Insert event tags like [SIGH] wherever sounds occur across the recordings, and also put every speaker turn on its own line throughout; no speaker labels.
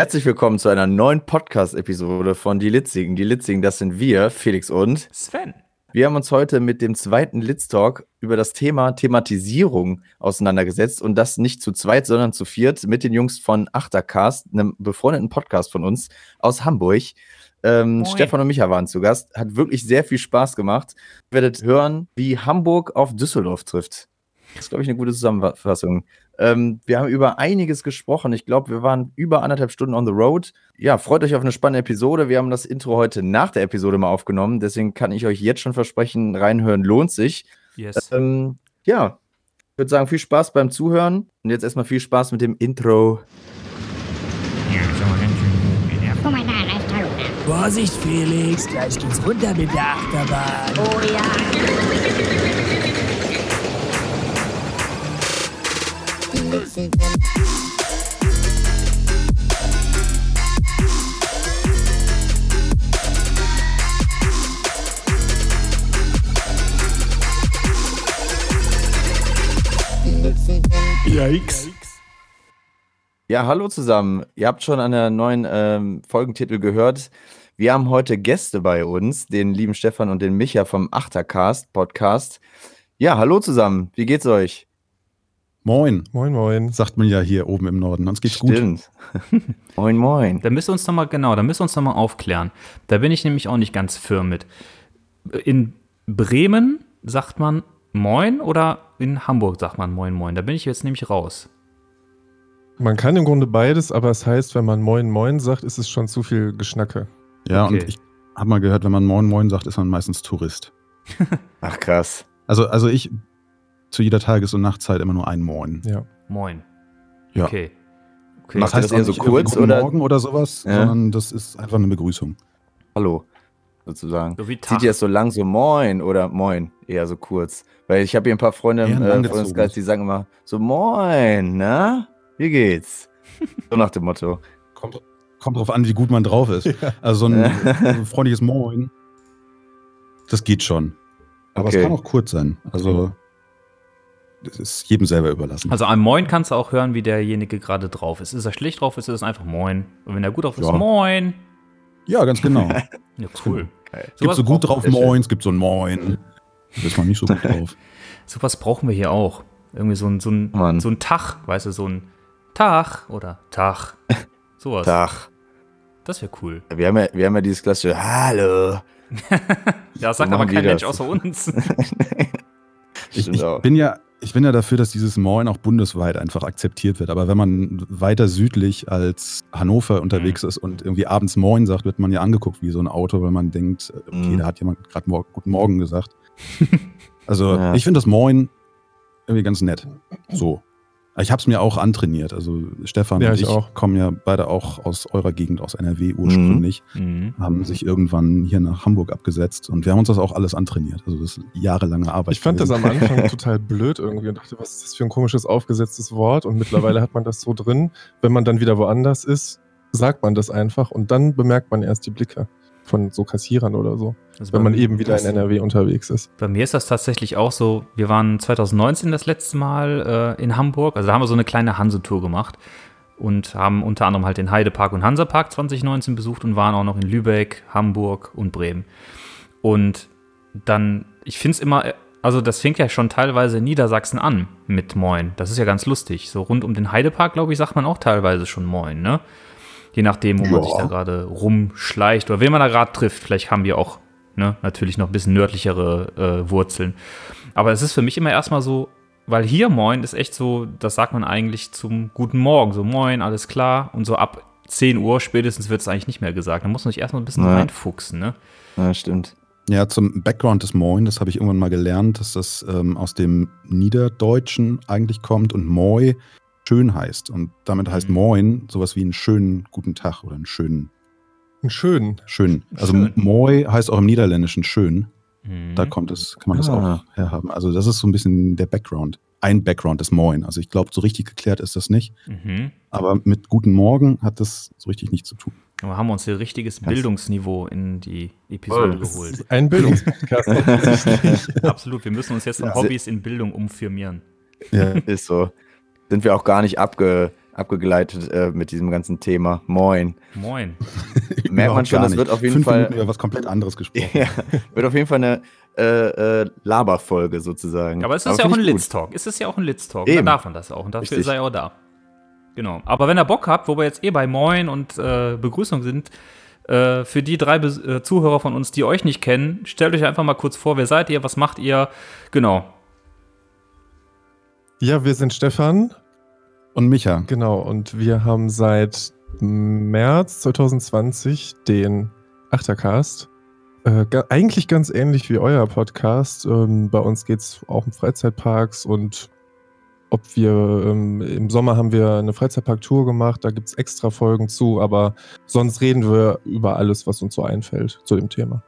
Herzlich willkommen zu einer neuen Podcast-Episode von Die Litzigen. Die Litzigen, das sind wir, Felix und
Sven.
Wir haben uns heute mit dem zweiten Litz-Talk über das Thema Thematisierung auseinandergesetzt und das nicht zu zweit, sondern zu viert mit den Jungs von Achtercast, einem befreundeten Podcast von uns aus Hamburg. Ähm, Stefan und Micha waren zu Gast. Hat wirklich sehr viel Spaß gemacht. Ihr werdet hören, wie Hamburg auf Düsseldorf trifft. Das ist, glaube ich, eine gute Zusammenfassung. Ähm, wir haben über einiges gesprochen. Ich glaube, wir waren über anderthalb Stunden on the road. Ja, freut euch auf eine spannende Episode. Wir haben das Intro heute nach der Episode mal aufgenommen. Deswegen kann ich euch jetzt schon versprechen, reinhören lohnt sich.
Yes.
Ähm, ja, ich würde sagen, viel Spaß beim Zuhören. Und jetzt erstmal viel Spaß mit dem Intro.
Ja, so ganz schön gut. Guck mal da, da ist Taluga.
Vorsicht, Felix, gleich geht's runter mit der Achterbahn.
Oh ja.
Yikes.
Ja, hallo zusammen. Ihr habt schon an der neuen ähm, Folgentitel gehört. Wir haben heute Gäste bei uns, den lieben Stefan und den Micha vom Achtercast Podcast. Ja, hallo zusammen. Wie geht's euch?
Moin,
Moin, moin.
sagt man ja hier oben im Norden. Uns geht's gut.
Stimmt. [LAUGHS] moin, moin.
Da müsst ihr uns nochmal, genau, da müsst ihr uns nochmal aufklären. Da bin ich nämlich auch nicht ganz firm mit. In Bremen sagt man Moin oder in Hamburg sagt man Moin Moin. Da bin ich jetzt nämlich raus.
Man kann im Grunde beides, aber es heißt, wenn man Moin Moin sagt, ist es schon zu viel Geschnacke.
Ja,
Okay.
und ich habe mal gehört, wenn man Moin Moin sagt, ist man meistens Tourist. [LAUGHS]
Ach, krass.
Also, also ich zu jeder Tages- und Nachtzeit immer nur ein Moin.
Ja.
Moin.
Ja.
Okay. okay.
Macht ihr das eher so
nicht irgendwie
kurz oder-
Morgen oder sowas,
Ja.
sondern das ist einfach eine Begrüßung.
Hallo, sozusagen.
So wie
Zieht
Tag.
ihr es so lang, so moin oder moin? Eher so kurz. Weil ich habe hier ein paar Freunde im äh. Freundeskreis, die sagen immer so moin, na? Wie geht's? [LAUGHS] So nach dem Motto.
Kommt, kommt drauf an, wie gut man drauf ist. Also so ein, ein freundliches Moin, das geht schon. Aber
Okay.
es kann auch kurz sein. Also das ist jedem selber überlassen.
Also am Moin kannst du auch hören, wie derjenige gerade drauf ist. Ist er schlecht drauf, ist es einfach Moin. Und wenn er gut drauf ist,
Ja.
Moin.
ja, ganz genau. [LAUGHS]
Ja, cool.
Geil.
Es gibt so gut
brauchen-
drauf
Sehr schön.
Moin, es gibt so ein Moin. Da ist man nicht so gut [LAUGHS] drauf.
Sowas brauchen wir hier auch. Irgendwie so ein, so ein,
Mann.
so ein Tag, weißt du, so ein Tag oder Tag. [LAUGHS] Sowas.
Tag.
Das wäre cool.
Wir haben, ja, wir haben ja dieses klassische Hallo.
Ja, sagt
So
aber kein Mensch
das.
außer uns.
Ich, ich, bin ja, ich bin ja dafür, dass dieses Moin auch bundesweit einfach akzeptiert wird. Aber wenn man weiter südlich als Hannover unterwegs ist und irgendwie abends Moin sagt, wird man ja angeguckt wie so ein Auto, weil man denkt, okay,
Mhm.
da hat jemand gerade mor Guten Morgen gesagt. [LAUGHS] Also
Ja.
ich finde das Moin irgendwie ganz nett. So. Ich habe es mir auch antrainiert. Also Stefan
Ja,
und
ich
ich,
auch.
kommen ja beide auch aus eurer Gegend, aus NRW ursprünglich.
Mhm.
haben sich irgendwann hier nach Hamburg abgesetzt und wir haben uns das auch alles antrainiert. Also das ist jahrelange Arbeit.
Ich fand das
gewesen.
am Anfang [LAUGHS] total blöd irgendwie und dachte, was ist das für ein komisches aufgesetztes Wort? Und mittlerweile hat man das so drin. Wenn man dann wieder woanders ist, sagt man das einfach und dann bemerkt man erst die Blicke von so Kassierern oder so,
Also
wenn man eben wieder in NRW unterwegs ist.
Bei mir ist das tatsächlich auch so. Wir waren 2019 das letzte Mal äh, in Hamburg. Also da haben wir so eine kleine Hansetour gemacht und haben unter anderem halt den Heidepark und Hansapark 2019 besucht und waren auch noch in Lübeck, Hamburg und Bremen. Und dann, ich finde es immer, also das fängt ja schon teilweise in Niedersachsen an mit Moin. Das ist ja ganz lustig. So rund um den Heidepark, glaube ich, sagt man auch teilweise schon Moin, ne? Je nachdem, wo man
Ja.
sich da gerade rumschleicht oder wen man da gerade trifft. Vielleicht haben wir auch ne, natürlich noch ein bisschen nördlichere äh, Wurzeln. Aber es ist für mich immer erstmal so, weil hier Moin ist echt so, das sagt man eigentlich zum guten Morgen. So Moin, alles klar. Und so ab 10 Uhr spätestens wird es eigentlich nicht mehr gesagt. Da muss man sich erstmal ein bisschen
Ja.
reinfuchsen, ne?
Ja, stimmt.
Ja, zum Background des Moin, das habe ich irgendwann mal gelernt, dass das ähm, aus dem Niederdeutschen eigentlich kommt und Moi schön heißt. Und damit heißt
Mhm.
Moin sowas wie einen schönen guten Tag oder einen schönen,
Einen schönen.
schönen. Also
Schön.
Moi heißt auch im Niederländischen schön.
Mhm.
Da kommt es, kann man das
Ah.
auch herhaben. Also das ist so ein bisschen der Background. Ein Background des Moin. Also ich glaube, so richtig geklärt ist das nicht.
Mhm.
Aber mit Guten Morgen hat das so richtig nichts zu tun.
Aber haben wir uns hier richtiges
Krass.
Bildungsniveau in die Episode
Voll.
geholt.
Ein Bildungspodcast. [LAUGHS] [LAUGHS]
Absolut, wir müssen uns jetzt von
Ja.
Hobbys in Bildung umfirmieren.
Ja.
Ist so. Sind wir auch gar nicht abge, abgegleitet äh, mit diesem ganzen Thema. Moin.
Moin. [LAUGHS]
Merkt man schon, das wird auf jeden
Fünf
Fall
Minuten über was komplett anderes gesprochen.
ja, wird auf jeden Fall eine äh, äh, Laberfolge sozusagen.
Aber es ist ja auch ein. Litz-Talk. Es ist ja auch ein Litz-Talk. Dann darf man das auch. Und dafür
Richtig.
ist er ja auch da. Genau. Aber wenn ihr Bock habt, wo wir jetzt eh bei Moin und äh, Begrüßung sind, äh, für die drei äh, Zuhörer von uns, die euch nicht kennen, stellt euch einfach mal kurz vor, wer seid ihr, was macht ihr? Genau.
Ja, wir sind Stefan,
Und Micha,
genau, und wir haben seit März 2020 den Achtercast. Äh, eigentlich ganz ähnlich wie euer Podcast. Ähm, bei uns geht es auch um Freizeitparks und ob wir ähm, im Sommer haben wir eine Freizeitpark-Tour gemacht, da gibt es extra Folgen zu, aber sonst reden wir über alles, was uns so einfällt zu dem Thema.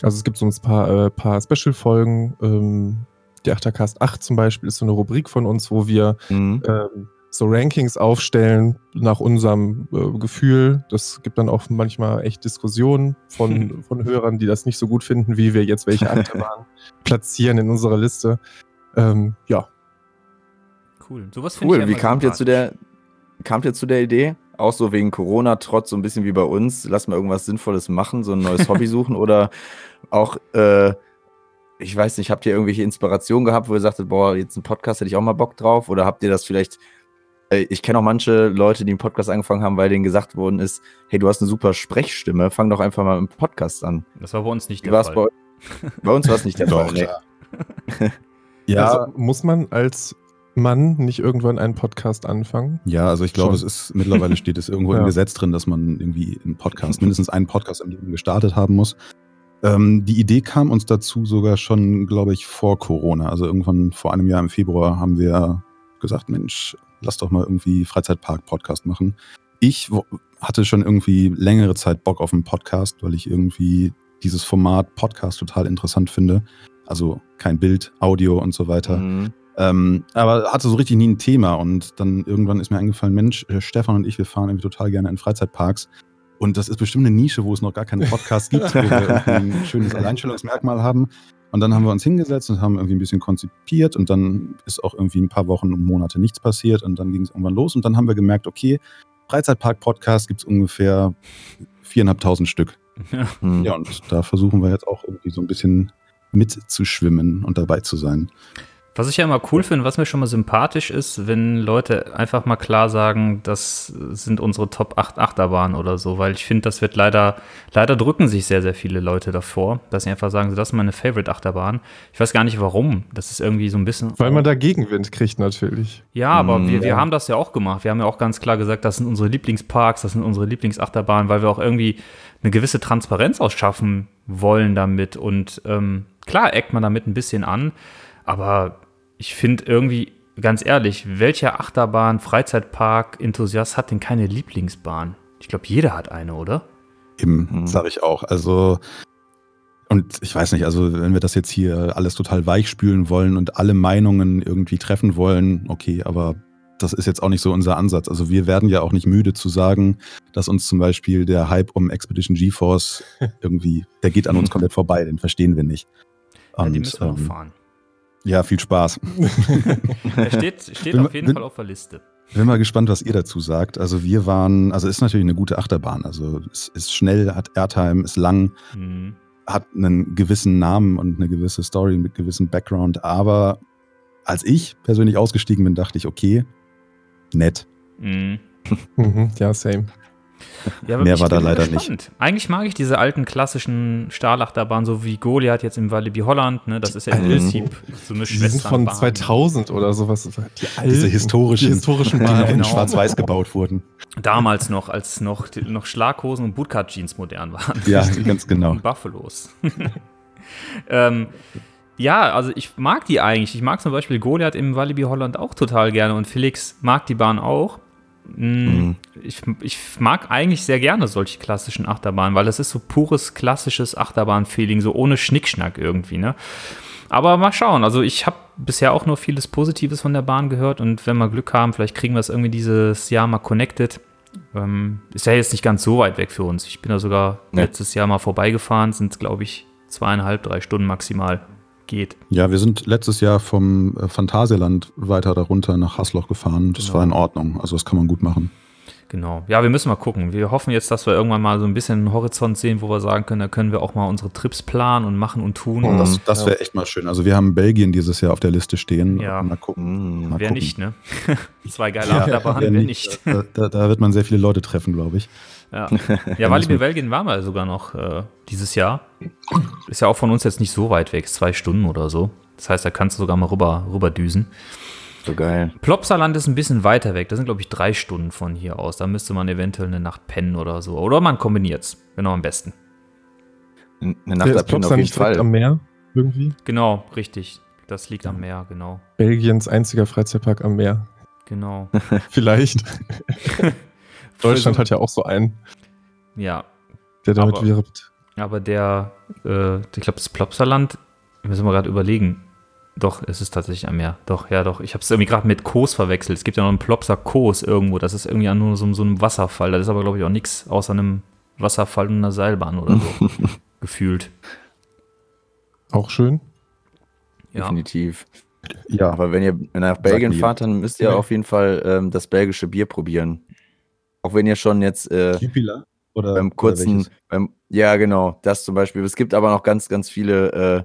Also es gibt so ein paar, äh, paar Special-Folgen. Ähm, der Achtercast 8 zum Beispiel ist so eine Rubrik von uns, wo wir
Mhm.
ähm, so Rankings aufstellen nach unserem äh, Gefühl. Das gibt dann auch manchmal echt Diskussionen von, [LAUGHS] von Hörern, die das nicht so gut finden, wie wir jetzt welche Achterbahn [LAUGHS] platzieren in unserer Liste. Ähm, ja,
Cool. Sowas finde ich
Cool, wie kamt ihr zu der, kamt ihr zu der Idee? Auch so wegen Corona, trotz so ein bisschen wie bei uns, lass mal irgendwas Sinnvolles machen, so ein neues [LAUGHS] Hobby suchen oder auch, äh, ich weiß nicht, habt ihr irgendwelche Inspirationen gehabt, wo ihr sagtet, boah, jetzt ein Podcast hätte ich auch mal Bock drauf oder habt ihr das vielleicht, äh, ich kenne auch manche Leute, die einen Podcast angefangen haben, weil denen gesagt worden ist, hey, du hast eine super Sprechstimme, fang doch einfach mal im Podcast an.
Das war bei uns nicht
Wie
der Fall.
bei? [LAUGHS] Bei uns war es nicht der Fall. Nee. [LAUGHS]
ja,
Also muss man als Mann nicht irgendwann einen Podcast anfangen?
ja, also ich glaube,
Schon.
es ist mittlerweile steht es irgendwo im [LAUGHS]
Ja.
Gesetz drin, dass man irgendwie einen Podcast, mindestens einen Podcast im Leben gestartet haben muss. Ähm, die Idee kam uns dazu sogar schon, glaube ich, vor Corona. Also irgendwann vor einem Jahr im Februar haben wir gesagt, Mensch, lass doch mal irgendwie Freizeitpark-Podcast machen. Ich hatte schon irgendwie längere Zeit Bock auf einen Podcast, weil ich irgendwie dieses Format Podcast total interessant finde. Also kein Bild, Audio und so weiter.
Mhm.
Ähm, aber hatte so richtig nie ein Thema und dann irgendwann ist mir eingefallen, Mensch, äh, Stefan und ich, wir fahren irgendwie total gerne in Freizeitparks und das ist bestimmt eine Nische, wo es noch gar keinen Podcast gibt, wo wir [LAUGHS] irgendwie ein schönes Alleinstellungsmerkmal haben. Und dann haben wir uns hingesetzt und haben irgendwie ein bisschen konzipiert und dann ist auch irgendwie ein paar Wochen und Monate nichts passiert und dann ging es irgendwann los und dann haben wir gemerkt, okay, Freizeitpark-Podcast gibt es ungefähr viereinhalbtausend Stück.
Mhm.
Ja, und da versuchen wir jetzt auch irgendwie so ein bisschen mitzuschwimmen und dabei zu sein.
Was ich ja immer cool finde, was mir schon mal sympathisch ist, wenn Leute einfach mal klar sagen, das sind unsere Top 8 Achterbahnen oder so, weil ich finde, das wird leider, leider drücken sich sehr, sehr viele Leute davor, dass sie einfach sagen, so, das ist meine Favorite Achterbahn. Ich weiß gar nicht warum. Das ist irgendwie so ein bisschen.
Weil man da Gegenwind kriegt natürlich.
Ja, aber
Mm,
wir, wir
ja.
haben das ja auch gemacht. Wir haben ja auch ganz klar gesagt, das sind unsere Lieblingsparks, das sind unsere Lieblingsachterbahnen, weil wir auch irgendwie eine gewisse Transparenz ausschaffen wollen damit. Und ähm, klar eckt man damit ein bisschen an, aber ich finde irgendwie, ganz ehrlich, welcher Achterbahn, Freizeitpark, Enthusiast hat denn keine Lieblingsbahn? Ich glaube, jeder hat eine, oder?
Eben,
Mhm.
sage ich auch. Also, und ich weiß nicht, also wenn wir das jetzt hier alles total weichspülen wollen und alle Meinungen irgendwie treffen wollen, okay, aber das ist jetzt auch nicht so unser Ansatz. Also wir werden ja auch nicht müde zu sagen, dass uns zum Beispiel der Hype um Expedition GeForce [LAUGHS] irgendwie, der geht an uns komplett vorbei, den verstehen wir nicht.
Ja,
Und,
die müssen wir noch
ähm,
fahren.
Ja, viel Spaß.
Der [LAUGHS] steht, steht
Bin-
auf jeden
bin-
Fall auf der Liste.
Bin mal gespannt, was ihr dazu sagt. Also wir waren, also ist natürlich eine gute Achterbahn. Also es ist schnell, hat Airtime, ist lang,
Mhm.
hat einen gewissen Namen und eine gewisse Story mit gewissem Background. Aber als ich persönlich ausgestiegen bin, dachte ich, okay, nett.
Mhm. [LAUGHS]
Mhm, ja, same.
Ja,
Mehr war da leider
gespannt. Eigentlich mag ich diese alten klassischen Stahlachterbahnen, so wie Goliath jetzt im Walibi Holland. Ne? Das ist ja im. Prinzip so eine
Die sind von
Schwesternbahn.
2000 oder sowas. Die alten,
Diese historischen,
die historischen
die noch
Bahnen.
in
genau.
Schwarz-Weiß gebaut wurden.
Damals noch, als noch, noch Schlaghosen und Bootcut-Jeans modern waren.
Ja, [LAUGHS] ganz genau.
Und Buffalos. [LAUGHS] ähm, ja, also ich mag die eigentlich. Ich mag zum Beispiel Goliath im Walibi Holland auch total gerne und Felix mag die Bahn auch. Mm,
Mhm.
Ich, ich mag eigentlich sehr gerne solche klassischen Achterbahnen, weil das ist so pures klassisches Achterbahn-Feeling, so ohne Schnickschnack irgendwie, ne? Aber mal schauen. Also ich habe bisher auch nur vieles Positives von der Bahn gehört und wenn wir Glück haben, vielleicht kriegen wir es irgendwie dieses Jahr mal connected. Ähm, ist ja jetzt nicht ganz so weit weg für uns. Ich bin da sogar
Nee.
letztes Jahr mal vorbeigefahren, sind glaube ich zweieinhalb, drei Stunden maximal. Geht.
Ja, wir sind letztes Jahr vom äh, Phantasialand weiter darunter nach Hasloch gefahren. Das
Genau.
war in Ordnung. Also das kann man gut machen.
Genau. Ja, wir müssen mal gucken. Wir hoffen jetzt, dass wir irgendwann mal so ein bisschen einen Horizont sehen, wo wir sagen können, da können wir auch mal unsere Trips planen und machen und tun.
Mhm.
Das, das wäre echt mal schön. Also wir haben Belgien dieses Jahr auf der Liste stehen.
Ja.
Mal gucken.
Mm.
Mal
Wer
gucken.
nicht, ne? [LAUGHS] Zwei geile Achterbahnen, wer nicht.
Da, da, da wird man sehr viele Leute treffen, glaube ich.
Ja, [LAUGHS] ja Walibi Belgien waren wir sogar noch äh, dieses Jahr. Ist ja auch von uns jetzt nicht so weit weg, zwei Stunden oder so. Das heißt, da kannst du sogar mal rüber, rüber düsen.
So geil.
Plopsaland ist ein bisschen weiter weg. Das sind, glaube ich, drei Stunden von hier aus. Da müsste man eventuell eine Nacht pennen oder so. Oder man kombiniert's. Genau, am besten.
Eine Nacht
ist
auf
Plopsa
jeden
nicht direkt
Fall.
am Meer irgendwie.
Genau, richtig. Das liegt am Meer, genau.
Belgiens einziger Freizeitpark am Meer.
Genau. [LAUGHS] [LAUGHS]
Vielleicht. [LAUGHS] Deutschland hat ja auch so einen,
Ja,
der damit
Aber-
wirbt.
aber der, äh, ich glaube, das Plopsaland, müssen wir gerade überlegen. Doch, es ist tatsächlich am Meer. Doch, ja, doch. Ich habe es irgendwie gerade mit Kos verwechselt. Es gibt ja noch einen Plopsa Kos irgendwo. Das ist irgendwie nur so, so ein Wasserfall. Das ist aber, glaube ich, auch nichts außer einem Wasserfall und einer Seilbahn oder so. [LAUGHS] Gefühlt.
Auch schön.
Ja.
Definitiv.
Ja,
Aber wenn ihr nach Belgien fahrt, dann müsst ihr
Ja.
auf jeden Fall ähm, das belgische Bier probieren. Auch wenn ihr schon jetzt äh,
Jupiler? Oder,
beim
oder
kurzen,
welches?
beim, ja genau, das zum Beispiel. Es gibt aber noch ganz, ganz viele, äh,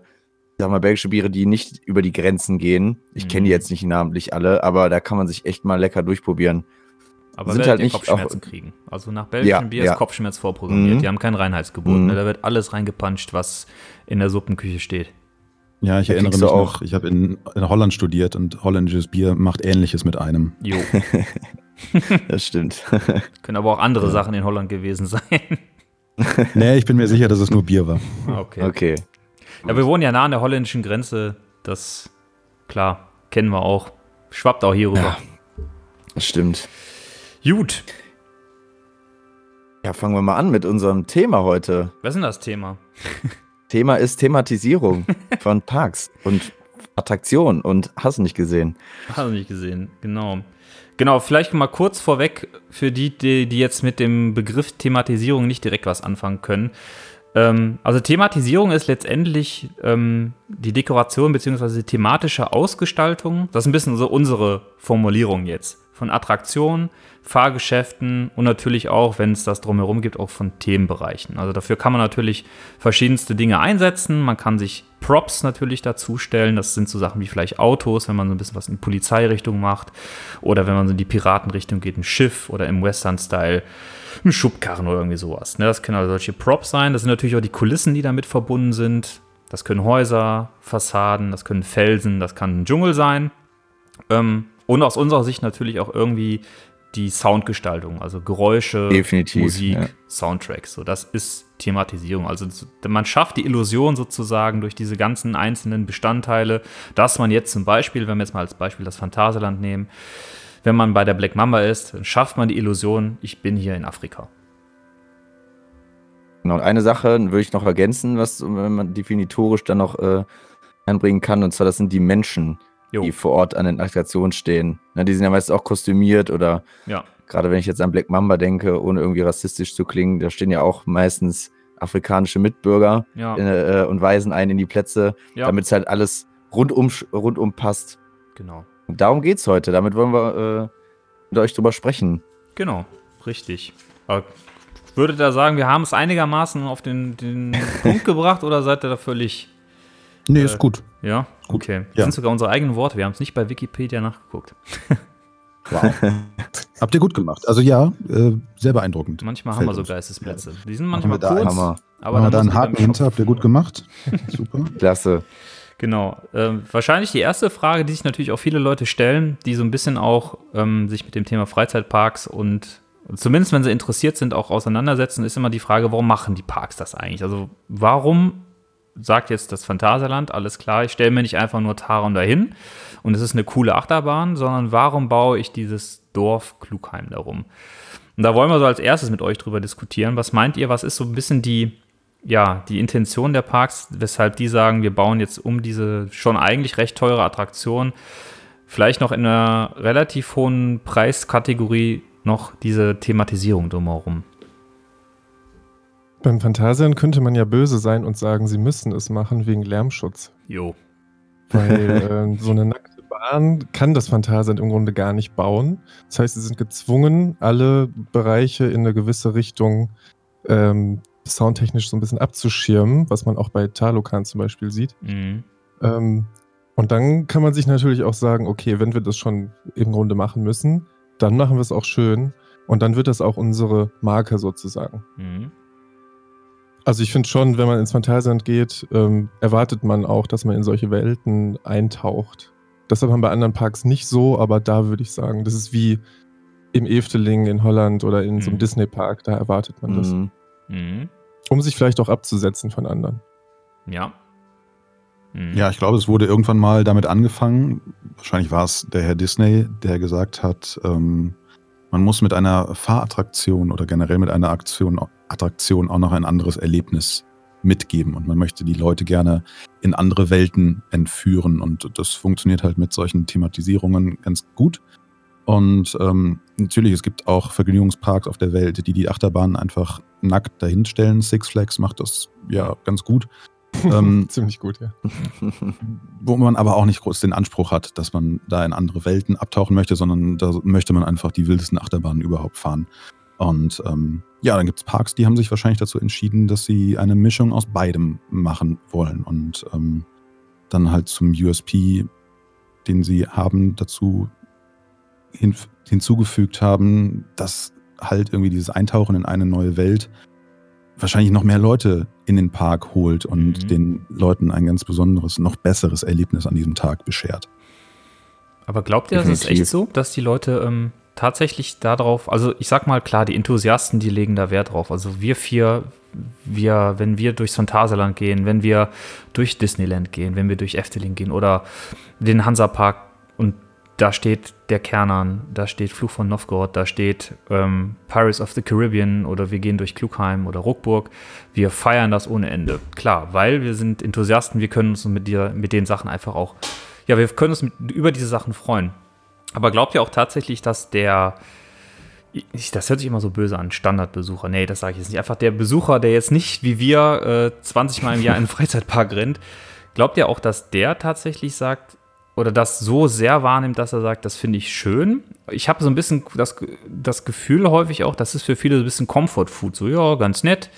sag mal, belgische Biere, die nicht über die Grenzen gehen. Ich
Mhm.
kenne die jetzt nicht namentlich alle, aber da kann man sich echt mal lecker durchprobieren.
Aber
Sind halt nicht
Kopfschmerzen
auch-
kriegen. Also nach belgischem
Ja,
Bier
ja.
ist Kopfschmerz vorprogrammiert.
Mhm.
Die haben kein Reinheitsgebot.
Mhm.
Ne? Da wird alles reingepanscht, was in der Suppenküche steht.
Ja, ich
Da
erinnere mich auch.
auch-
Ich habe in, in Holland studiert und holländisches Bier macht Ähnliches mit einem.
Jo. [LAUGHS]
Das stimmt. [LAUGHS]
Können aber auch andere Sachen in Holland gewesen [LAUGHS] sein.
nee, ich bin mir sicher, dass es nur Bier war.
okay.
okay.
Ja, wir wohnen ja nah an der holländischen Grenze. Das, klar, kennen wir auch. Schwappt auch hier rüber.
Ja. Das stimmt.
Gut.
Ja, fangen wir mal an mit unserem Thema heute.
Was ist denn das Thema? [LAUGHS]
Thema ist Thematisierung von Parks und Attraktionen und hast du nicht gesehen.
Hast du nicht gesehen, genau. Genau, vielleicht mal kurz vorweg für die, die, die jetzt mit dem Begriff Thematisierung nicht direkt was anfangen können. Ähm, also Thematisierung ist letztendlich ähm, die Dekoration bzw. thematische Ausgestaltung. Das ist ein bisschen so unsere Formulierung jetzt. Von Attraktionen, Fahrgeschäften und natürlich auch, wenn es das drumherum gibt, auch von Themenbereichen. Also dafür kann man natürlich verschiedenste Dinge einsetzen. Man kann sich Props natürlich dazustellen. Das sind so Sachen wie vielleicht Autos, wenn man so ein bisschen was in Polizeirichtung macht. Oder wenn man so in die Piratenrichtung geht, ein Schiff oder im Western-Style ein Schubkarren oder irgendwie sowas. Ne, das können also solche Props sein. Das sind natürlich auch die Kulissen, die damit verbunden sind. Das können Häuser, Fassaden, das können Felsen, das kann ein Dschungel sein. Ähm, und aus unserer Sicht natürlich auch irgendwie die Soundgestaltung, also Geräusche,
Definitiv,
Musik,
ja.
Soundtracks. So, das ist Thematisierung. Also so- man schafft die Illusion sozusagen durch diese ganzen einzelnen Bestandteile, dass man jetzt zum Beispiel, wenn wir jetzt mal als Beispiel das Phantasialand nehmen, wenn man bei der Black Mamba ist, dann schafft man die Illusion, ich bin hier in Afrika.
Genau, und eine Sache würde ich noch ergänzen, was wenn man definitorisch dann noch äh, einbringen kann, und zwar das sind die Menschen,
Jo.
die vor Ort an den Attraktionen stehen. Na, die sind ja meist auch kostümiert oder
Ja.
gerade wenn ich jetzt an Black Mamba denke, ohne irgendwie rassistisch zu klingen, da stehen ja auch meistens afrikanische Mitbürger
Ja.
äh, und weisen einen in die Plätze,
Ja.
damit es halt alles rundum, rundum passt.
Genau.
Und darum geht's heute. Damit wollen wir äh, mit euch drüber sprechen.
Genau, richtig. Aber würdet ihr sagen, wir haben es einigermaßen auf den, den [LAUGHS] Punkt gebracht oder seid ihr da völlig.
Nee,
Äh,
ist gut.
Ja? Okay. Das
Ja.
sind sogar unsere eigenen Worte. Wir haben es nicht bei Wikipedia nachgeguckt. [LAUGHS]
Habt ihr gut gemacht. Also ja, äh, sehr beeindruckend.
Manchmal haben wir so. Geistesplätze. Die sind manchmal
da
kurz,
Hammer.
aber
Machen wir
dann
da einen Haken hinter, habt ihr gut gemacht. [LAUGHS] Super.
Klasse.
Genau. Ähm, wahrscheinlich die erste Frage, die sich natürlich auch viele Leute stellen, die so ein bisschen auch ähm, sich mit dem Thema Freizeitparks und zumindest, wenn sie interessiert sind, auch auseinandersetzen, ist immer die Frage, warum machen die Parks das eigentlich? Also warum sagt jetzt das Phantasialand, alles klar, ich stelle mir nicht einfach nur Taron dahin und es ist eine coole Achterbahn, sondern warum baue ich dieses Dorf Klugheim darum? Und da wollen wir so als erstes mit euch drüber diskutieren. Was meint ihr, was ist so ein bisschen die, ja, die Intention der Parks, weshalb die sagen, wir bauen jetzt um diese schon eigentlich recht teure Attraktion, vielleicht noch in einer relativ hohen Preiskategorie noch diese Thematisierung drumherum.
Beim Phantasian könnte man ja böse sein und sagen, sie müssen es machen wegen Lärmschutz.
Jo.
Weil [LAUGHS] äh, so eine nackte Bahn kann das Phantasialand im Grunde gar nicht bauen. Das heißt, sie sind gezwungen, alle Bereiche in eine gewisse Richtung ähm, soundtechnisch so ein bisschen abzuschirmen, was man auch bei Talokan zum Beispiel sieht.
Mhm.
Ähm, und dann kann man sich natürlich auch sagen, okay, wenn wir das schon im Grunde machen müssen, dann machen wir es auch schön. Und dann wird das auch unsere Marke sozusagen.
Mhm.
Also ich finde schon, wenn man ins Phantasialand geht, ähm, erwartet man auch, dass man in solche Welten eintaucht. Das hat man bei anderen Parks nicht so, aber da würde ich sagen, das ist wie im Efteling in Holland oder in so einem
Mhm.
Disney-Park, da erwartet man das.
Mhm.
Um sich vielleicht auch abzusetzen von anderen.
Ja. Mhm.
Ja, ich glaube, es wurde irgendwann mal damit angefangen. Wahrscheinlich war es der Herr Disney, der gesagt hat, ähm, man muss mit einer Fahrattraktion oder generell mit einer Aktion, Attraktion auch noch ein anderes Erlebnis mitgeben. Und man möchte die Leute gerne in andere Welten entführen. Und das funktioniert halt mit solchen Thematisierungen ganz gut. Und ähm, natürlich, es gibt auch Vergnügungsparks auf der Welt, die die Achterbahnen einfach nackt dahinstellen. Six Flags macht das ja ganz gut. [LAUGHS] Ähm,
Ziemlich gut, ja.
wo man aber auch nicht groß den Anspruch hat, dass man da in andere Welten abtauchen möchte, sondern da möchte man einfach die wildesten Achterbahnen überhaupt fahren. Und ähm, ja, dann gibt es Parks, die haben sich wahrscheinlich dazu entschieden, dass sie eine Mischung aus beidem machen wollen und ähm, dann halt zum USP, den sie haben, dazu hin, hinzugefügt haben, dass halt irgendwie dieses Eintauchen in eine neue Welt wahrscheinlich noch mehr Leute in den Park holt und
Mhm.
den Leuten ein ganz besonderes, noch besseres Erlebnis an diesem Tag beschert.
Aber glaubt ihr, das ist echt so, dass die Leute ähm, tatsächlich darauf, also ich sag mal klar, die Enthusiasten, die legen da Wert drauf. Also wir vier, wir, wenn wir durchs Phantasialand gehen, wenn wir durch Disneyland gehen, wenn wir durch Efteling gehen oder den Hansapark da steht der Kernan, da steht Fluch von Novgorod, da steht ähm, Pirates of the Caribbean oder wir gehen durch Klugheim oder Ruckburg. Wir feiern das ohne Ende. Klar, weil wir sind Enthusiasten, wir können uns mit, dir, mit den Sachen einfach auch, ja, wir können uns mit, über diese Sachen freuen. Aber glaubt ihr auch tatsächlich, dass der, ich, das hört sich immer so böse an, Standardbesucher, nee, das sage ich jetzt nicht, einfach der Besucher, der jetzt nicht wie wir äh, 20 Mal im Jahr in den [LAUGHS] Freizeitpark rennt, glaubt ihr auch, dass der tatsächlich sagt, oder das so sehr wahrnimmt, dass er sagt, das finde ich schön. Ich habe so ein bisschen das, das Gefühl häufig auch, das ist für viele so ein bisschen Comfort Food. So, ja, ganz nett.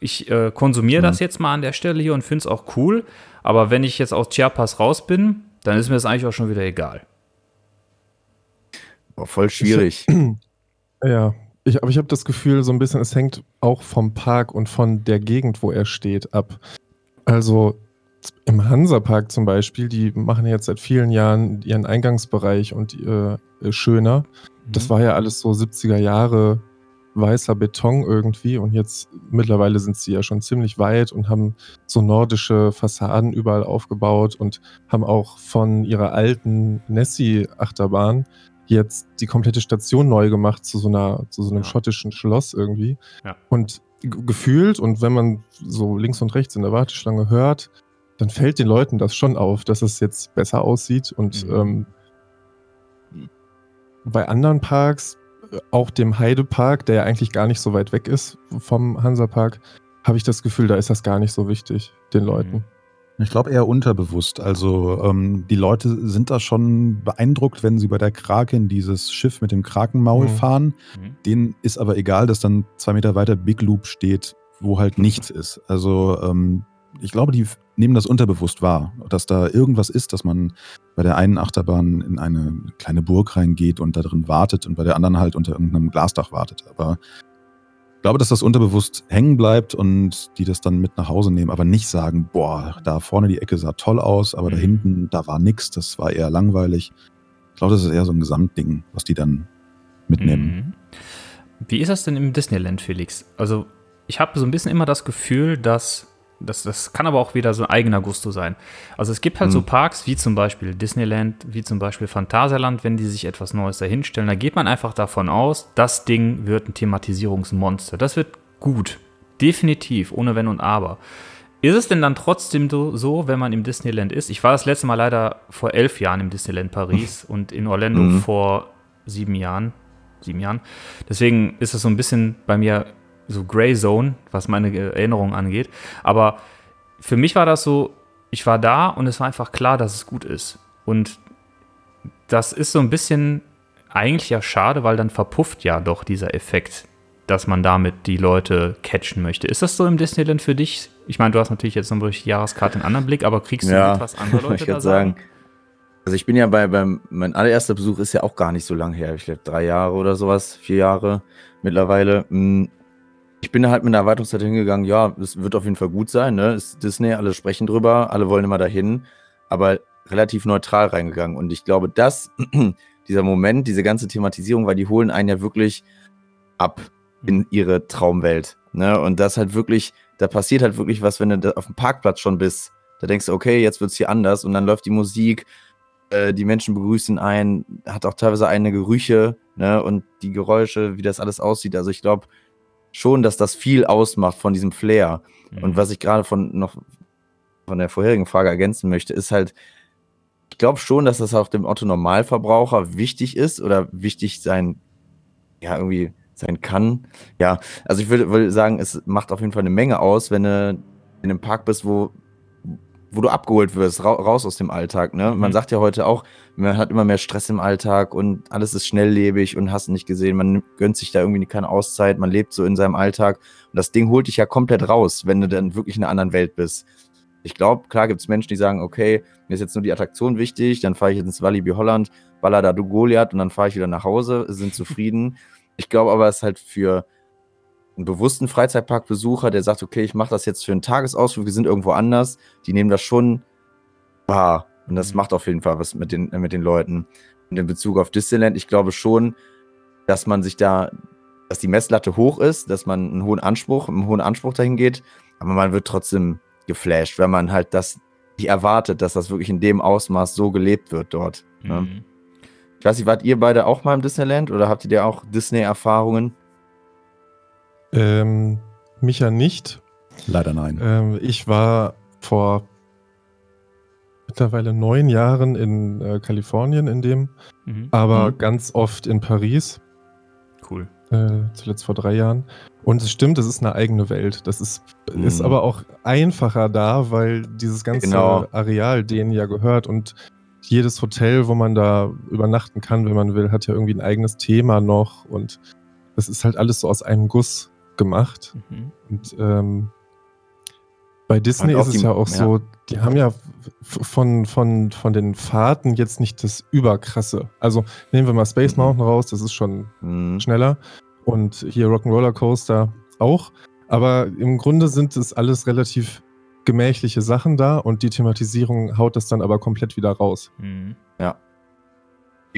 Ich äh, konsumiere das jetzt mal an der Stelle hier und finde es auch cool. Aber wenn ich jetzt aus Chiapas raus bin, dann ist mir das eigentlich auch schon wieder egal.
Boah, voll schwierig. [CLEARS THROAT]
Ja, ich, aber ich habe das Gefühl, so ein bisschen, es hängt auch vom Park und von der Gegend, wo er steht, ab. Also im Hansapark zum Beispiel, die machen jetzt seit vielen Jahren ihren Eingangsbereich und äh, äh, schöner. Das war ja alles so 70er Jahre weißer Beton irgendwie und jetzt mittlerweile sind sie ja schon ziemlich weit und haben so nordische Fassaden überall aufgebaut und haben auch von ihrer alten Nessie-Achterbahn jetzt die komplette Station neu gemacht zu so einer zu so einem
Ja.
schottischen Schloss irgendwie.
Ja.
Und gefühlt und wenn man so links und rechts in der Warteschlange hört, dann fällt den Leuten das schon auf, dass es jetzt besser aussieht und
Mhm.
ähm, bei anderen Parks, auch dem Heidepark, der ja eigentlich gar nicht so weit weg ist vom Hansapark, habe ich das Gefühl, da ist das gar nicht so wichtig, den Leuten.
Ich glaube eher unterbewusst. Also ähm, die Leute sind da schon beeindruckt, wenn sie bei der Kraken dieses Schiff mit dem Krakenmaul
Mhm.
fahren.
Mhm.
Denen ist aber egal, dass dann zwei Meter weiter Big Loop steht, wo halt [LAUGHS] nichts ist. Also ähm, ich glaube, die nehmen das unterbewusst wahr, dass da irgendwas ist, dass man bei der einen Achterbahn in eine kleine Burg reingeht und da drin wartet und bei der anderen halt unter irgendeinem Glasdach wartet. Aber ich glaube, dass das unterbewusst hängen bleibt und die das dann mit nach Hause nehmen, aber nicht sagen, boah, da vorne die Ecke sah toll aus, aber da
Mhm.
hinten, da war nix, das war eher langweilig. Ich glaube, das ist eher so ein Gesamtding, was die dann mitnehmen.
Mhm. Wie ist das denn im Disneyland, Felix? Also, ich habe so ein bisschen immer das Gefühl, dass das, das kann aber auch wieder so ein eigener Gusto sein. Also es gibt halt so
Mhm.
Parks wie zum Beispiel Disneyland, wie zum Beispiel Phantasialand, wenn die sich etwas Neues dahinstellen, da geht man einfach davon aus, das Ding wird ein Thematisierungsmonster. Das wird gut. Definitiv, ohne Wenn und Aber. Ist es denn dann trotzdem so, so, wenn man im Disneyland ist? Ich war das letzte Mal leider vor elf Jahren im Disneyland Paris und in Orlando
Mhm.
vor sieben Jahren. Sieben Jahren. Deswegen ist es so ein bisschen bei mir so Gray Zone, was meine Erinnerung angeht. Aber für mich war das so, ich war da und es war einfach klar, dass es gut ist. Und das ist so ein bisschen eigentlich ja schade, weil dann verpufft ja doch dieser Effekt, dass man damit die Leute catchen möchte. Ist das so im Disneyland für dich? Ich meine, du hast natürlich jetzt noch durch die Jahreskarte einen anderen Blick, aber kriegst du
Ja,
mit, was andere [LAUGHS] Leute
ich
da sagen?
sagen. Also ich bin ja bei, beim, mein allererster Besuch ist ja auch gar nicht so lang her. Ich glaube drei Jahre oder sowas, vier Jahre mittlerweile. Mm, Ich bin da halt mit einer Erwartungszeit hingegangen, ja, es wird auf jeden Fall gut sein, ne? Ist Disney, alle sprechen drüber, alle wollen immer dahin, aber relativ neutral reingegangen. Und ich glaube, dass [CLEARS THROAT] dieser Moment, diese ganze Thematisierung, weil die holen einen ja wirklich ab in ihre Traumwelt. Ne? Und das halt wirklich, da passiert halt wirklich was, wenn du auf dem Parkplatz schon bist. Da denkst du, okay, jetzt wird's hier anders und dann läuft die Musik, äh, die Menschen begrüßen einen, hat auch teilweise eine Gerüche, ne? Und die Geräusche, wie das alles aussieht. Also ich glaube schon, dass das viel ausmacht von diesem Flair.
Mhm.
Und was ich gerade von noch von der vorherigen Frage ergänzen möchte, ist halt, ich glaube schon, dass das auch dem Otto Normalverbraucher wichtig ist oder wichtig sein, ja, irgendwie sein kann. Ja, also ich würde, würde sagen, es macht auf jeden Fall eine Menge aus, wenn du in einem Park bist, wo, wo du abgeholt wirst, ra raus aus dem Alltag. Ne? Man
Mhm.
sagt ja heute auch, man hat immer mehr Stress im Alltag und alles ist schnelllebig und hast nicht gesehen, man gönnt sich da irgendwie keine Auszeit, man lebt so in seinem Alltag und das Ding holt dich ja komplett raus, wenn du dann wirklich in einer anderen Welt bist. Ich glaube, klar gibt es Menschen, die sagen, okay, mir ist jetzt nur die Attraktion wichtig, dann fahre ich jetzt ins Walibi Holland, baller da du Goliath und dann fahre ich wieder nach Hause, sind zufrieden. [LAUGHS] ich glaube aber, es ist halt für einen bewussten Freizeitparkbesucher, der sagt, okay, ich mache das jetzt für einen Tagesausflug, wir sind irgendwo anders, die nehmen das schon wahr. Und das
Mhm.
macht auf jeden Fall was mit den, mit den Leuten. Und in Bezug auf Disneyland, ich glaube schon, dass man sich da, dass die Messlatte hoch ist, dass man einen hohen Anspruch, einen hohen Anspruch dahin geht, aber man wird trotzdem geflasht, wenn man halt das nicht erwartet, dass das wirklich in dem Ausmaß so gelebt wird dort. Ne?
Mhm.
Ich weiß nicht, wart ihr beide auch mal im Disneyland oder habt ihr da auch Disney-Erfahrungen?
Ähm, mich ja nicht.
Leider nein.
Ähm, ich war vor mittlerweile neun Jahren in äh, Kalifornien in dem,
Mhm.
aber
Mhm.
ganz oft in Paris,
Cool.
äh, zuletzt vor drei Jahren. Und es stimmt, es ist eine eigene Welt. Das ist, ist
Mhm.
aber auch einfacher da, weil dieses ganze
Genau.
Areal denen ja gehört und jedes Hotel, wo man da übernachten kann, wenn man will, hat ja irgendwie ein eigenes Thema noch und das ist halt alles so aus einem Guss gemacht.
Mhm.
Und ähm, bei Disney ist es
die-
ja auch
ja.
so, die haben ja von, von, von den Fahrten jetzt nicht das Überkrasse. Also nehmen wir mal Space
Mhm.
Mountain raus, das ist schon
Mhm.
schneller. Und hier Rock'n'Roller Coaster auch. Aber im Grunde sind es alles relativ gemächliche Sachen da und die Thematisierung haut das dann aber komplett wieder raus.
Mhm.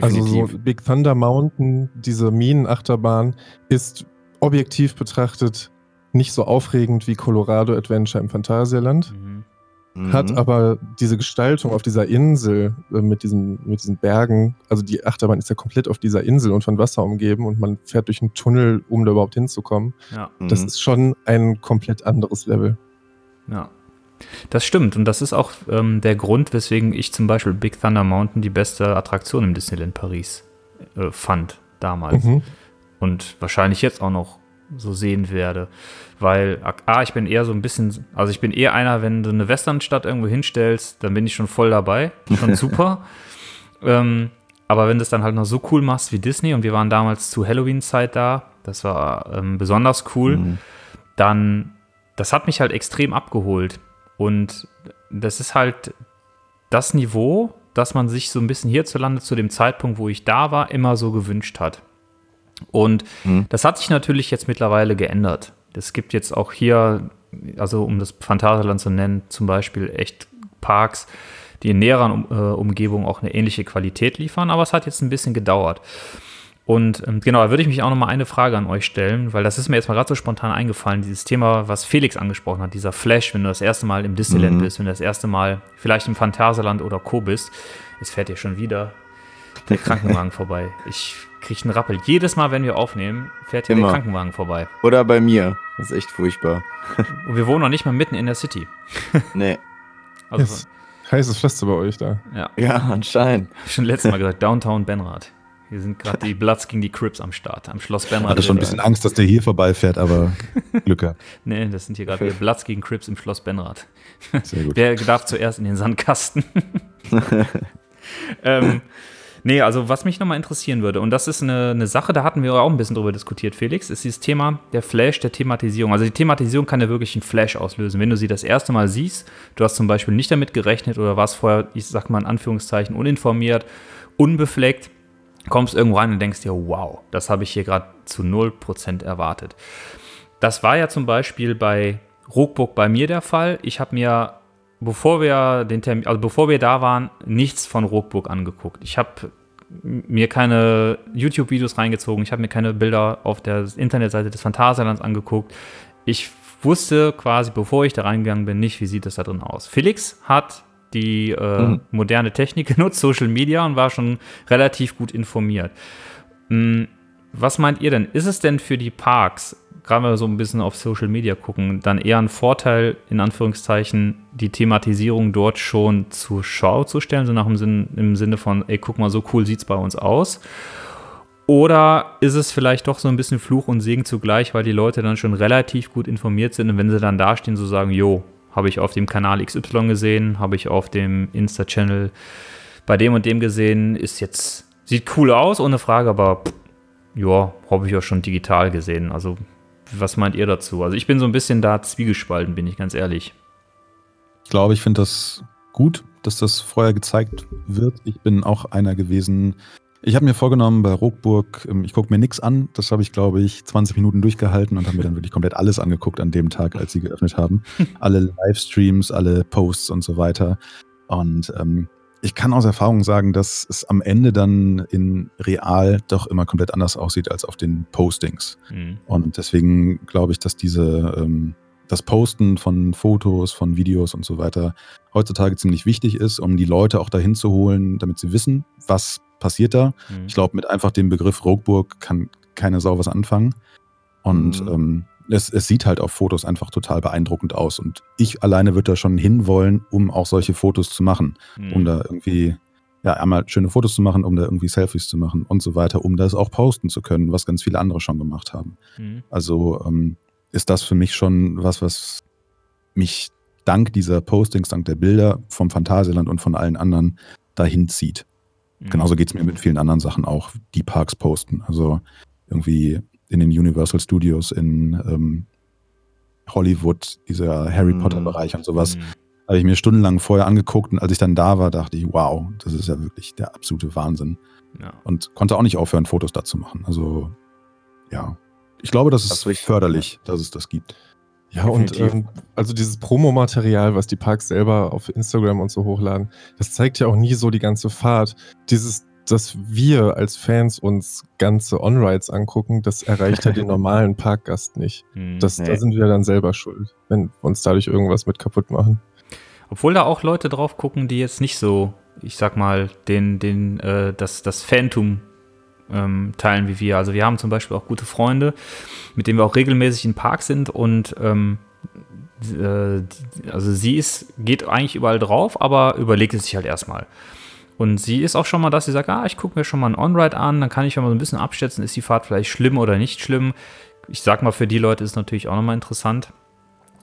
Also
Definitiv.
so Big Thunder Mountain, diese Minenachterbahn, ist objektiv betrachtet nicht so aufregend wie Colorado Adventure im Phantasialand.
Mhm.
Mhm.
Hat aber diese Gestaltung auf dieser Insel äh, mit, diesen, mit diesen Bergen, also die Achterbahn ist ja komplett auf dieser Insel und von Wasser umgeben und man fährt durch einen Tunnel, um da überhaupt hinzukommen.
Ja.
Das
Mhm.
ist schon ein komplett anderes Level.
Ja. Das stimmt. Und das ist auch ähm, der Grund, weswegen ich zum Beispiel Big Thunder Mountain die beste Attraktion im Disneyland Paris äh, fand damals.
Mhm.
Und wahrscheinlich jetzt auch noch so sehen werde. Weil, A, ich bin eher so ein bisschen, also ich bin eher einer, wenn du eine Westernstadt irgendwo hinstellst, dann bin ich schon voll dabei. Schon [LAUGHS] super. ähm, aber wenn du es dann halt noch so cool machst wie Disney, und wir waren damals zu Halloween-Zeit da, das war ähm, besonders cool,
Mhm.
dann, das hat mich halt extrem abgeholt. Und das ist halt das Niveau, das man sich so ein bisschen hierzulande zu dem Zeitpunkt, wo ich da war, immer so gewünscht hat. Und
Mhm.
das hat sich natürlich jetzt mittlerweile geändert. Es gibt jetzt auch hier, also um das Phantasialand zu nennen, zum Beispiel echt Parks, die in näheren um, äh, Umgebungen auch eine ähnliche Qualität liefern, aber es hat jetzt ein bisschen gedauert. Und ähm, genau, da würde ich mich auch noch mal eine Frage an euch stellen, weil das ist mir jetzt mal gerade so spontan eingefallen, dieses Thema, was Felix angesprochen hat, dieser Flash, wenn du das erste Mal im Disneyland
Mhm.
bist, wenn du das erste Mal vielleicht im Phantasialand oder Co. bist. Jetzt fährt hier schon wieder der Krankenwagen vorbei. Ich kriege einen Rappel. Jedes Mal, wenn wir aufnehmen, fährt hier
Immer.
der Krankenwagen vorbei.
Oder bei mir. Das ist echt furchtbar. [LAUGHS]
Und wir wohnen noch nicht mal mitten in der City. [LAUGHS]
Nee.
Also,
Yes. Heißes Pflaster bei euch da.
ja,
Ja, anscheinend.
hab ich schon letztes Mal gesagt, Downtown Benrad. Hier sind gerade die Bloods gegen die Crips am Start, am Schloss
Ich
Benrad.
hatte schon ein bisschen Angst, dass der hier vorbeifährt, aber [LAUGHS] Glück gehabt.
Nee, das sind hier gerade die Bloods gegen Crips im Schloss Benrad.
Sehr gut.
Wer darf zuerst in den Sandkasten? ähm, nee, also was mich nochmal interessieren würde, und das ist eine, eine Sache, da hatten wir auch ein bisschen drüber diskutiert, Felix, ist dieses Thema der Flash, der Thematisierung. Also die Thematisierung kann ja wirklich einen Flash auslösen. Wenn du sie das erste Mal siehst, du hast zum Beispiel nicht damit gerechnet oder warst vorher, ich sag mal in Anführungszeichen, uninformiert, unbefleckt, kommst irgendwo rein und denkst dir, wow, das habe ich hier gerade zu 0% erwartet. Das war ja zum Beispiel bei Rookbook bei mir der Fall. Ich habe mir, bevor wir den Termin, also bevor wir da waren, nichts von Rookbook angeguckt. Ich habe mir keine YouTube-Videos reingezogen, ich habe mir keine Bilder auf der Internetseite des Phantasialands angeguckt. Ich wusste quasi, bevor ich da reingegangen bin, nicht, wie sieht das da drin aus. Felix hat die äh,
Mhm.
moderne Technik [LAUGHS] genutzt, Social Media, und war schon relativ gut informiert. Mm, Was meint ihr denn? Ist es denn für die Parks, gerade wenn wir so ein bisschen auf Social Media gucken, dann eher ein Vorteil, in Anführungszeichen, die Thematisierung dort schon zur Schau zu stellen, so nach dem Sinn, im Sinne von, ey, guck mal, so cool sieht's bei uns aus? Oder ist es vielleicht doch so ein bisschen Fluch und Segen zugleich, weil die Leute dann schon relativ gut informiert sind und wenn sie dann dastehen, so sagen, jo, habe ich auf dem Kanal XY gesehen, habe ich auf dem Insta-Channel bei dem und dem gesehen, ist jetzt, sieht cool aus, ohne Frage, aber pff, ja, habe ich ja schon digital gesehen. Also, was meint ihr dazu? Also, ich bin so ein bisschen da zwiegespalten, bin ich ganz ehrlich.
Ich glaube, ich finde das gut, dass das vorher gezeigt wird. Ich bin auch einer gewesen. Ich habe mir vorgenommen, bei Rockburg, ähm, ich gucke mir nichts an. Das habe ich, glaube ich, 20 Minuten durchgehalten und habe mir dann wirklich komplett alles angeguckt an dem Tag, als sie geöffnet haben. [LAUGHS] alle Livestreams, alle Posts und so weiter. Und ähm, ich kann aus Erfahrung sagen, dass es am Ende dann in real doch immer komplett anders aussieht als auf den Postings.
Hm.
Und deswegen glaube ich, dass diese, ähm, das Posten von Fotos, von Videos und so weiter heutzutage ziemlich wichtig ist, um die Leute auch dahin zu holen, damit sie wissen, was passiert da.
Hm.
Ich glaube, mit einfach dem Begriff Rockburg kann keine Sau was anfangen. Und
Mhm.
ähm, es, es sieht halt auf Fotos einfach total beeindruckend aus. Und ich alleine würde da schon hinwollen, um auch solche Fotos zu machen
Hm.
um da irgendwie, ja, einmal schöne Fotos zu machen, um da irgendwie Selfies zu machen und so weiter, um das auch posten zu können, was ganz viele andere schon gemacht haben.
Hm.
Also ähm, ist das für mich schon was, was mich dank dieser Postings, dank der Bilder vom Phantasialand und von allen anderen dahin zieht.
Hm.
Genauso geht es mir mit vielen anderen Sachen auch, die Parks posten. Also irgendwie in den Universal Studios in ähm, Hollywood, dieser Harry
Mhm.
Potter-Bereich und sowas
Hm.
habe ich mir stundenlang vorher angeguckt und als ich dann da war, dachte ich, wow, das ist ja wirklich der absolute Wahnsinn.
Ja.
Und konnte auch nicht aufhören, Fotos da zu machen. Also, ja. Ich glaube, das ist
Das will ich-
förderlich, dass es das gibt.
Ja, und
Definitiv.
ähm, also dieses Promomaterial, was die Parks selber auf Instagram und so hochladen, das zeigt ja auch nie so die ganze Fahrt. Dieses, dass wir als Fans uns ganze On-Rides angucken, das erreicht ja den [LAUGHS] normalen Parkgast nicht.
Hm.
Das,
Nee.
Da sind wir dann selber schuld, wenn wir uns dadurch irgendwas mit kaputt machen.
Obwohl da auch Leute drauf gucken, die jetzt nicht so, ich sag mal, den, den, äh, das, das Phantom ähm, teilen wie wir. Also wir haben zum Beispiel auch gute Freunde, mit denen wir auch regelmäßig im Park sind und ähm, äh, also sie ist, geht eigentlich überall drauf, aber überlegt es sich halt erstmal. Und sie ist auch schon mal, dass sie sagt, ah, ich gucke mir schon mal ein On-Ride an, dann kann ich schon mal so ein bisschen abschätzen, ist die Fahrt vielleicht schlimm oder nicht schlimm. Ich sag mal, für die Leute ist es natürlich auch nochmal interessant.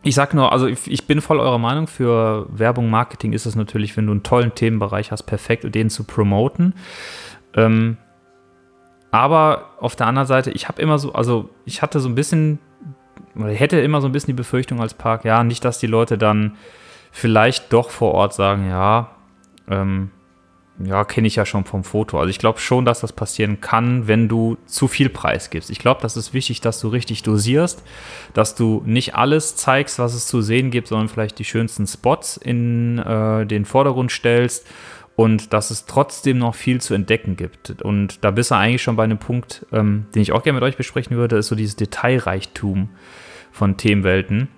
Ich sag nur, also ich, ich bin voll eurer Meinung, für Werbung, Marketing ist es natürlich, wenn du einen tollen Themenbereich hast, perfekt, den zu promoten. Ähm, aber auf der anderen Seite, ich habe immer so, also ich hatte so ein bisschen, oder hätte immer so ein bisschen die Befürchtung als Park, ja, nicht, dass die Leute dann vielleicht doch vor Ort sagen, ja, ähm, ja, kenne ich ja schon vom Foto. Also ich glaube schon, dass das passieren kann, wenn du zu viel Preis gibst. Ich glaube, das ist wichtig, dass du richtig dosierst, dass du nicht alles zeigst, was es zu sehen gibt, sondern vielleicht die schönsten Spots in äh, den Vordergrund stellst und dass es trotzdem noch viel zu entdecken gibt. Und da bist du eigentlich schon bei einem Punkt, ähm, den ich auch gerne mit euch besprechen würde, ist so dieses Detailreichtum von Themenwelten.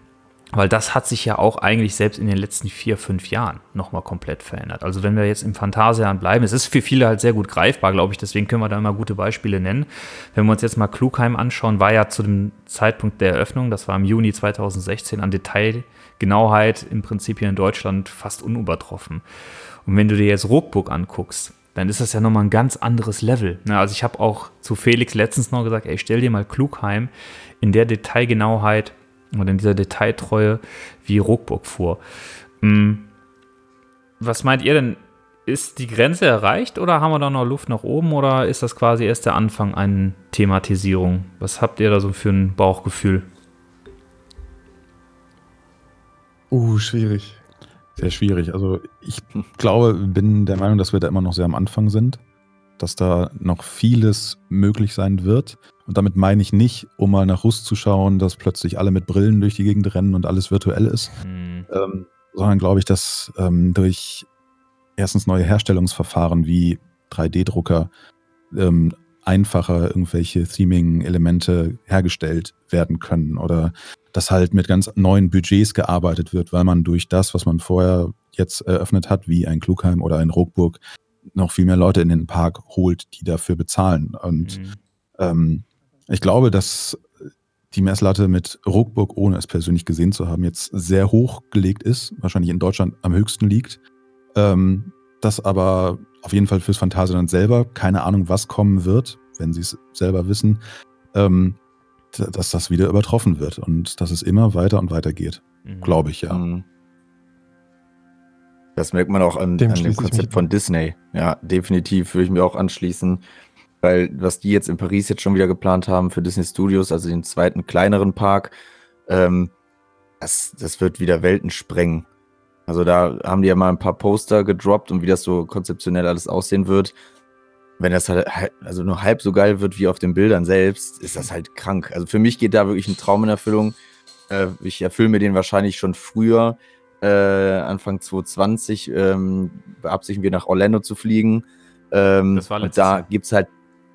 Weil das hat sich ja auch eigentlich selbst in den letzten vier, fünf Jahren nochmal komplett verändert. Also wenn wir jetzt im Phantasialand bleiben, es ist für viele halt sehr gut greifbar, glaube ich, deswegen können wir da immer gute Beispiele nennen. Wenn wir uns jetzt mal Klugheim anschauen, war ja zu dem Zeitpunkt der Eröffnung, das war im Juni 2016, an Detailgenauheit im Prinzip hier in Deutschland fast unübertroffen. Und wenn du dir jetzt Ruckburg anguckst, dann ist das ja nochmal ein ganz anderes Level. Ne? Also ich habe auch zu Felix letztens noch gesagt, ey, stell dir mal Klugheim in der Detailgenauheit oder in dieser Detailtreue wie Ruckburg vor. Hm. Was meint ihr denn? Ist die Grenze erreicht oder haben wir da noch Luft nach oben oder ist das quasi erst der Anfang einer Thematisierung? Was habt ihr da so für ein Bauchgefühl?
Uh, schwierig.
Sehr schwierig. Also ich glaube, bin der Meinung, dass wir da immer noch sehr am Anfang sind, dass da noch vieles möglich sein wird. Und damit meine ich nicht, um mal nach Rust zu schauen, dass plötzlich alle mit Brillen durch die Gegend rennen und alles virtuell ist,
Hm.
ähm, sondern glaube ich, dass ähm, durch erstens neue Herstellungsverfahren wie 3D-Drucker ähm, einfacher irgendwelche Theming-Elemente hergestellt werden können oder dass halt mit ganz neuen Budgets gearbeitet wird, weil man durch das, was man vorher jetzt eröffnet hat, wie ein Klugheim oder ein Rockburg, noch viel mehr Leute in den Park holt, die dafür bezahlen. Und
Hm.
ähm, ich glaube, dass die Messlatte mit Ruckburg, ohne es persönlich gesehen zu haben, jetzt sehr hoch gelegt ist, wahrscheinlich in Deutschland am höchsten liegt. Ähm, das aber auf jeden Fall fürs Phantasialand selber, keine Ahnung, was kommen wird, wenn sie es selber wissen, ähm, dass das wieder übertroffen wird und dass es immer weiter und weiter geht,
Mhm.
glaube ich, ja.
Mhm. Das merkt man auch an,
Dem
an dem Konzept von Disney. Ja, definitiv würde ich mir auch anschließen. Weil was die jetzt in Paris jetzt schon wieder geplant haben für Disney Studios, also den zweiten kleineren Park, ähm, das, das wird wieder Welten sprengen. Also da haben die ja mal ein paar Poster gedroppt und wie das so konzeptionell alles aussehen wird. Wenn das halt, also nur halb so geil wird wie auf den Bildern selbst, ist das halt krank. Also für mich geht da wirklich ein Traum in Erfüllung. Äh, ich erfülle mir den wahrscheinlich schon früher, äh, Anfang 2020, ähm, beabsichtigen wir nach Orlando zu fliegen. Ähm,
Das war
und
letztes
da
Jahr.
gibt's halt.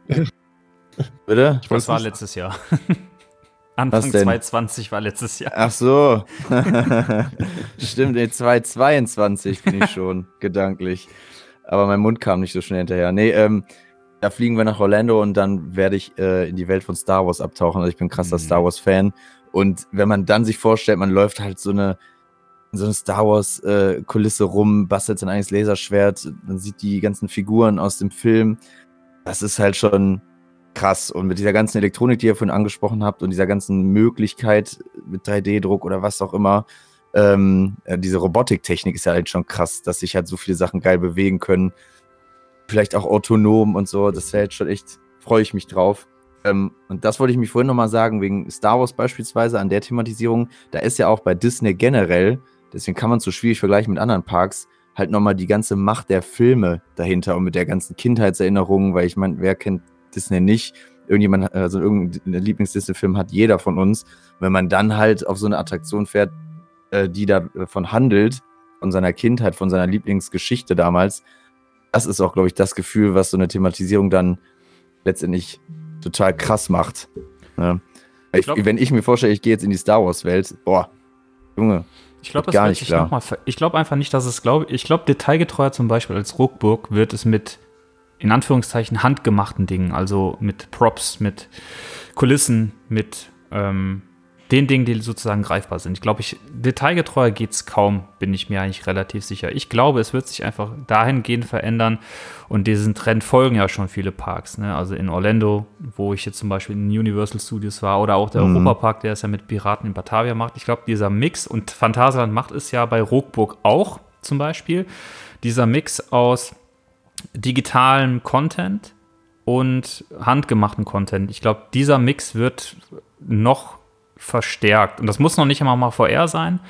[LAUGHS] Bitte?
Ich
Das war
nicht.
letztes Jahr. [LAUGHS] Anfang
Was denn?
2020 war letztes Jahr.
Ach so. [LAUGHS] Stimmt, in 2022 bin ich schon gedanklich. Aber mein Mund kam nicht so schnell hinterher. Nee, ähm, da fliegen wir nach Orlando und dann werde ich äh, in die Welt von Star Wars abtauchen. Also ich bin krasser
Mhm.
Star Wars-Fan. Und wenn man dann sich vorstellt, man läuft halt so eine, so eine Star Wars-Kulisse rum, bastelt sein eigenes Laserschwert, man sieht die ganzen Figuren aus dem Film. Das ist halt schon krass. Und mit dieser ganzen Elektronik, die ihr vorhin angesprochen habt und dieser ganzen Möglichkeit mit 3D-Druck oder was auch immer, ähm, äh, diese Robotiktechnik ist ja halt schon krass, dass sich halt so viele Sachen geil bewegen können. Vielleicht auch autonom und so. Das wäre jetzt schon echt, freue ich mich drauf. Ähm, und das wollte ich mich vorhin nochmal sagen, wegen Star Wars beispielsweise an der Thematisierung. Da ist ja auch bei Disney generell, deswegen kann man es so schwierig vergleichen mit anderen Parks, halt nochmal die ganze Macht der Filme dahinter und mit der ganzen Kindheitserinnerung, weil ich meine, wer kennt Disney nicht? Irgendjemand, also irgendein Lieblings-Disney-Film hat jeder von uns. Wenn man dann halt auf so eine Attraktion fährt, äh, die davon handelt, von seiner Kindheit, von seiner Lieblingsgeschichte damals, das ist auch, glaube ich, das Gefühl, was so eine Thematisierung dann letztendlich total krass macht. Ne? Ich, wenn ich mir vorstelle, ich gehe jetzt in die Star Wars-Welt, boah, Junge,
Ich glaube, das
Gar nicht klar.
mal Ich glaube einfach nicht, dass es glaube ich glaube detailgetreuer zum Beispiel als Ruckburg wird es mit in Anführungszeichen handgemachten Dingen, also mit Props, mit Kulissen, mit ähm, den Dingen, die sozusagen greifbar sind. Ich glaube, ich detailgetreuer geht es kaum, bin ich mir eigentlich relativ sicher. Ich glaube, es wird sich einfach dahingehend verändern und diesen Trend folgen ja schon viele Parks. Ne? Also in Orlando, wo ich jetzt zum Beispiel in Universal Studios war oder auch der
Mhm.
Europapark, der es ja mit Piraten in Batavia macht. Ich glaube, dieser Mix und Phantasialand macht es ja bei Rockburg auch zum Beispiel. Dieser Mix aus digitalem Content und handgemachten Content. Ich glaube, dieser Mix wird noch verstärkt. Und das muss noch nicht einmal mal VR sein.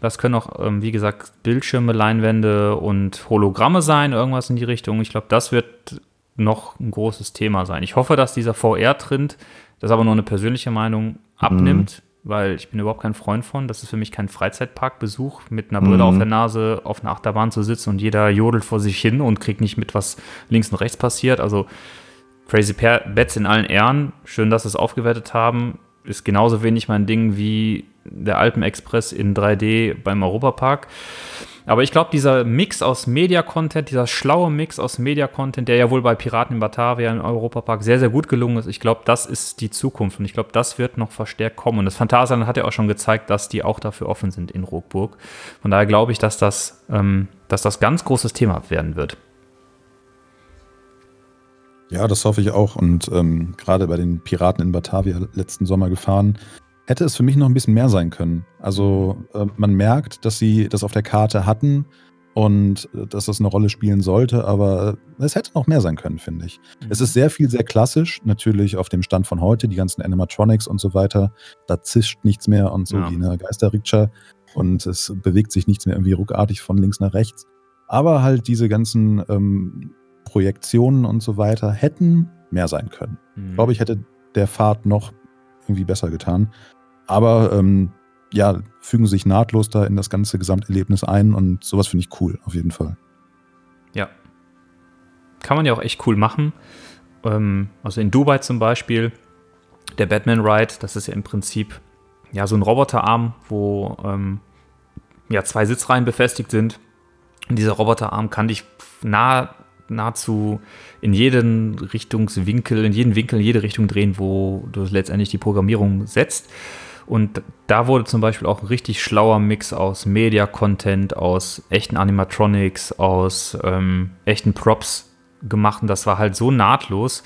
Das können auch, ähm, wie gesagt, Bildschirme, Leinwände und Hologramme sein, irgendwas in die Richtung. Ich glaube, das wird noch ein großes Thema sein. Ich hoffe, dass dieser VR-Trend, das ist aber nur eine persönliche Meinung, abnimmt, weil ich bin überhaupt kein Freund von. Das ist für mich kein Freizeitparkbesuch, mit einer Brille
Mhm.
auf der Nase auf einer Achterbahn zu sitzen und jeder jodelt vor sich hin und kriegt nicht mit, was links und rechts passiert. Also Crazy Pair Bets in allen Ehren. Schön, dass sie es aufgewertet haben. Ist genauso wenig mein Ding wie der Alpenexpress in 3D beim Europapark. Aber ich glaube, dieser Mix aus Media-Content, dieser schlaue Mix aus Media-Content, der ja wohl bei Piraten in Batavia im Europapark sehr, sehr gut gelungen ist, ich glaube, das ist die Zukunft. Und ich glaube, das wird noch verstärkt kommen. Und das Phantasialand hat ja auch schon gezeigt, dass die auch dafür offen sind in Rockburg. Von daher glaube ich, dass das, ähm, dass das ganz großes Thema werden wird.
Ja, das hoffe ich auch. Und ähm, gerade bei den Piraten in Batavia letzten Sommer gefahren, hätte es für mich noch ein bisschen mehr sein können. Also äh, man merkt, dass sie das auf der Karte hatten und äh, dass das eine Rolle spielen sollte, aber es hätte noch mehr sein können, finde ich. Es ist sehr viel, sehr klassisch, natürlich auf dem Stand von heute, die ganzen Animatronics und so weiter. Da zischt nichts mehr und so
Ja.
wie eine Geisterrikscha und es bewegt sich nichts mehr irgendwie ruckartig von links nach rechts. Aber halt diese ganzen ähm, Projektionen und so weiter hätten mehr sein können.
Mhm.
Ich glaube, ich hätte der Fahrt noch irgendwie besser getan. Aber ähm, ja, fügen sich nahtlos da in das ganze Gesamterlebnis ein und sowas finde ich cool, auf jeden Fall.
Ja. Kann man ja auch echt cool machen. Ähm, also in Dubai zum Beispiel, der Batman Ride, das ist ja im Prinzip ja so ein Roboterarm, wo ähm, ja zwei Sitzreihen befestigt sind. Und dieser Roboterarm kann dich nah, nahezu in jeden Richtungswinkel, in jeden Winkel, in jede Richtung drehen, wo du letztendlich die Programmierung setzt. Und da wurde zum Beispiel auch ein richtig schlauer Mix aus Media-Content, aus echten Animatronics, aus ähm, echten Props gemacht. Und das war halt so nahtlos,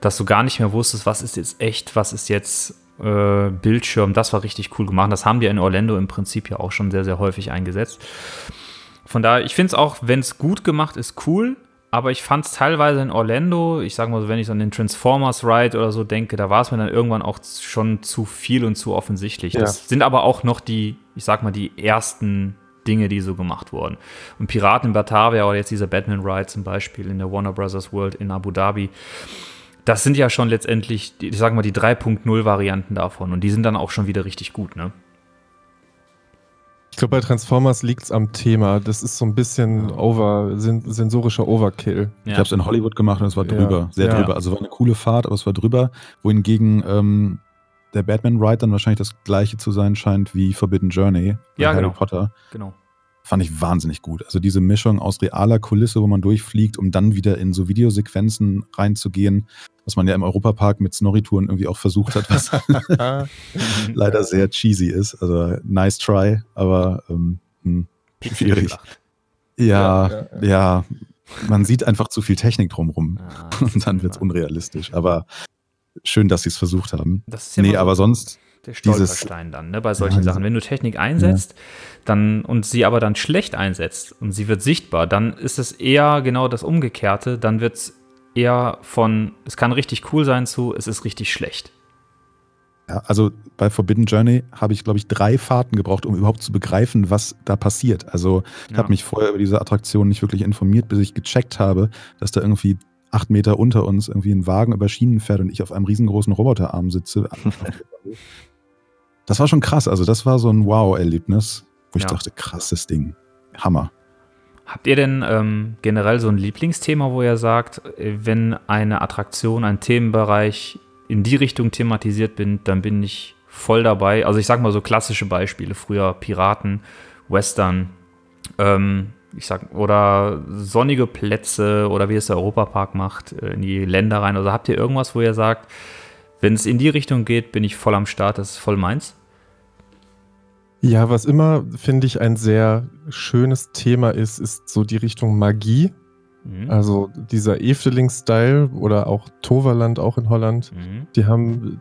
dass du gar nicht mehr wusstest, was ist jetzt echt, was ist jetzt äh, Bildschirm. Das war richtig cool gemacht. Das haben die in Orlando im Prinzip ja auch schon sehr, sehr häufig eingesetzt. Von daher, ich finde es auch, wenn es gut gemacht ist, cool. Aber ich fand es teilweise in Orlando, ich sag mal so, wenn ich so an den Transformers Ride oder so denke, da war es mir dann irgendwann auch schon zu viel und zu offensichtlich.
Ja.
Das sind aber auch noch die, ich sag mal, die ersten Dinge, die so gemacht wurden. Und Piraten in Batavia oder jetzt dieser Batman Ride zum Beispiel in der Warner Brothers World in Abu Dhabi, das sind ja schon letztendlich, die- ich sag mal, die 3.0 Varianten davon. Und die sind dann auch schon wieder richtig gut, ne?
Ich glaube, bei Transformers liegt es am Thema. Das ist so ein bisschen over, sen sensorischer Overkill.
Ich habe es in Hollywood gemacht und es war
Ja.
drüber, sehr
Ja.
drüber. Also war eine coole Fahrt, aber es war drüber. Wohingegen ähm, der Batman Ride dann wahrscheinlich das gleiche zu sein scheint wie Forbidden Journey bei
Ja,
Harry
genau.
Potter.
Genau.
Fand ich wahnsinnig gut. Also diese Mischung aus realer Kulisse, wo man durchfliegt, um dann wieder in so Videosequenzen reinzugehen, was man ja im Europapark mit Snorri-Touren irgendwie auch versucht hat, was [LAUGHS] leider sehr cheesy ist. Also nice try, aber ähm, hm, schwierig. Ja,
Ja,
ja,
ja,
man sieht einfach zu viel Technik drumrum. [LAUGHS] Und dann wird es unrealistisch. Aber schön, dass sie es versucht haben.
Das ist ja
Nee,
so
aber sonst,
der Stolperstein dann, ne, bei solchen
Ja,
Sachen. Wenn du Technik einsetzt, dann und sie aber dann schlecht einsetzt und sie wird sichtbar, dann ist es eher genau das Umgekehrte. Dann wird es eher von, es kann richtig cool sein zu, es ist richtig schlecht.
ja, also bei Forbidden Journey habe ich, glaube ich, drei Fahrten gebraucht, um überhaupt zu begreifen, was da passiert. Also ich
Ja.
habe mich vorher über diese Attraktion nicht wirklich informiert, bis ich gecheckt habe, dass da irgendwie acht Meter unter uns irgendwie ein Wagen über Schienen fährt und ich auf einem riesengroßen Roboterarm sitze. [LAUGHS] das war schon krass. Also das war so ein Wow-Erlebnis, wo ich
Ja.
dachte, krasses Ding. Hammer.
Habt ihr denn ähm, generell so ein Lieblingsthema, wo ihr sagt, äh, wenn eine Attraktion, ein Themenbereich in die Richtung thematisiert bin, dann bin ich voll dabei? Also ich sag mal so klassische Beispiele, früher Piraten, Western, ähm, ich sag, oder sonnige Plätze oder wie es der Europapark macht, äh, in die Länder rein. Also habt ihr irgendwas, wo ihr sagt, wenn es in die Richtung geht, bin ich voll am Start, das ist voll meins?
Ja, was immer, finde ich, ein sehr schönes Thema ist, ist so die Richtung Magie.
Mhm.
Also dieser Efteling-Style oder auch Toverland, auch in Holland.
Mhm.
Die haben,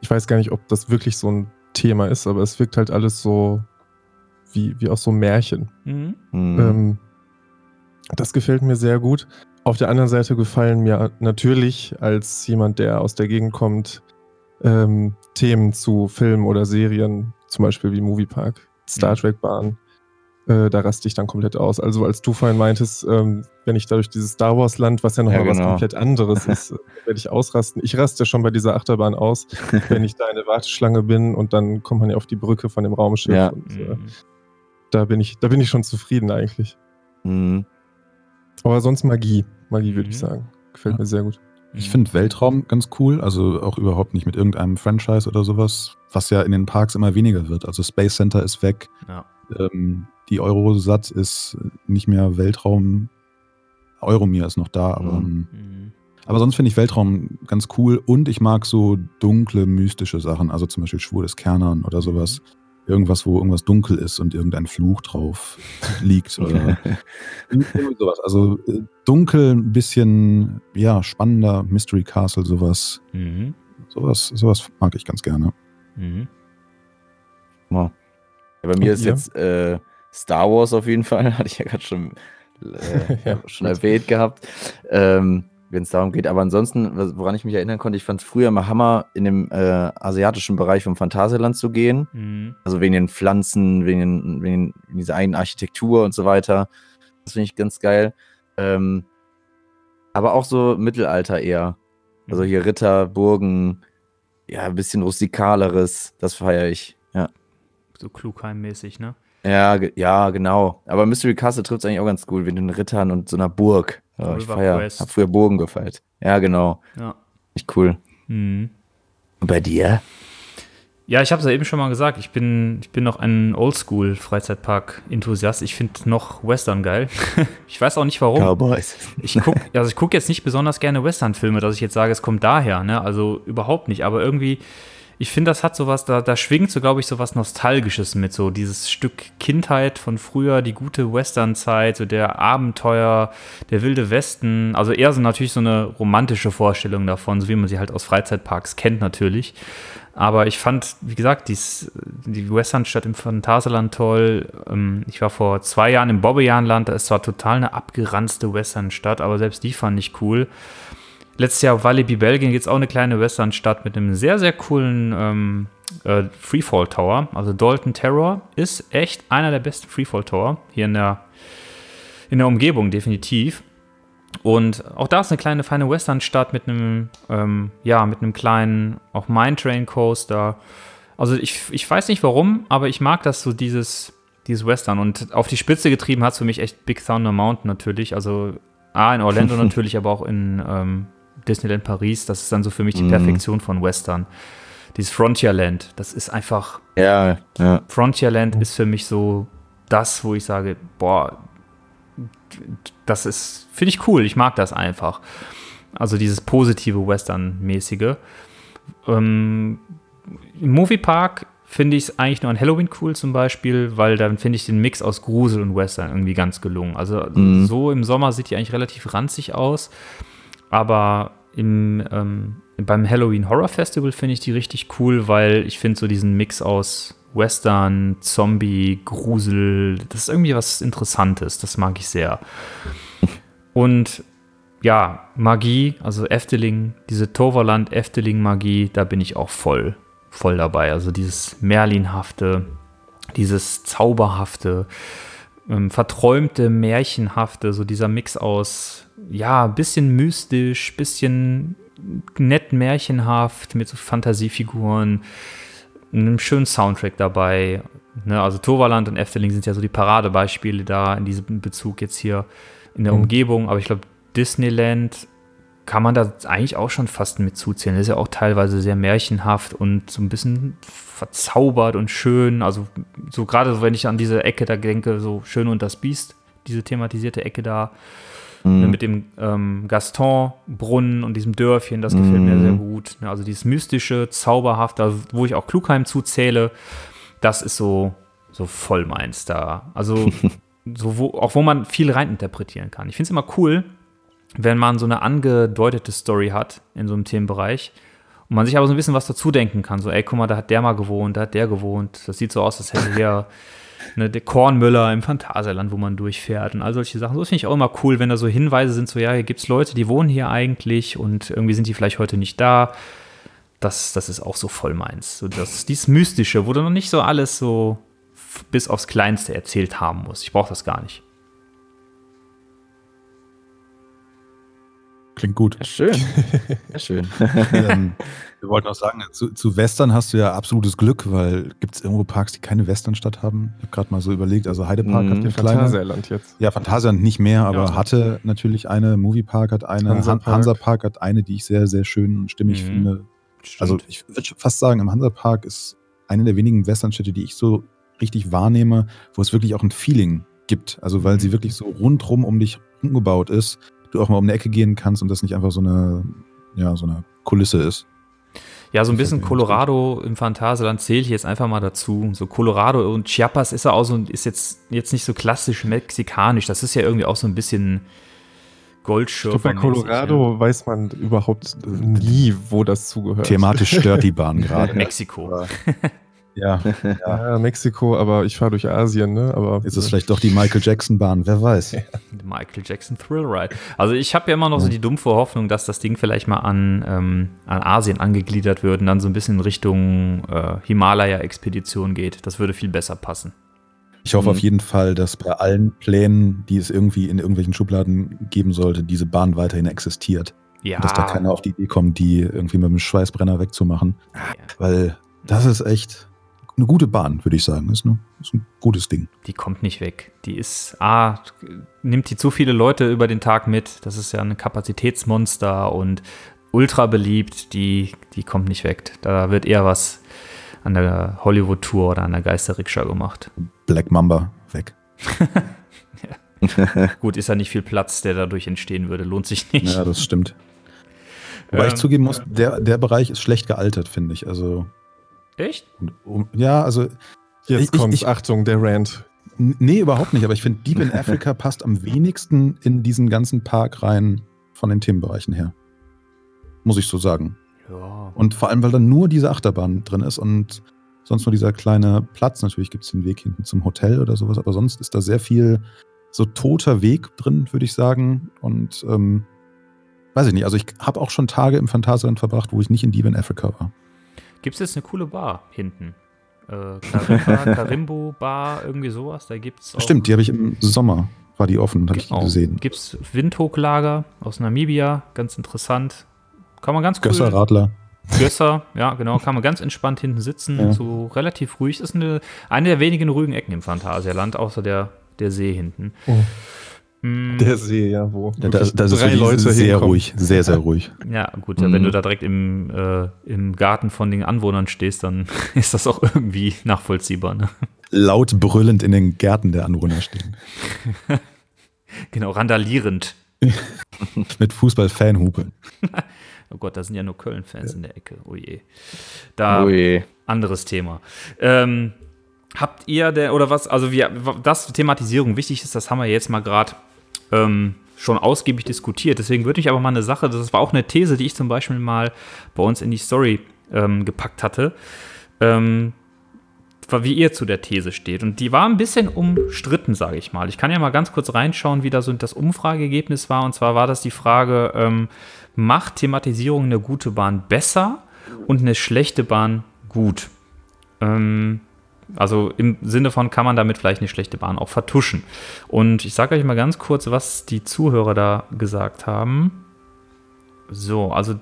ich weiß gar nicht, ob das wirklich so ein Thema ist, aber es wirkt halt alles so wie, wie aus so Märchen.
Mhm.
Hm.
Ähm, das gefällt mir sehr gut. Auf der anderen Seite gefallen mir natürlich als jemand, der aus der Gegend kommt, ähm, Themen zu Filmen oder Serien, zum Beispiel wie Moviepark, Star
Mhm.
Trek Bahn. Äh, da raste ich dann komplett aus. Also als du vorhin meintest, ähm, wenn ich da durch dieses Star Wars Land, was ja nochmal
Ja,
was
genau.
komplett anderes [LAUGHS] ist, werde ich ausrasten. Ich raste schon bei dieser Achterbahn aus, [LAUGHS] wenn ich da in der Warteschlange bin und dann kommt man ja auf die Brücke von dem Raumschiff.
Ja.
Und, äh,
Mhm.
da bin ich, da bin ich schon zufrieden eigentlich.
Hm.
Aber sonst Magie. Magie würde ich
Mhm.
sagen. Gefällt
Ja.
mir sehr gut.
Ich finde Weltraum ganz cool, also auch überhaupt nicht mit irgendeinem Franchise oder sowas, was ja in den Parks immer weniger wird. Also Space Center ist weg,
Ja.
ähm, die Eurosat ist nicht mehr Weltraum, Euromir ist noch da, aber,
Mhm.
Mhm.
aber sonst finde ich Weltraum ganz cool und ich mag so dunkle, mystische Sachen, also zum Beispiel Schwur des Kernern oder sowas. irgendwas, wo irgendwas dunkel ist und irgendein Fluch drauf [LAUGHS] liegt oder sowas. Also äh, dunkel, ein bisschen, ja, spannender, Mystery Castle, sowas.
Mhm.
Sowas, sowas mag ich ganz gerne.
Mhm.
Ja, bei mir ist
ihr?
jetzt äh, Star Wars auf jeden Fall, [LAUGHS] hatte ich ja gerade schon, äh, [LAUGHS]
Ja.
schon erwähnt gehabt, ähm, wenn es darum geht. Aber ansonsten, woran ich mich erinnern konnte, ich fand es früher mal Hammer, in dem äh, asiatischen Bereich vom Phantasialand zu gehen.
Mhm.
Also wegen den Pflanzen, wegen, wegen dieser eigenen Architektur und so weiter. Das finde ich ganz geil. Ähm, aber auch so Mittelalter eher. Also hier Ritter, Burgen, ja, ein bisschen rustikaleres, das feiere ich. Ja.
So Klugheim-mäßig, ne?
Ja, ja, genau. Aber Mystery Castle trifft es eigentlich auch ganz gut, mit den Rittern und so einer Burg. Ja, ich feier,
Quest.
hab früher Burgen gefeiert. Ja, genau.
Ja.
Echt cool.
Mhm.
Und bei dir?
Ja, ich habe es ja eben schon mal gesagt, ich bin, ich bin noch ein Oldschool-Freizeitpark-Enthusiast. Ich finde noch Western geil. [LAUGHS] ich weiß auch nicht warum.
Cowboys.
Ich guck, also ich gucke jetzt nicht besonders gerne Western-Filme, dass ich jetzt sage, es kommt daher, ne? Also überhaupt nicht. Aber irgendwie, ich finde, das hat sowas, da, da schwingt so, glaube ich, so was Nostalgisches mit, so dieses Stück Kindheit von früher, die gute Western-Zeit, so der Abenteuer, der wilde Westen. Also eher so natürlich so eine romantische Vorstellung davon, so wie man sie halt aus Freizeitparks kennt, natürlich. Aber ich fand, wie gesagt, dies, die Westernstadt im Phantasialand toll. Ähm, Ich war vor zwei Jahren im Bobbejahnland. Da ist zwar total eine abgeranzte Westernstadt, aber selbst die fand ich cool. Letztes Jahr auf Walibi, Belgien, gibt es auch eine kleine Westernstadt mit einem sehr, sehr coolen ähm, äh, Freefall Tower. Also Dalton Terror ist echt einer der besten Freefall Tower hier in der, in der Umgebung, definitiv. Und auch da ist eine kleine feine Westernstadt mit einem, ähm, ja, mit einem kleinen, auch Mine Train Coaster. Also ich, ich weiß nicht warum, aber ich mag das so, dieses, dieses Western. Und auf die Spitze getrieben hat es für mich echt Big Thunder Mountain natürlich. Also A, in Orlando [LAUGHS] natürlich, aber auch in ähm, Disneyland Paris. Das ist dann so für mich die
Mhm.
Perfektion von Western. Dieses Frontierland, das ist einfach,
Ja, ja.
Frontierland ist für mich so das, wo ich sage, boah, das ist, finde ich cool, ich mag das einfach. Also dieses positive Western-mäßige. Ähm, Im Moviepark finde ich es eigentlich nur an Halloween cool zum Beispiel, weil dann finde ich den Mix aus Grusel und Western irgendwie ganz gelungen. Also
Mhm.
so im Sommer sieht die eigentlich relativ ranzig aus, aber im, ähm, beim Halloween Horror Festival finde ich die richtig cool, weil ich finde so diesen Mix aus Western, Zombie, Grusel, das ist irgendwie was Interessantes, das mag ich sehr. Und ja, Magie, also Efteling, diese Toverland Efteling Magie, da bin ich auch voll, voll dabei. Also dieses Merlinhafte, dieses Zauberhafte, ähm, verträumte, märchenhafte, so dieser Mix aus, ja, bisschen mystisch, bisschen nett märchenhaft mit so Fantasiefiguren, einem schönen Soundtrack dabei. Ne, also Toverland und Efteling sind ja so die Paradebeispiele da in diesem Bezug jetzt hier in der
Mhm.
Umgebung. Aber ich glaube, Disneyland kann man da eigentlich auch schon fast mit zuzählen. Das ist ja auch teilweise sehr märchenhaft und so ein bisschen verzaubert und schön. Also so gerade so, wenn ich an diese Ecke da denke, so Schön und das Biest, diese thematisierte Ecke da. Ne,
Mhm.
mit dem ähm, Gaston-Brunnen und diesem Dörfchen, das gefällt mir
Mhm.
sehr gut. Ne, Also dieses mystische, zauberhafte, wo ich auch Klugheim zuzähle, das ist so, so voll meins da. Also [LAUGHS] so wo, auch wo man viel reininterpretieren kann. Ich finde es immer cool, wenn man so eine angedeutete Story hat in so einem Themenbereich und man sich aber so ein bisschen was dazu denken kann. So, ey, guck mal, da hat der mal gewohnt, da hat der gewohnt. Das sieht so aus, als hätte [LAUGHS] der ne, der Kornmüller im Phantasialand, wo man durchfährt und all solche Sachen. So finde ich auch immer cool, wenn da so Hinweise sind, so, ja, hier gibt es Leute, die wohnen hier eigentlich und irgendwie sind die vielleicht heute nicht da. Das, das ist auch so voll meins. So das, dieses Mystische, wo du noch nicht so alles so bis aufs Kleinste erzählt haben musst. Ich brauche das gar nicht.
Klingt gut.
Ja, schön. [LAUGHS] Ja, schön.
ähm, wir wollten auch sagen, zu, zu Western hast du ja absolutes Glück, weil gibt es irgendwo Parks, die keine Westernstadt haben? Ich habe gerade mal so überlegt, also Heidepark
Mhm.
hat eine kleine.
Phantasialand jetzt.
Ja, Phantasialand nicht mehr, aber
Ja.
hatte natürlich eine. Moviepark hat eine.
Hansapark.
Hansa Hansapark hat eine, die ich sehr, sehr schön und stimmig
Mhm.
finde. Also ich würde fast sagen, im Hansapark ist eine der wenigen Westernstädte, die ich so richtig wahrnehme, wo es wirklich auch ein Feeling gibt. Also weil sie wirklich so rundrum um dich umgebaut ist, du auch mal um eine Ecke gehen kannst und das nicht einfach so eine, ja, so eine Kulisse ist.
Ja, so ein bisschen Colorado im Phantasialand zähle ich jetzt einfach mal dazu. So Colorado und Chiapas ist ja auch so, ist jetzt, jetzt nicht so klassisch mexikanisch. Das ist ja irgendwie auch so ein bisschen
Ich
Goldschürfer.
glaube, bei Colorado weiß man überhaupt nie, wo das zugehört.
Thematisch stört die Bahn [LAUGHS] gerade.
Mexiko. [LAUGHS] [LAUGHS]
Ja.
Ja, Mexiko, aber ich fahre durch Asien, ne? Aber
Ist es vielleicht doch die Michael Jackson Bahn? Wer weiß. [LAUGHS]
Michael Jackson Thrill Ride. Also ich habe ja immer noch so die dumpfe Hoffnung, dass das Ding vielleicht mal an, ähm, an Asien angegliedert wird und dann so ein bisschen Richtung äh, Himalaya-Expedition geht. Das würde viel besser passen.
Ich hoffe
Mhm.
auf jeden Fall, dass bei allen Plänen, die es irgendwie in irgendwelchen Schubladen geben sollte, diese Bahn weiterhin existiert.
Ja,
Und dass da keiner auf die Idee kommt, die irgendwie mit dem Schweißbrenner wegzumachen. Weil das ist echt eine gute Bahn, würde ich sagen. Ist, eine, ist ein gutes Ding.
die kommt nicht weg. Die ist, A, nimmt die zu viele Leute über den Tag mit. Das ist ja ein Kapazitätsmonster und ultra beliebt. Die, die kommt nicht weg. Da wird eher was an der Hollywood-Tour oder an der Geisterrikscha gemacht.
Black Mamba weg. [LAUGHS] [LAUGHS]
Gut, ist ja nicht viel Platz, der dadurch entstehen würde. Lohnt sich nicht.
Ja, das stimmt. Wobei
Ähm,
ich zugeben muss, der, der Bereich ist schlecht gealtert, finde ich. Also,
Echt?
um, ja, also,
jetzt
Ich-
kommt's.
ich-
Achtung, der Rant.
n- nee, überhaupt nicht. Aber ich finde, Deep in Africa [LAUGHS] passt am wenigsten in diesen ganzen Park rein von den Themenbereichen her. Muss ich so sagen.
Ja.
Und vor allem, weil da nur diese Achterbahn drin ist und sonst nur dieser kleine Platz. Natürlich gibt es den Weg hinten zum Hotel oder sowas, aber sonst ist da sehr viel so toter Weg drin, würde ich sagen. Und ähm, weiß ich nicht. Also ich habe auch schon Tage im Phantasialand verbracht, wo ich nicht in Deep in Africa war.
Gibt es jetzt eine coole Bar hinten? Äh, Karimba, [LAUGHS] Karimbo Bar, irgendwie sowas. Da gibt es
Stimmt, die habe ich im Sommer, war die offen, habe ich die gesehen.
Gibt es Windhoek-Lager aus Namibia, ganz interessant. Kann man ganz cool.
Gösser Radler.
Gösser, ja, genau. Kann man ganz entspannt hinten sitzen,
Ja.
so relativ ruhig. Ist eine, eine der wenigen ruhigen Ecken im Phantasialand, außer der, der See hinten.
Oh.
Mm,
Der See, ja, wo
Ja, da, da ist
drei
wirklich
Leute
sehr
hinkommen.
ruhig, sehr, sehr ruhig.
ja, gut,
Mhm.
wenn du da direkt im, äh, im Garten von den Anwohnern stehst, dann [LAUGHS] ist das auch irgendwie nachvollziehbar. Ne?
Laut brüllend in den Gärten der Anwohner stehen. [LAUGHS]
Genau, randalierend. [LAUGHS]
Mit Fußball-Fanhupe.
Oh Gott, da sind ja nur Köln-Fans in der Ecke. Oh je. Da,
Oh je.
anderes Thema. Ähm, habt ihr denn, oder was, also wir, das Thematisierung wichtig ist, das haben wir jetzt mal gerade ähm, schon ausgiebig diskutiert. Deswegen würde ich aber mal eine Sache, das war auch eine These, die ich zum Beispiel mal bei uns in die Story ähm, gepackt hatte, ähm, wie ihr zu der These steht. Und die war ein bisschen umstritten, sage ich mal. Ich kann ja mal ganz kurz reinschauen, wie da so das Umfrageergebnis war. Und zwar war das die Frage, ähm, macht Thematisierung eine gute Bahn besser und eine schlechte Bahn gut? Ähm, also im Sinne von, kann man damit vielleicht eine schlechte Bahn auch vertuschen? Und ich sage euch mal ganz kurz, was die Zuhörer da gesagt haben. So, also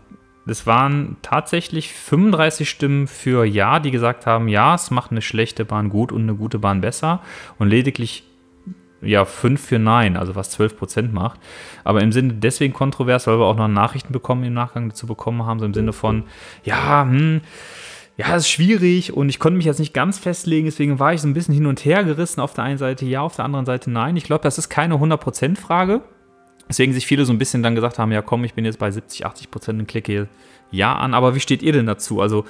es waren tatsächlich 35 Stimmen für Ja, die gesagt haben, ja, es macht eine schlechte Bahn gut und eine gute Bahn besser. Und lediglich ja, 5 für Nein, also was 12 Prozent macht. Aber im Sinne deswegen kontrovers, weil wir auch noch Nachrichten bekommen im Nachgang dazu bekommen haben, so im Sinne von, ja, hm, ja, es ist schwierig und ich konnte mich jetzt nicht ganz festlegen, deswegen war ich so ein bisschen hin und her gerissen. Auf der einen Seite ja, auf der anderen Seite nein. Ich glaube, das ist keine 100%-Frage. Deswegen sich viele so ein bisschen dann gesagt haben, ja komm, ich bin jetzt bei 70, 80 Prozent und klicke ja an. Aber wie steht ihr denn dazu? Also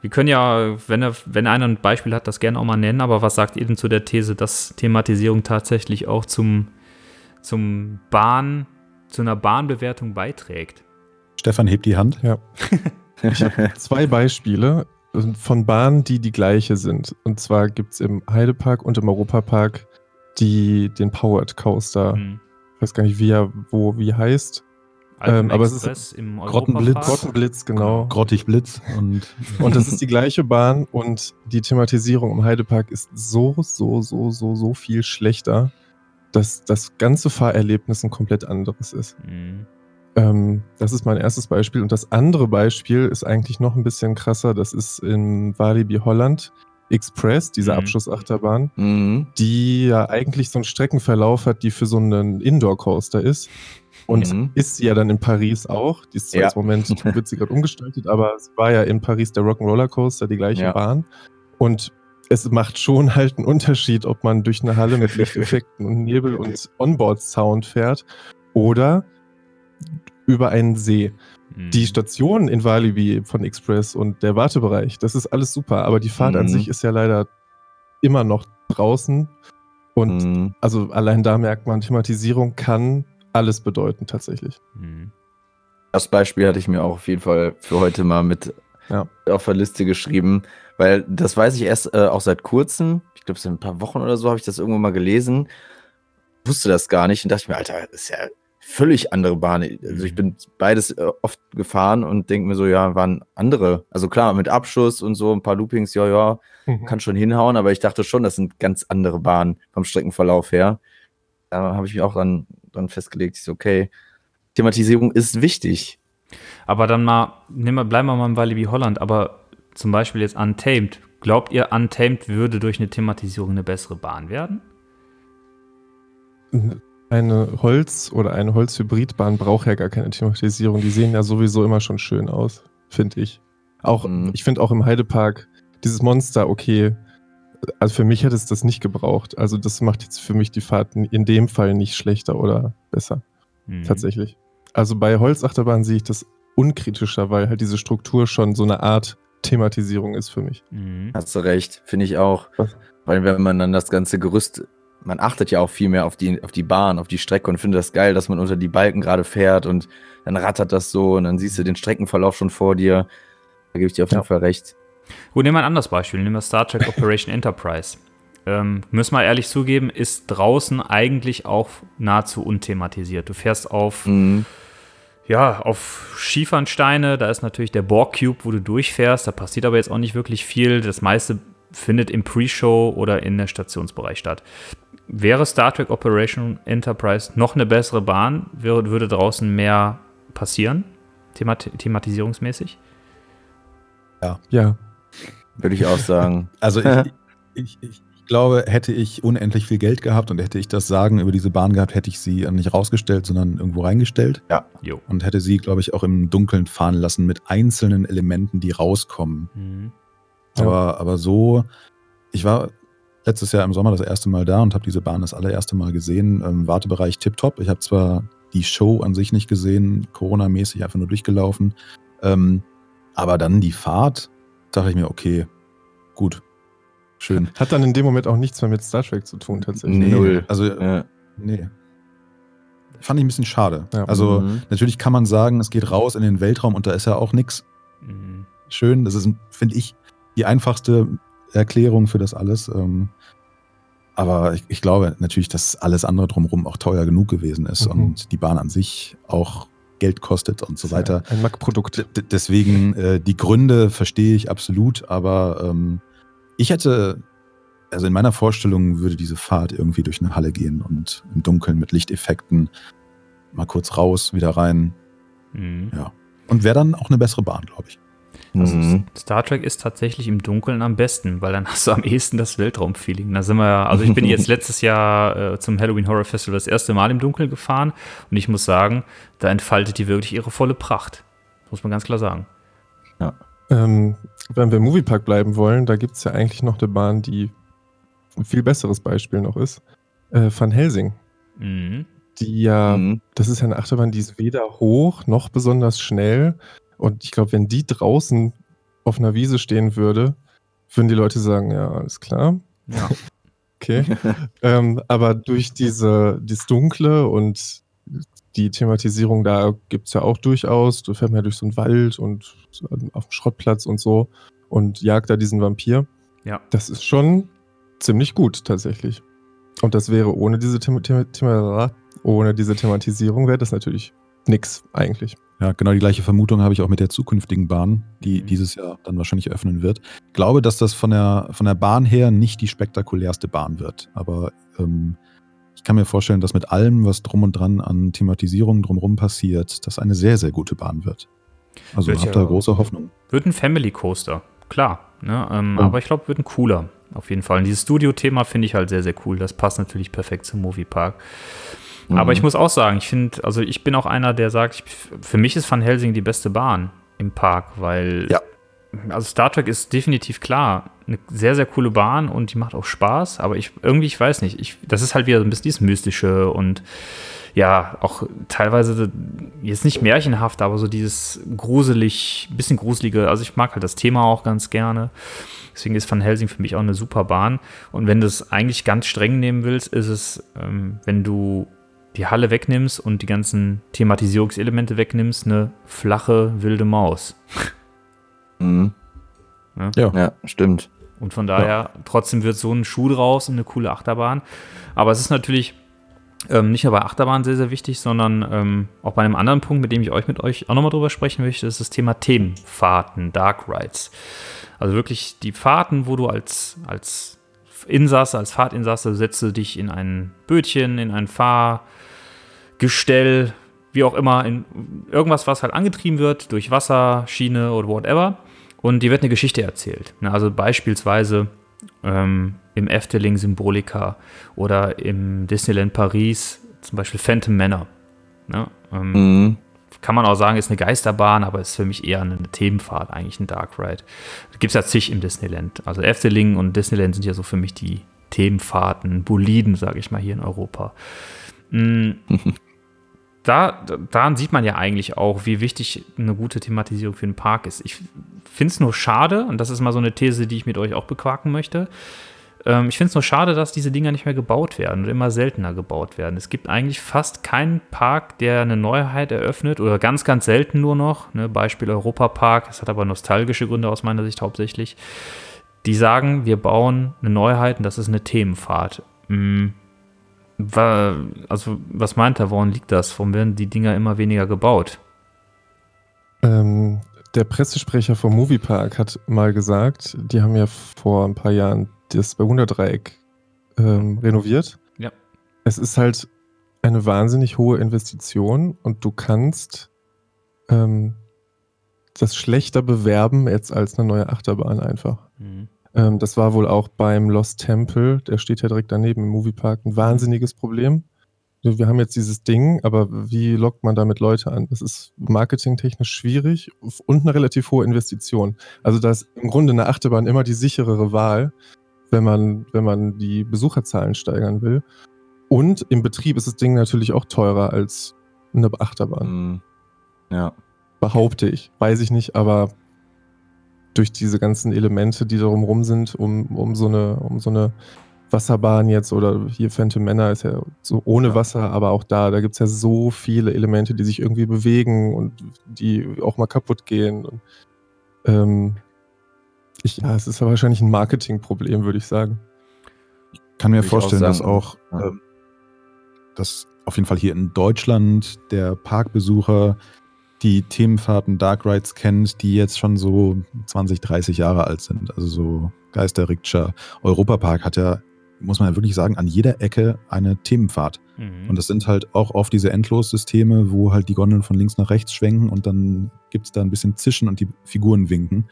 wir können ja, wenn, er, wenn einer ein Beispiel hat, das gerne auch mal nennen. Aber was sagt ihr denn zu der These, dass Thematisierung tatsächlich auch zum, zum Bahn, zu einer Bahnbewertung beiträgt?
Stefan hebt die Hand.
Ja. [LAUGHS] Ich habe [LAUGHS] zwei Beispiele von Bahnen, die die gleiche sind. Und zwar gibt es im Heidepark und im Europapark die, den Powered Coaster.
Hm.
Ich weiß gar nicht, wie er wo wie heißt. Ähm, aber es ist
im
Grottenblitz.
Europapark.
Grottenblitz, genau.
Grottig Blitz und [LAUGHS]
Und das ist die gleiche Bahn und die Thematisierung im Heidepark ist so, so, so, so, so viel schlechter, dass das ganze Fahrerlebnis ein komplett anderes ist.
Hm.
Ähm, das ist mein erstes Beispiel. Und das andere Beispiel ist eigentlich noch ein bisschen krasser. Das ist in Walibi Holland Express, diese
Mhm.
Abschussachterbahn,
Mhm.
die ja eigentlich so einen Streckenverlauf hat, die für so einen Indoor-Coaster ist. Und
Mhm.
ist sie ja dann in Paris auch. Die ist zwar
Ja.
jetzt im Moment, [LAUGHS] wird sie gerade umgestaltet, aber es war ja in Paris der Rock'n'Roller Coaster, die gleiche
Ja.
Bahn. Und es macht schon halt einen Unterschied, ob man durch eine Halle mit [LAUGHS] Lichteffekten und Nebel und Onboard-Sound fährt oder über einen See.
Mhm.
Die Station in Walibi von Express und der Wartebereich, das ist alles super, aber die Fahrt an
Mhm.
sich ist ja leider immer noch draußen. Und
Mhm.
also allein da merkt man, Thematisierung kann alles bedeuten tatsächlich.
Mhm.
Das Beispiel hatte ich mir auch auf jeden Fall für heute mal mit
Ja.
auf der Liste geschrieben, weil das weiß ich erst äh, auch seit kurzem. Ich glaube, seit ein paar Wochen oder so habe ich das irgendwo mal gelesen. Wusste das gar nicht und dachte mir, Alter, ist ja völlig andere Bahn. Also ich bin beides äh, oft gefahren und denke mir so, ja, waren andere. Also klar, mit Abschuss und so, ein paar Loopings, ja, ja, kann schon hinhauen, aber ich dachte schon, das sind ganz andere Bahnen vom Streckenverlauf her. Da habe ich mich auch dran, dran festgelegt. Ich so, okay, Thematisierung ist wichtig.
Aber dann mal, nehmen wir, bleiben wir mal im Walibi Holland, aber zum Beispiel jetzt Untamed. Glaubt ihr, Untamed würde durch eine Thematisierung eine bessere Bahn werden?
Eine Holz- oder eine Holzhybridbahn braucht ja gar keine Thematisierung. Die sehen ja sowieso immer schon schön aus, finde ich. Auch,
Mhm.
ich finde auch im Heidepark dieses Monster, okay. Also für mich hätte es das nicht gebraucht. Also das macht jetzt für mich die Fahrt in dem Fall nicht schlechter oder besser,
Mhm.
tatsächlich. Also bei Holzachterbahn sehe ich das unkritischer, weil halt diese Struktur schon so eine Art Thematisierung ist für mich.
Mhm.
Hast du recht, finde ich auch.
Was?
Weil wenn man dann das ganze Gerüst, man achtet ja auch viel mehr auf die, auf die Bahn, auf die Strecke und findet das geil, dass man unter die Balken gerade fährt und dann rattert das so und dann siehst du den Streckenverlauf schon vor dir. Da gebe ich dir auf jeden
Ja.
Fall recht.
Gut, nehmen wir ein anderes Beispiel. Nehmen wir Star Trek [LAUGHS] Operation Enterprise. Ähm, müssen wir ehrlich zugeben, ist draußen eigentlich auch nahezu unthematisiert. Du fährst auf,
Mhm.
ja, auf Schiefernsteine, da ist natürlich der Borg Cube, wo du durchfährst. Da passiert aber jetzt auch nicht wirklich viel. Das meiste findet im Pre-Show oder in der Stationsbereich statt. Wäre Star Trek Operation Enterprise noch eine bessere Bahn, wäre, würde draußen mehr passieren, themat thematisierungsmäßig?
Ja,
Würde ich auch sagen. [LAUGHS]
Also ich, ich, ich, ich glaube, hätte ich unendlich viel Geld gehabt und hätte ich das Sagen über diese Bahn gehabt, hätte ich sie nicht rausgestellt, sondern irgendwo reingestellt
Jo.
und hätte sie, glaube ich, auch im Dunkeln fahren lassen mit einzelnen Elementen, die rauskommen.
Mhm.
Ja.
Aber, aber so, ich war letztes Jahr im Sommer das erste Mal da und habe diese Bahn das allererste Mal gesehen. Ähm, Wartebereich tipptopp. Ich habe zwar die Show an sich nicht gesehen, Corona-mäßig einfach nur durchgelaufen. Ähm, aber dann die Fahrt, dachte ich mir, okay, gut, schön. [LAUGHS]
hat dann in dem Moment auch nichts mehr mit Star Trek zu tun, tatsächlich.
Nee. Null.
Also,
Ja.
nee. Fand ich ein bisschen schade.
Ja.
Also,
Mhm.
natürlich kann man sagen, es geht raus in den Weltraum und da ist ja auch nichts
Mhm.
schön. Das ist, finde ich, die einfachste Erklärung für das alles. Ähm, aber ich, ich glaube natürlich, dass alles andere drumherum auch teuer genug gewesen ist
Mhm.
und die Bahn an sich auch Geld kostet und so weiter.
Ein Mac-Produkt.
Deswegen, äh, die Gründe verstehe ich absolut, aber ähm, ich hätte, also in meiner Vorstellung würde diese Fahrt irgendwie durch eine Halle gehen und im Dunkeln mit Lichteffekten mal kurz raus, wieder rein
Mhm.
Ja. und wäre dann auch eine bessere Bahn, glaube ich.
Also
Mhm.
Star Trek ist tatsächlich im Dunkeln am besten, weil dann hast du am ehesten das Weltraumfeeling. Da sind wir ja, also ich bin [LAUGHS] jetzt letztes Jahr äh, zum Halloween Horror Festival das erste Mal im Dunkeln gefahren und ich muss sagen, da entfaltet die wirklich ihre volle Pracht. Muss man ganz klar sagen.
Ähm, wenn wir im Moviepark bleiben wollen, da gibt es ja eigentlich noch eine Bahn, die ein viel besseres Beispiel noch ist. Äh, Van Helsing.
Mhm.
Die ja,
Mhm.
das ist ja eine Achterbahn, die ist weder hoch noch besonders schnell. Und ich glaube, wenn die draußen auf einer Wiese stehen würde, würden die Leute sagen, ja, alles klar.
Ja.
Okay. [LAUGHS] ähm, aber durch diese, das Dunkle und die Thematisierung da gibt es ja auch durchaus. Du fährst ja durch so einen Wald und auf dem Schrottplatz und so und jagt da diesen Vampir.
Ja.
Das ist schon ziemlich gut tatsächlich. Und das wäre ohne diese, Thema, Thema, ohne diese Thematisierung wäre das natürlich nix eigentlich.
Ja, genau die gleiche Vermutung habe ich auch mit der zukünftigen Bahn, die
Mhm.
dieses Jahr dann wahrscheinlich eröffnen wird. Ich glaube, dass das von der, von der Bahn her nicht die spektakulärste Bahn wird. Aber ähm, ich kann mir vorstellen, dass mit allem, was drum und dran an Thematisierung drumherum passiert, das eine sehr, sehr gute Bahn wird. Also habt
ja-
da große Hoffnung.
Wird ein Family Coaster, klar. Ne? Ähm,
Ja.
Aber ich glaube, wird ein cooler. Auf jeden Fall. Und dieses Studio-Thema finde ich halt sehr, sehr cool. Das passt natürlich perfekt zum Moviepark. Aber ich muss auch sagen, ich finde, also ich bin auch einer, der sagt, ich, für mich ist Van Helsing die beste Bahn im Park, weil
Ja.
also Star Trek ist definitiv klar eine sehr, sehr coole Bahn und die macht auch Spaß, aber ich irgendwie, ich weiß nicht, ich, das ist halt wieder so ein bisschen dieses Mystische und ja, auch teilweise jetzt nicht märchenhaft, aber so dieses gruselig, bisschen gruselige. Also ich mag halt das Thema auch ganz gerne. Deswegen ist Van Helsing für mich auch eine super Bahn. Und wenn du es eigentlich ganz streng nehmen willst, ist es, ähm, wenn du die Halle wegnimmst und die ganzen Thematisierungselemente wegnimmst, eine flache, wilde Maus.
Mhm.
Ja.
Ja, stimmt.
Und von daher, trotzdem wird so ein Schuh draus und eine coole Achterbahn. Aber es ist natürlich ähm, nicht nur bei Achterbahn sehr, sehr wichtig, sondern ähm, auch bei einem anderen Punkt, mit dem ich euch mit euch auch nochmal drüber sprechen möchte, ist das Thema Themenfahrten, Dark Rides. Also wirklich die Fahrten, wo du als, als Insasse, als Fahrtinsasse setzt du dich in ein Bötchen, in ein Fahrgestell, wie auch immer, in irgendwas, was halt angetrieben wird durch Wasser, Schiene oder whatever. Und dir wird eine Geschichte erzählt. Also beispielsweise ähm, im Efteling Symbolika oder im Disneyland Paris zum Beispiel Phantom Manor. Ne? Ähm,
Mhm.
kann man auch sagen, ist eine Geisterbahn, aber ist für mich eher eine Themenfahrt, eigentlich ein Dark Ride. Gibt es ja zig im Disneyland. Also Efteling und Disneyland sind ja so für mich die Themenfahrten, Boliden, sage ich mal, hier in Europa. Mm, [LAUGHS] da, da- daran sieht man ja eigentlich auch, wie wichtig eine gute Thematisierung für einen Park ist. Ich finde es nur schade, und das ist mal so eine These, die ich mit euch auch bequaken möchte. Ähm, ich finde es nur schade, dass diese Dinger nicht mehr gebaut werden und immer seltener gebaut werden. Es gibt eigentlich fast keinen Park, der eine Neuheit eröffnet oder ganz, ganz selten nur noch. Ne? Beispiel Europapark, das hat aber nostalgische Gründe aus meiner Sicht hauptsächlich. Die sagen, wir bauen eine Neuheit und das ist eine Themenfahrt. Mm, Also, was meint er, woran liegt das? Warum werden die Dinger immer weniger gebaut?
Ähm, der Pressesprecher vom Moviepark hat mal gesagt, die haben ja vor ein paar Jahren das Bermuda-Dreieck ähm, renoviert.
Ja.
Es ist halt eine wahnsinnig hohe Investition und du kannst ähm, das schlechter bewerben jetzt als eine neue Achterbahn einfach.
Mhm.
Ähm, das war wohl auch beim Lost Temple, der steht ja direkt daneben im Moviepark, ein wahnsinniges Problem. Wir haben jetzt dieses Ding, aber wie lockt man damit Leute an? Das ist marketingtechnisch schwierig und eine relativ hohe Investition. Also da ist im Grunde eine Achterbahn immer die sicherere Wahl, wenn man, wenn man die Besucherzahlen steigern will. Und im Betrieb ist das Ding natürlich auch teurer als eine Achterbahn,
Mhm. Ja.
behaupte ich. Weiß ich nicht, aber durch diese ganzen Elemente, die darum rum sind, um, um, so eine, um so eine Wasserbahn jetzt oder hier Phantom Manor ist ja so ohne
Ja.
Wasser, aber auch da, da gibt es ja so viele Elemente, die sich irgendwie bewegen und die auch mal kaputt gehen. Und, ähm, ich, ja, es ist ja wahrscheinlich ein Marketingproblem, würde ich sagen.
kann mir
Würde ich auch
vorstellen, dass
sagen.
auch,
Ja.
ähm, dass auf jeden Fall hier in Deutschland der Parkbesucher die Themenfahrten Dark Rides kennt, die jetzt schon so 20, 30 Jahre alt sind. Also so Geisterrikscha. Europapark hat ja, muss man ja wirklich sagen, an jeder Ecke eine Themenfahrt.
Mhm.
Und das sind halt auch oft diese Endlossysteme, wo halt die Gondeln von links nach rechts schwenken und dann gibt es da ein bisschen Zischen und die Figuren winken.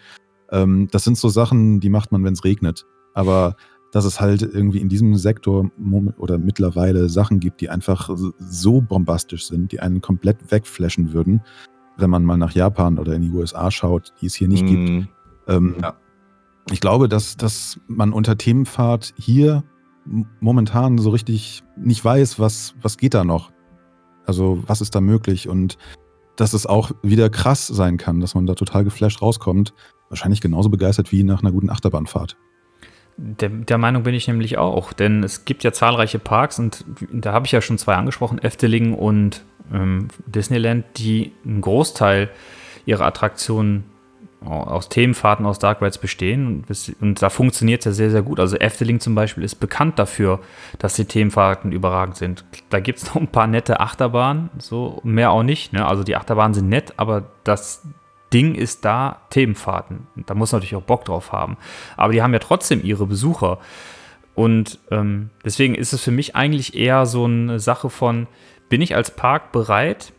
Ähm, das sind so Sachen, die macht man, wenn es regnet. Aber dass es halt irgendwie in diesem Sektor oder mittlerweile Sachen gibt, die einfach so bombastisch sind, die einen komplett wegflashen würden, wenn man mal nach Japan oder in die USA schaut, die es hier nicht gibt.
Mhm.
Ähm,
Ja.
Ich glaube, dass, dass man unter Themenfahrt hier momentan so richtig nicht weiß, was, was geht da noch. Also was ist da möglich und dass es auch wieder krass sein kann, dass man da total geflasht rauskommt. Wahrscheinlich genauso begeistert wie nach einer guten Achterbahnfahrt.
Der, der Meinung bin ich nämlich auch, denn es gibt ja zahlreiche Parks und da habe ich ja schon zwei angesprochen, Efteling und ähm, Disneyland, die einen Großteil ihrer Attraktionen aus Themenfahrten, aus Dark Rides bestehen und, bis- und da funktioniert es ja sehr, sehr gut. Also Efteling zum Beispiel ist bekannt dafür, dass die Themenfahrten überragend sind. Da gibt es noch ein paar nette Achterbahnen, so mehr auch nicht. Ne? Also die Achterbahnen sind nett, aber das Ding ist da Themenfahrten. Da muss man natürlich auch Bock drauf haben. Aber die haben ja trotzdem ihre Besucher. Und ähm, deswegen ist es für mich eigentlich eher so eine Sache von, bin ich als Park bereit?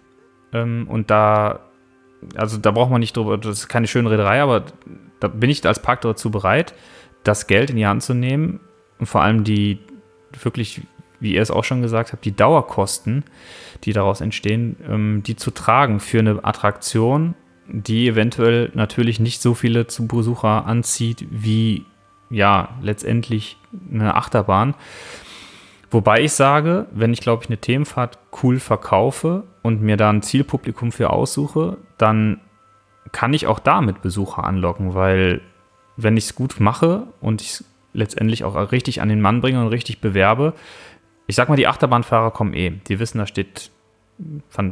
Ähm, und da, also da braucht man nicht drüber, das ist keine schöne Rederei, aber da bin ich als Park dazu bereit, das Geld in die Hand zu nehmen und vor allem die wirklich, wie ihr es auch schon gesagt habt, die Dauerkosten, die daraus entstehen, ähm, die zu tragen für eine Attraktion, die eventuell natürlich nicht so viele Besucher anzieht wie ja letztendlich eine Achterbahn. Wobei ich sage, wenn ich glaube ich eine Themenfahrt cool verkaufe und mir da ein Zielpublikum für aussuche, dann kann ich auch damit Besucher anlocken, weil wenn ich es gut mache und ich es letztendlich auch richtig an den Mann bringe und richtig bewerbe, ich sag mal, die Achterbahnfahrer kommen eh. Die wissen, da steht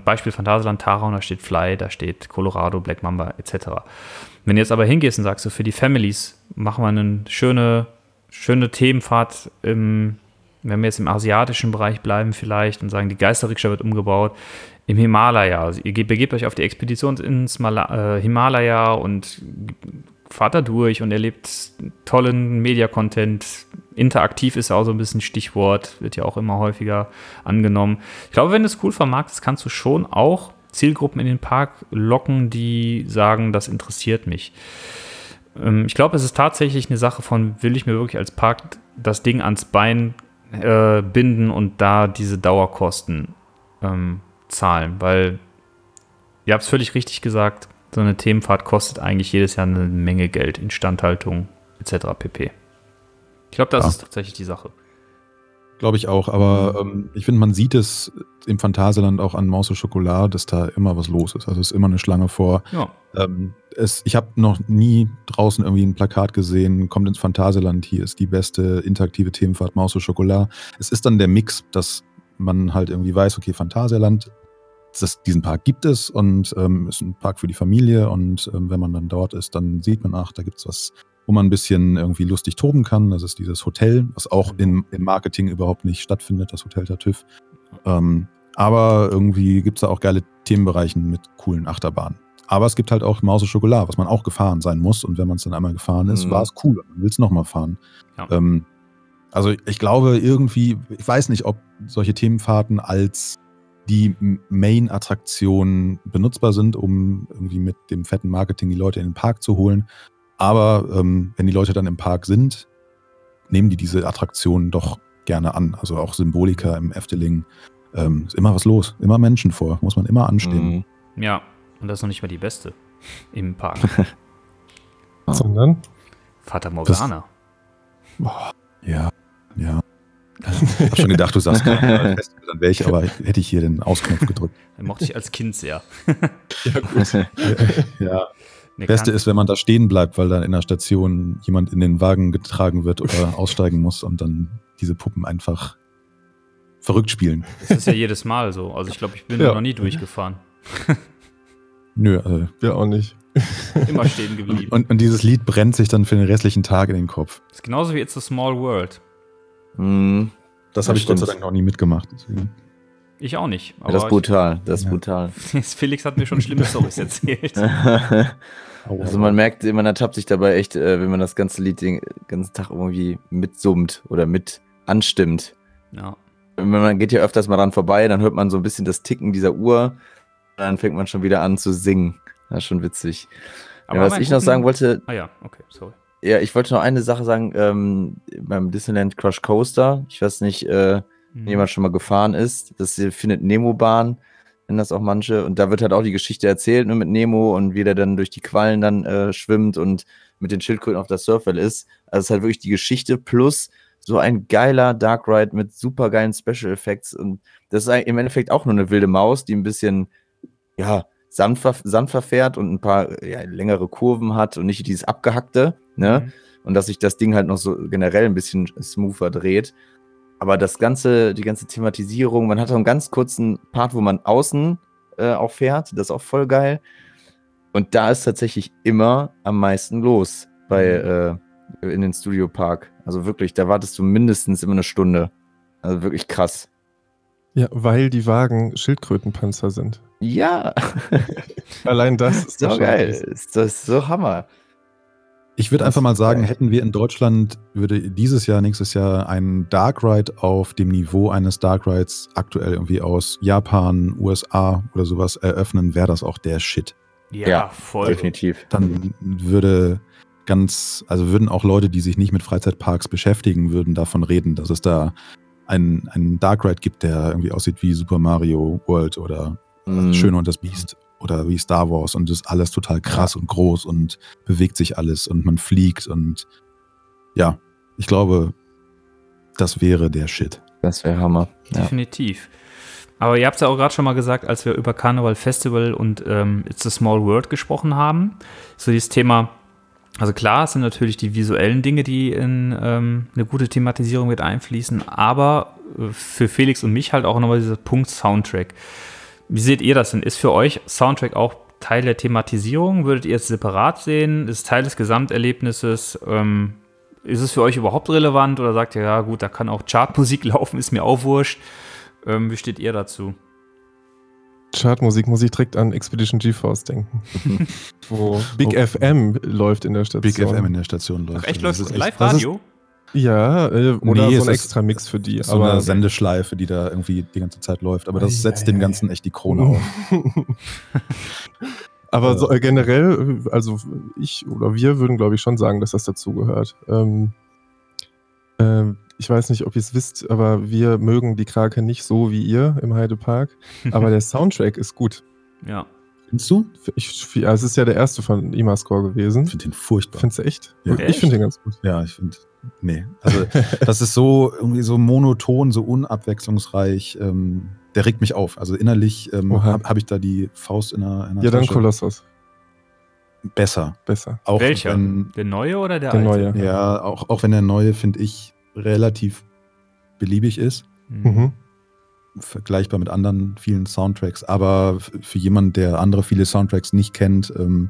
Beispiel Phantasialand Tara und da steht Fly, da steht Colorado, Black Mamba etc. Wenn du jetzt aber hingehst und sagst, so für die Families machen wir eine schöne, schöne Themenfahrt, im, wenn wir jetzt im asiatischen Bereich bleiben vielleicht und sagen, die Geisterrikscha wird umgebaut, im Himalaya. Also ihr ge- begebt euch auf die Expedition ins Mala äh, Himalaya und fahrt da durch und erlebt tollen Media-Content. Interaktiv ist ja auch so ein bisschen Stichwort, wird ja auch immer häufiger angenommen. Ich glaube, wenn du es cool vermarktest, kannst du schon auch Zielgruppen in den Park locken, die sagen, das interessiert mich. Ähm, ich glaube, es ist tatsächlich eine Sache von, will ich mir wirklich als Park das Ding ans Bein äh, binden und da diese Dauerkosten ähm, zahlen, weil ihr habt es völlig richtig gesagt, so eine Themenfahrt kostet eigentlich jedes Jahr eine Menge Geld, Instandhaltung etc. pp. Ich glaube, das
Ja.
ist tatsächlich die Sache.
Glaube ich auch, aber ähm, ich finde, man sieht es im Phantasialand auch an Maus Schokolade, dass da immer was los ist. Also es ist immer eine Schlange vor.
Ja,
Ähm, es, ich habe noch nie draußen irgendwie ein Plakat gesehen, kommt ins Phantasialand, hier ist die beste interaktive Themenfahrt Maus und Schokolade. Es ist dann der Mix, dass man halt irgendwie weiß, okay, Phantasialand, das, diesen Park gibt es und ähm, ist ein Park für die Familie und ähm, wenn man dann dort ist, dann sieht man, ach, da gibt's was, wo man ein bisschen irgendwie lustig toben kann. Das ist dieses Hotel, was auch im, im Marketing überhaupt nicht stattfindet, das Hotel Tartüff. Ähm, aber irgendwie gibt's da auch geile Themenbereichen mit coolen Achterbahnen. Aber es gibt halt auch Maus und Schokolade, was man auch gefahren sein muss. Und wenn man es dann einmal gefahren ist,
Mhm.
war es cool. Man will es nochmal fahren.
Ja.
Ähm, also ich glaube irgendwie, ich weiß nicht, ob solche Themenfahrten als die Main-Attraktion benutzbar sind, um irgendwie mit dem fetten Marketing die Leute in den Park zu holen. Aber ähm, wenn die Leute dann im Park sind, nehmen die diese Attraktionen doch gerne an. Also auch Symbolika im Efteling. Ähm, ist immer was los, immer Menschen vor, muss man immer anstehen.
Mhm.
ja. Und das ist noch nicht mal die beste im Park. [LAUGHS]
Sondern?
Vater Morgana.
Ja, ja. Ich hab schon gedacht, du sagst [LAUGHS] gerade, dann wäre ich, aber hätte ich hier den Ausknopf gedrückt.
Den mochte ich als Kind sehr.
Ja, gut. [LAUGHS]
Ja.
Nee,
Beste ist, wenn man da stehen bleibt, weil da in der Station jemand in den Wagen getragen wird oder [LAUGHS] aussteigen muss und dann diese Puppen einfach verrückt spielen.
Das ist ja jedes Mal so. Also ich glaube, ich bin
Ja.
da noch nie durchgefahren. [LAUGHS]
Nö, also,
Wir auch nicht. [LAUGHS]
Immer stehen geblieben.
und, und dieses Lied brennt sich dann für den restlichen Tag in den Kopf.
Das ist genauso wie It's a Small World.
Mhm.
Das
Ja,
habe ich Gott sei. Dank noch nie mitgemacht. Deswegen.
Ich auch nicht.
Ja, das ist brutal, das ist
Ja.
brutal. [LAUGHS]
Felix hat mir schon schlimme Storys [LAUGHS] erzählt. [LAUGHS]
Also man merkt, man ertappt sich dabei echt, äh, wenn man das ganze Lied den ganzen Tag irgendwie mitsummt oder mit anstimmt.
Ja.
Man geht ja öfters mal dran vorbei, dann hört man so ein bisschen das Ticken dieser Uhr. Dann fängt man schon wieder an zu singen. Das ist schon witzig.
Aber
ja, was ich noch
einen
sagen
guten-
wollte,
Ah ja, okay, sorry.
ja, ich wollte noch eine Sache sagen, ähm, beim Disneyland Crush Coaster, ich weiß nicht, äh,
Mhm.
wenn jemand schon mal gefahren ist, das findet Nemo-Bahn, nennen das auch manche, und da wird halt auch die Geschichte erzählt, nur mit Nemo und wie der dann durch die Quallen dann äh, schwimmt und mit den Schildkröten auf der Surfwelle ist. Also es ist halt wirklich die Geschichte plus so ein geiler Dark Ride mit super geilen Special Effects und das ist im Endeffekt auch nur eine wilde Maus, die ein bisschen, ja, sanfter, sanfter fährt und ein paar ja, längere Kurven hat und nicht dieses abgehackte, ne?
Mhm.
und dass sich das Ding halt noch so generell ein bisschen smoother dreht. Aber das ganze, die ganze Thematisierung, man hat auch einen ganz kurzen Part, wo man außen äh, auch fährt, das ist auch voll geil. Und da ist tatsächlich immer am meisten los bei äh, in den Studio Park. Also wirklich, da wartest du mindestens immer eine Stunde. Also wirklich krass.
Ja, weil die Wagen Schildkrötenpanzer sind.
Ja, [LAUGHS]
Allein das [LAUGHS] ist
so geil. Ist das so Hammer.
Ich würde einfach mal sagen, hätten wir in Deutschland, würde dieses Jahr, nächstes Jahr einen Dark Ride auf dem Niveau eines Dark Rides aktuell irgendwie aus Japan, USA oder sowas eröffnen, wäre das auch der Shit.
Ja,
Ja,
voll.
Definitiv.
Dann würde ganz, also würden auch Leute, die sich nicht mit Freizeitparks beschäftigen, würden davon reden, dass es da einen, einen Dark Ride gibt, der irgendwie aussieht wie Super Mario World oder
Mhm.
Schöne und das Biest. Oder wie Star Wars und das ist alles total krass und groß und bewegt sich alles und man fliegt und ja, ich glaube, das wäre der Shit.
Das wäre Hammer. Ja.
Definitiv. Aber ihr habt es ja auch gerade schon mal gesagt, als wir über Carnival Festival und ähm, It's a Small World gesprochen haben. So dieses Thema, also klar, es sind natürlich die visuellen Dinge, die in ähm, eine gute Thematisierung mit einfließen, aber äh, für Felix und mich halt auch nochmal dieser Punkt Soundtrack. Wie seht ihr das denn? Ist für euch Soundtrack auch Teil der Thematisierung? Würdet ihr es separat sehen? Ist es Teil des Gesamterlebnisses? Ähm, ist es für euch überhaupt relevant oder sagt ihr, ja gut, da kann auch Chartmusik [LAUGHS] laufen, ist mir auch wurscht? Ähm, wie steht ihr dazu?
Chartmusik muss ich direkt an Expedition GeForce denken. [LAUGHS] wo Big
Oh.
FM läuft in der Station.
Big FM in der Station läuft.
Ach, echt läuft
das ist
Live-Radio?
Ja, äh, oder
Nee,
so ein extra Mix für die.
So eine Sendeschleife, die da irgendwie die ganze Zeit läuft. Aber das
Ei,
setzt
ei,
dem. Ganzen echt die Krone auf. [LAUGHS]
Aber so, äh, generell, äh, also ich oder wir würden, glaube ich, schon sagen, dass das dazugehört. Ähm, ähm, ich weiß nicht, ob ihr es wisst, aber wir mögen die Krake nicht so wie ihr im Heidepark. [LAUGHS] Aber der Soundtrack ist gut.
Ja.
Findest du?
Ich, ja, es ist ja der erste von IMA-Score gewesen.
Ich finde den furchtbar.
Findest du echt?
Ja.
ich finde den ganz gut.
Ja, ich finde. Nee. Also, das ist so irgendwie so monoton, so unabwechslungsreich. Ähm, der regt mich auf. Also innerlich ähm, habe hab ich da die Faust in der, in
Ja, dann. Kolossos.
Besser.
Besser.
Auch
Welcher?
Wenn,
Der neue oder der,
Der
alte?
neue.
ja, auch, auch wenn der neue, finde ich, relativ beliebig ist.
Mhm.
Vergleichbar mit anderen vielen Soundtracks. Aber für jemanden, der andere viele Soundtracks nicht kennt, ähm,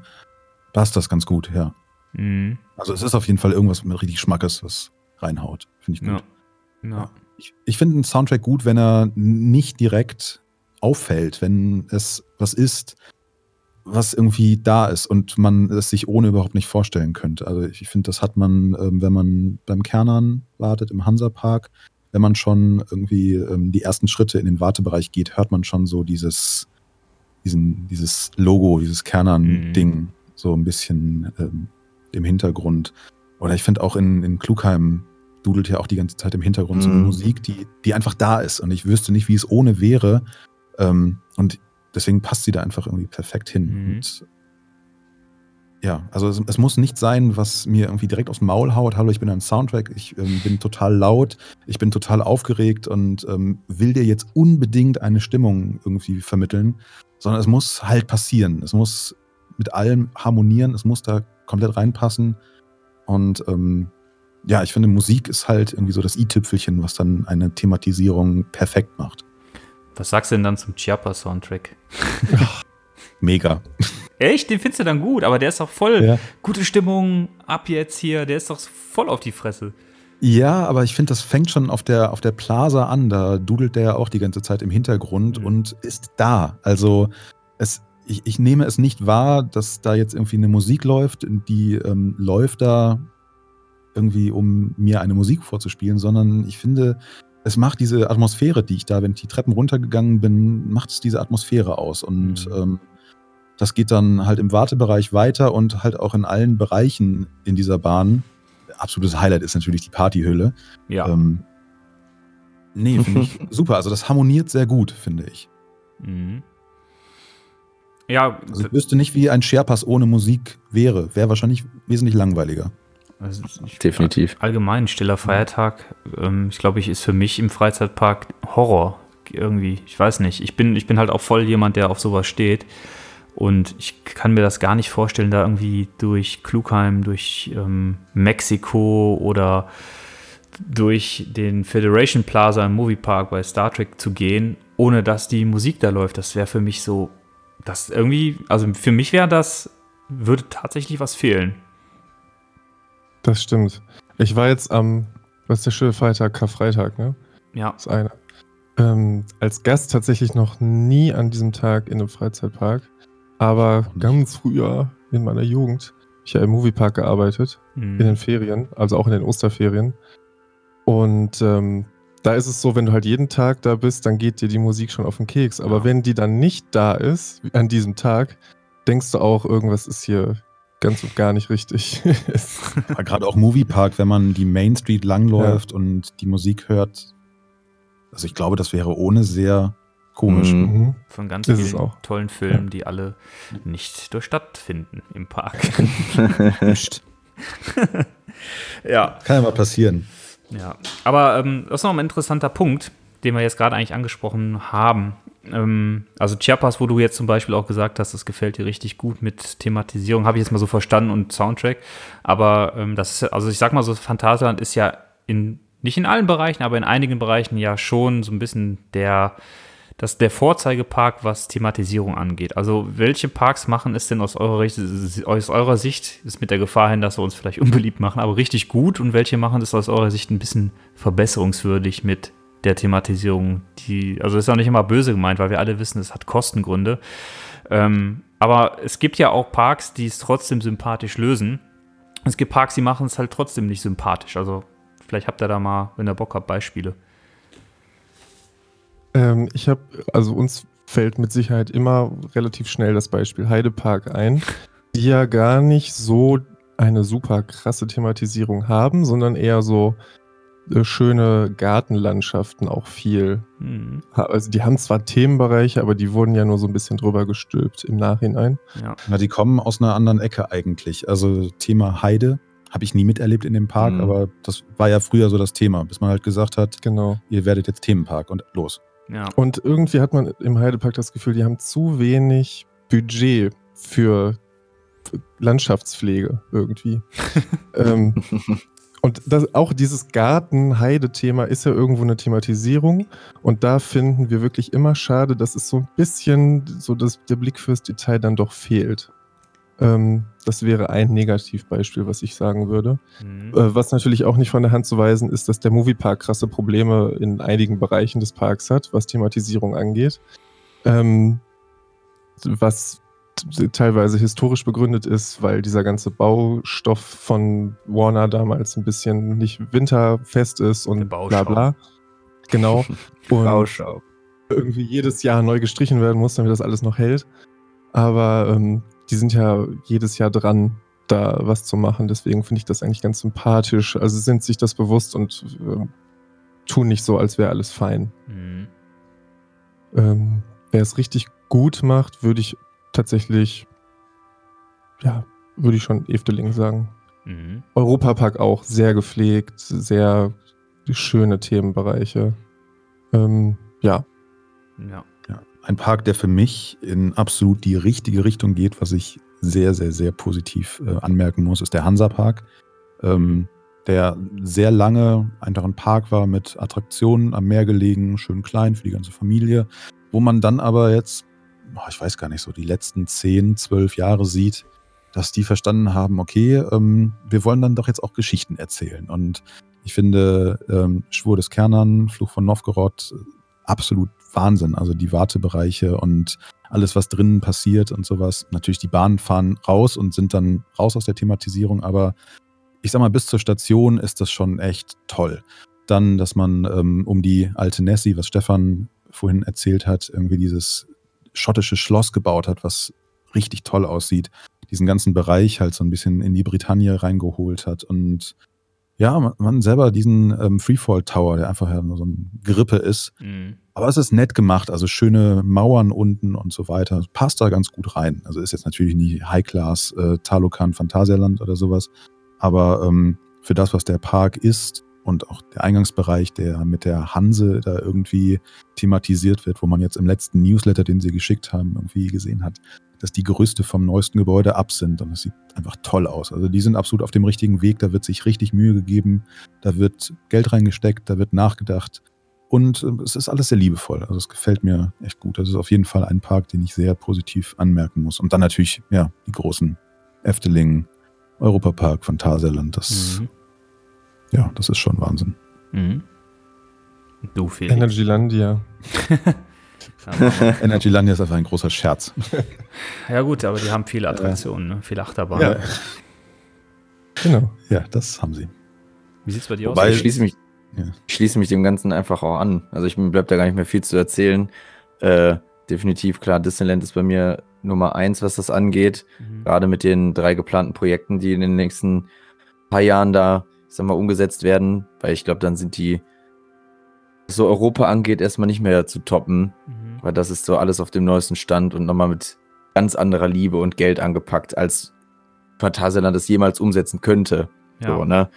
passt das ganz gut, ja.
Mhm.
Also es ist auf jeden Fall irgendwas mit richtig Schmackes, was reinhaut. Finde ich gut.
Ja. ja.
Ich, ich finde einen Soundtrack gut, wenn er nicht direkt auffällt, wenn es was ist, was irgendwie da ist und man es sich ohne überhaupt nicht vorstellen könnte. Also ich finde, das hat man, ähm, wenn man beim Kernern wartet, im Hansapark, wenn man schon irgendwie ähm, die ersten Schritte in den Wartebereich geht, hört man schon so dieses, diesen, dieses Logo, dieses Kernern-Ding so ein bisschen ähm, im Hintergrund. Oder ich finde auch in, in Klugheim dudelt ja auch die ganze Zeit im Hintergrund so eine
Mhm.
Musik, die, die einfach da ist. Und ich wüsste nicht, wie es ohne wäre. Ähm, und deswegen passt sie da einfach irgendwie perfekt hin.
Mhm.
Und ja, also es, es muss nicht sein, was mir irgendwie direkt aufs Maul haut. Hallo, ich bin ein Soundtrack, ich ähm, bin total laut, ich bin total aufgeregt und ähm, will dir jetzt unbedingt eine Stimmung irgendwie vermitteln, sondern es muss halt passieren. Es muss mit allem harmonieren, es muss da komplett reinpassen. Und ähm, ja, ich finde, Musik ist halt irgendwie so das i-Tüpfelchen, was dann eine Thematisierung perfekt macht.
Was sagst du denn dann zum Chiappa-Soundtrack? [LAUGHS]
Mega.
Echt? Den findest du dann gut, aber der ist doch voll
Ja.
gute Stimmung, ab jetzt hier, der ist doch voll auf die Fresse.
Ja, aber ich finde, das fängt schon auf der, auf der Plaza an. Da dudelt der ja auch die ganze Zeit im Hintergrund
Mhm.
und ist da. Also es, ich, ich nehme es nicht wahr, dass da jetzt irgendwie eine Musik läuft, die ähm, läuft da irgendwie, um mir eine Musik vorzuspielen, sondern ich finde, es macht diese Atmosphäre, die ich da, wenn ich die Treppen runtergegangen bin, macht es diese Atmosphäre aus. Und
Mhm.
ähm, das geht dann halt im Wartebereich weiter und halt auch in allen Bereichen in dieser Bahn. Absolutes Highlight ist natürlich die Partyhülle.
Ja.
Ähm, nee, finde ich [LAUGHS] super. Also das harmoniert sehr gut, finde ich.
Mhm. Ja,
Also ich wüsste nicht, wie ein Sherpass ohne Musik wäre. Wäre wahrscheinlich wesentlich langweiliger.
also ich-
Definitiv.
allgemein stiller Feiertag, ähm, ich glaube, ich ist für mich im Freizeitpark Horror irgendwie. Ich weiß nicht. Ich bin, ich bin halt auch voll jemand, der auf sowas steht. Und ich kann mir das gar nicht vorstellen, da irgendwie durch Klugheim, durch ähm, Mexiko oder durch den Federation Plaza im Moviepark bei Star Trek zu gehen, ohne dass die Musik da läuft. Das wäre für mich so, das irgendwie, also für mich wäre das, würde tatsächlich was fehlen.
Das stimmt. Ich war jetzt am, was ist der schöne Feiertag? Karfreitag, ne?
Ja.
Das ist einer. Ähm, als Gast tatsächlich noch nie an diesem Tag in einem Freizeitpark. Aber ganz früher in meiner Jugend, ich habe im Moviepark gearbeitet,
Mhm.
in den Ferien, also auch in den Osterferien. Und ähm, da ist es so, wenn du halt jeden Tag da bist, dann geht dir die Musik schon auf den Keks. Aber
Ja.
wenn die dann nicht da ist, an diesem Tag, denkst du auch, irgendwas ist hier ganz und gar nicht richtig. [LAUGHS]
Gerade auch Moviepark, wenn man die Main Street langläuft und die Musik hört. Also ich glaube, das wäre ohne sehr Komisch.
Mhm.
Mhm.
Von ganz
Ist
vielen
auch.
tollen Filmen, die alle nicht durch stattfinden im Park. [LAUGHS] [LAUGHS] Ja.
Kann ja mal passieren.
Ja, aber ähm, das ist noch ein interessanter Punkt, den wir jetzt gerade eigentlich angesprochen haben. Ähm, also Chiapas, wo du jetzt zum Beispiel auch gesagt hast, das gefällt dir richtig gut mit Thematisierung, habe ich jetzt mal so verstanden und Soundtrack. Aber ähm, das ist, also ich sag mal so, Phantasialand ist ja in, nicht in allen Bereichen, aber in einigen Bereichen ja schon so ein bisschen der, das, der Vorzeigepark, was Thematisierung angeht. Also welche Parks machen es denn aus eurer, aus eurer Sicht, ist mit der Gefahr hin, dass wir uns vielleicht [LAUGHS] unbeliebt machen, aber richtig gut und welche machen es aus eurer Sicht ein bisschen verbesserungswürdig mit der Thematisierung? Die, also ist auch nicht immer böse gemeint, weil wir alle wissen, es hat Kostengründe. Ähm, aber es gibt ja auch Parks, die es trotzdem sympathisch lösen. Es gibt Parks, die machen es halt trotzdem nicht sympathisch. Also vielleicht habt ihr da mal, wenn ihr Bock habt, Beispiele.
Ähm, ich habe, also uns fällt mit Sicherheit immer relativ schnell das Beispiel Heidepark ein, die ja gar nicht so eine super krasse Thematisierung haben, sondern eher so äh, schöne Gartenlandschaften auch viel.
Hm,
Ha- Also die haben zwar Themenbereiche, aber die wurden ja nur so ein bisschen drüber gestülpt im Nachhinein.
ja.
Na, die kommen aus einer anderen Ecke eigentlich. Also Thema Heide habe ich nie miterlebt in dem Park,
Mhm.
aber das war ja früher so das Thema, bis man halt gesagt hat,
Genau.
ihr werdet jetzt Themenpark und los.
Ja.
Und irgendwie hat man im Heidepark das Gefühl, die haben zu wenig Budget für Landschaftspflege irgendwie. [LAUGHS] ähm, und das, auch dieses Garten-Heide-Thema ist ja irgendwo eine Thematisierung. Und da finden wir wirklich immer schade, dass es so ein bisschen so dass der Blick fürs Detail dann doch fehlt. Ähm, das wäre ein Negativbeispiel, was ich sagen würde.
Hm.
Äh, Was natürlich auch nicht von der Hand zu weisen ist, dass der Moviepark krasse Probleme in einigen Bereichen des Parks hat, was Thematisierung angeht. Ähm, was teilweise historisch begründet ist, weil dieser ganze Baustoff von Warner damals ein bisschen nicht winterfest ist und bla bla. Genau. [LAUGHS] Und
Rauschau.
irgendwie jedes Jahr neu gestrichen werden muss, damit das alles noch hält. Aber ähm, die sind ja jedes Jahr dran, da was zu machen. Deswegen finde ich das eigentlich ganz sympathisch. Also sind sich das bewusst und ähm, tun nicht so, als wäre alles fein.
Hm.
Ähm, wer es richtig gut macht, würde ich tatsächlich, ja, würde ich schon Efteling sagen.
Mhm.
Europapark auch sehr gepflegt, sehr schöne Themenbereiche. Ähm, ja,
Ja.
Ein Park, der für mich in absolut die richtige Richtung geht, was ich sehr, sehr, sehr positiv äh, anmerken muss, ist der Hansapark, ähm, der sehr lange einfach ein Park war mit Attraktionen am Meer gelegen, schön klein für die ganze Familie, wo man dann aber jetzt, oh, ich weiß gar nicht so, die letzten 10, 12 Jahre sieht, dass die verstanden haben, okay, ähm, wir wollen dann doch jetzt auch Geschichten erzählen. Und ich finde, ähm, Schwur des Kernern, Fluch von Novgorod, absolut Wahnsinn. Also die Wartebereiche und alles, was drinnen passiert und sowas. Natürlich, die Bahnen fahren raus und sind dann raus aus der Thematisierung, aber ich sag mal, bis zur Station ist das schon echt toll. Dann, dass man ähm, um die alte Nessie, was Stefan vorhin erzählt hat, irgendwie dieses schottische Schloss gebaut hat, was richtig toll aussieht. Diesen ganzen Bereich halt so ein bisschen in die Bretagne reingeholt hat und ja, man, selber diesen ähm, Freefall Tower, der einfach ja nur so ein Gerippe ist,
Mhm.
aber es ist nett gemacht, also schöne Mauern unten und so weiter. Passt da ganz gut rein. Also ist jetzt natürlich nie High-Class äh, Talokan Phantasialand oder sowas. Aber ähm, für das, was der Park ist und auch der Eingangsbereich, der mit der Hanse da irgendwie thematisiert wird, wo man jetzt im letzten Newsletter, den sie geschickt haben, irgendwie gesehen hat, dass die Gerüste vom neuesten Gebäude ab sind. Und das sieht einfach toll aus. Also die sind absolut auf dem richtigen Weg. Da wird sich richtig Mühe gegeben. Da wird Geld reingesteckt. Da wird nachgedacht. Und äh, es ist alles sehr liebevoll. Also es gefällt mir echt gut. Das ist auf jeden Fall ein Park, den ich sehr positiv anmerken muss. Und dann natürlich, ja, die großen Efteling, Europapark, Phantasialand. Das,
Mhm.
ja, das ist schon Wahnsinn.
Mhm. Du, Felix.
Energylandia. [LAUGHS] [LAUGHS]
Energylandia ist einfach ein großer Scherz. [LAUGHS]
ja gut, aber die haben viele Attraktionen, ne? viele Achterbahnen.
Ja. Genau.
Ja, das haben sie.
Wie sieht's bei dir
Wobei-
aus?
ich schließe mich,
Ja.
ich schließe mich dem Ganzen einfach auch an. Also ich bleibt da gar nicht mehr viel zu erzählen. Äh, definitiv klar, Disneyland ist bei mir Nummer eins, was das angeht.
Mhm.
Gerade mit den drei geplanten Projekten, die in den nächsten paar Jahren da, ich sag mal, umgesetzt werden, weil ich glaube, dann sind die, so Europa angeht, erstmal nicht mehr zu toppen.
Mhm.
weil das ist so alles auf dem neuesten Stand und nochmal mit ganz anderer Liebe und Geld angepackt, als Phantasialand das jemals umsetzen könnte.
Ja.
So, ne?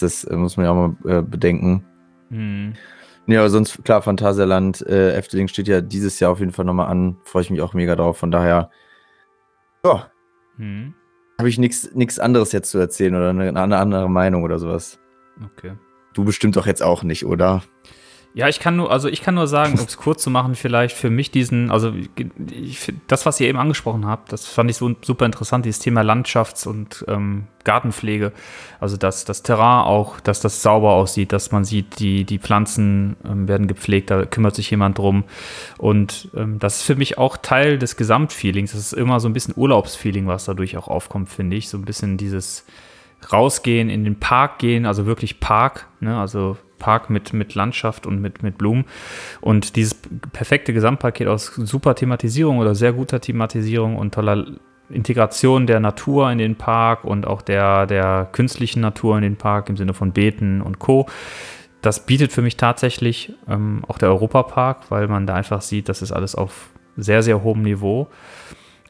Das, äh, muss man ja auch mal äh, bedenken.
Mhm.
Ja, aber sonst, klar, Phantasialand, äh, Efteling steht ja dieses Jahr auf jeden Fall nochmal an. Freue ich mich auch mega drauf. Von daher, ja,
Mhm.
habe ich nichts anderes jetzt zu erzählen oder eine, eine andere Meinung oder sowas.
Okay.
Du bestimmt doch jetzt auch nicht, oder?
Ja, ich kann nur, also ich kann nur sagen, um es kurz zu machen, vielleicht für mich diesen, also ich, das, was ihr eben angesprochen habt, das fand ich so super interessant, dieses Thema Landschafts- und ähm, Gartenpflege. Also dass das Terrain auch, dass das sauber aussieht, dass man sieht, die, die Pflanzen ähm, werden gepflegt, da kümmert sich jemand drum. Und ähm, das ist für mich auch Teil des Gesamtfeelings. Das ist immer so ein bisschen Urlaubsfeeling, was dadurch auch aufkommt, finde ich. So ein bisschen dieses rausgehen, in den Park gehen, also wirklich Park, ne? also Park mit, mit Landschaft und mit, mit Blumen. Und dieses perfekte Gesamtpaket aus super Thematisierung oder sehr guter Thematisierung und toller Integration der Natur in den Park und auch der, der künstlichen Natur in den Park im Sinne von Beeten und Co. Das bietet für mich tatsächlich ähm, auch der Europapark, weil man da einfach sieht, das ist alles auf sehr, sehr hohem Niveau.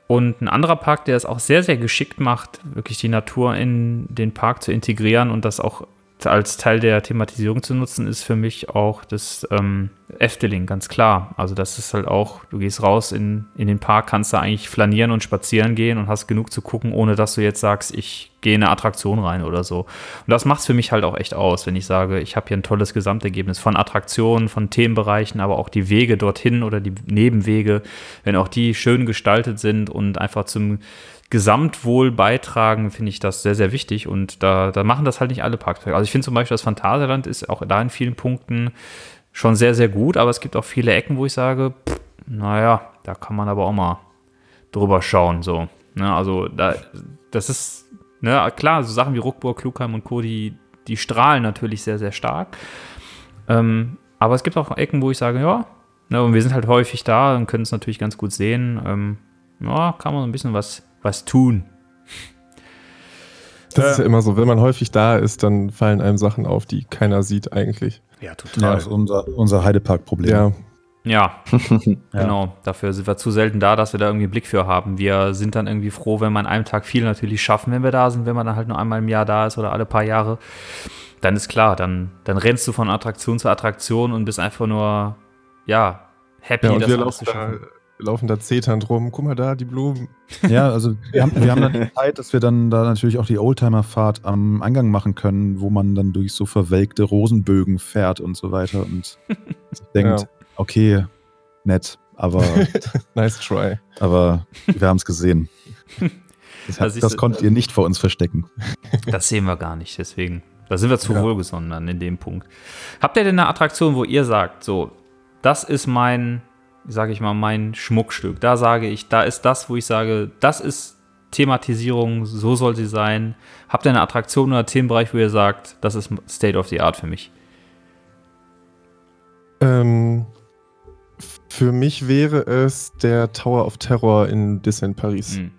Und ein anderer Park, der es auch sehr, sehr geschickt macht, wirklich die Natur in den Park zu integrieren und das auch als Teil der Thematisierung zu nutzen, ist für mich auch das ähm, Efteling, ganz klar. Also das ist halt auch, du gehst raus in, in den Park, kannst da eigentlich flanieren und spazieren gehen und hast genug zu gucken, ohne dass du jetzt sagst, ich gehe in eine Attraktion rein oder so. Und das macht es für mich halt auch echt aus, wenn ich sage, ich habe hier ein tolles Gesamtergebnis von Attraktionen, von Themenbereichen, aber auch die Wege dorthin oder die Nebenwege, wenn auch die schön gestaltet sind und einfach zum Gesamtwohl beitragen, finde ich das sehr, sehr wichtig. Und da, da machen das halt nicht alle Parks. Also ich finde zum Beispiel, das Phantasialand ist auch da in vielen Punkten schon sehr, sehr gut, aber es gibt auch viele Ecken, wo ich sage, pff, naja, da kann man aber auch mal drüber schauen. So. Ne, also da, das ist, ne, klar, so Sachen wie Ruckburg, Klugheim und Co., die, die strahlen natürlich sehr, sehr stark. Ähm, aber es gibt auch Ecken, wo ich sage, ja, ne, und wir sind halt häufig da und können es natürlich ganz gut sehen. Ähm, ja, kann man so ein bisschen was was tun.
Das ist ja immer so, wenn man häufig da ist, dann fallen einem Sachen auf, die keiner sieht eigentlich.
Ja,
Ja,
total.
das ist unser, unser Heidepark-Problem.
Ja, [LAUGHS]
Ja, genau. Dafür sind wir zu selten da, dass wir da irgendwie einen Blick für haben. Wir sind dann irgendwie froh, wenn wir an einem Tag viel natürlich schaffen, wenn wir da sind. Wenn man dann halt nur einmal im Jahr da ist oder alle paar Jahre, dann ist klar, dann, dann rennst du von Attraktion zu Attraktion und bist einfach nur, ja, happy,
ja und
das
wir
alles
da, laufen da zeternd rum. Guck mal da, die Blumen.
Ja, also wir haben, wir haben dann die Zeit, dass wir dann da natürlich auch die Oldtimer-Fahrt am Eingang machen können, wo man dann durch so verwelkte Rosenbögen fährt und so weiter und sich denkt,
Ja.
okay, nett, aber, [LAUGHS]
nice try.
aber wir haben es gesehen. Das, das
du-
konnt ihr nicht vor uns verstecken.
Das sehen wir gar nicht, deswegen. Da sind wir zu
Ja.
wohlgesonnen dann in dem Punkt. Habt ihr denn eine Attraktion, wo ihr sagt, so, das ist mein, sage ich mal, mein Schmuckstück. Da sage ich, da ist das, wo ich sage, das ist Thematisierung, so soll sie sein. Habt ihr eine Attraktion oder Themenbereich, wo ihr sagt, das ist State of the Art für mich?
Ähm, für mich wäre es der Tower of Terror in Disneyland Paris.
Hm.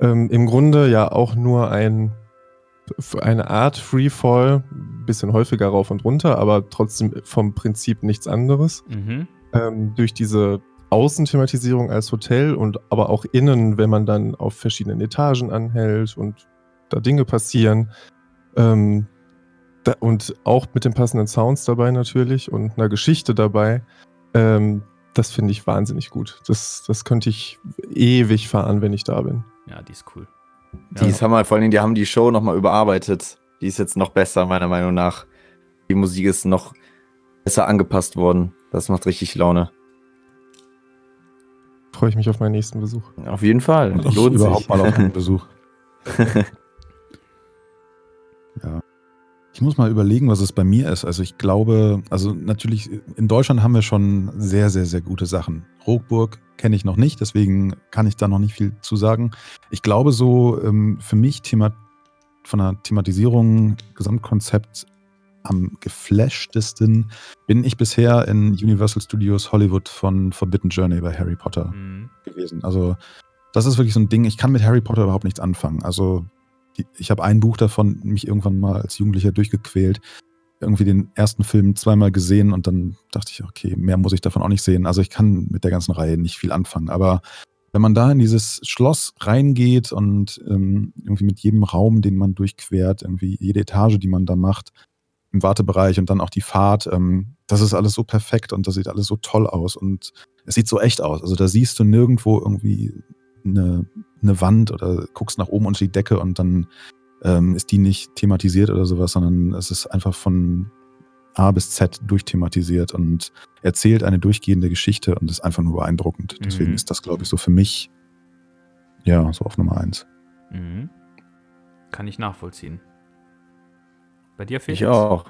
Ähm, Im Grunde ja auch nur ein eine Art Freefall, bisschen häufiger rauf und runter, aber trotzdem vom Prinzip nichts anderes.
Mhm.
Ähm, durch diese Außenthematisierung als Hotel und aber auch innen, wenn man dann auf verschiedenen Etagen anhält und da Dinge passieren. Ähm, da, und auch mit den passenden Sounds dabei natürlich und einer Geschichte dabei. Ähm, das finde ich wahnsinnig gut. Das, das könnte ich ewig fahren, wenn ich da bin.
Ja, die ist cool.
Die ist Hammer, vor allem, die haben die Show nochmal überarbeitet. Die ist jetzt noch besser, meiner Meinung nach. Die Musik ist noch besser angepasst worden. Das macht richtig Laune.
Freue ich mich auf meinen nächsten Besuch.
Auf jeden Fall.
Und ich
Lohnt
überhaupt
sich.
mal auf einen [LAUGHS] Besuch. [LAUGHS] ja. Ich muss mal überlegen, was es bei mir ist. Also ich glaube, also natürlich, in Deutschland haben wir schon sehr, sehr, sehr gute Sachen. Rockburg kenne ich noch nicht, deswegen kann ich da noch nicht viel zu sagen. Ich glaube so, ähm, für mich Thema, von der Thematisierung, Gesamtkonzept am geflashtesten bin ich bisher in Universal Studios Hollywood von Forbidden Journey bei Harry Potter
Mhm.
gewesen. Also das ist wirklich so ein Ding, ich kann mit Harry Potter überhaupt nichts anfangen. Also die, ich habe ein Buch davon mich irgendwann mal als Jugendlicher durchgequält. irgendwie den ersten Film zweimal gesehen und dann dachte ich, okay, mehr muss ich davon auch nicht sehen. Also ich kann mit der ganzen Reihe nicht viel anfangen, aber wenn man da in dieses Schloss reingeht und ähm, irgendwie mit jedem Raum, den man durchquert, irgendwie jede Etage, die man da macht, im Wartebereich und dann auch die Fahrt, ähm, das ist alles so perfekt und das sieht alles so toll aus und es sieht so echt aus. Also da siehst du nirgendwo irgendwie eine, eine Wand oder guckst nach oben unter die Decke und dann ähm, ist die nicht thematisiert oder sowas, sondern es ist einfach von A bis Z durchthematisiert und erzählt eine durchgehende Geschichte und ist einfach nur beeindruckend. Deswegen
Mhm.
ist das, glaube ich, so für mich, ja, so auf Nummer eins.
Mhm. Kann ich nachvollziehen. Bei dir, Felix?
Ich auch.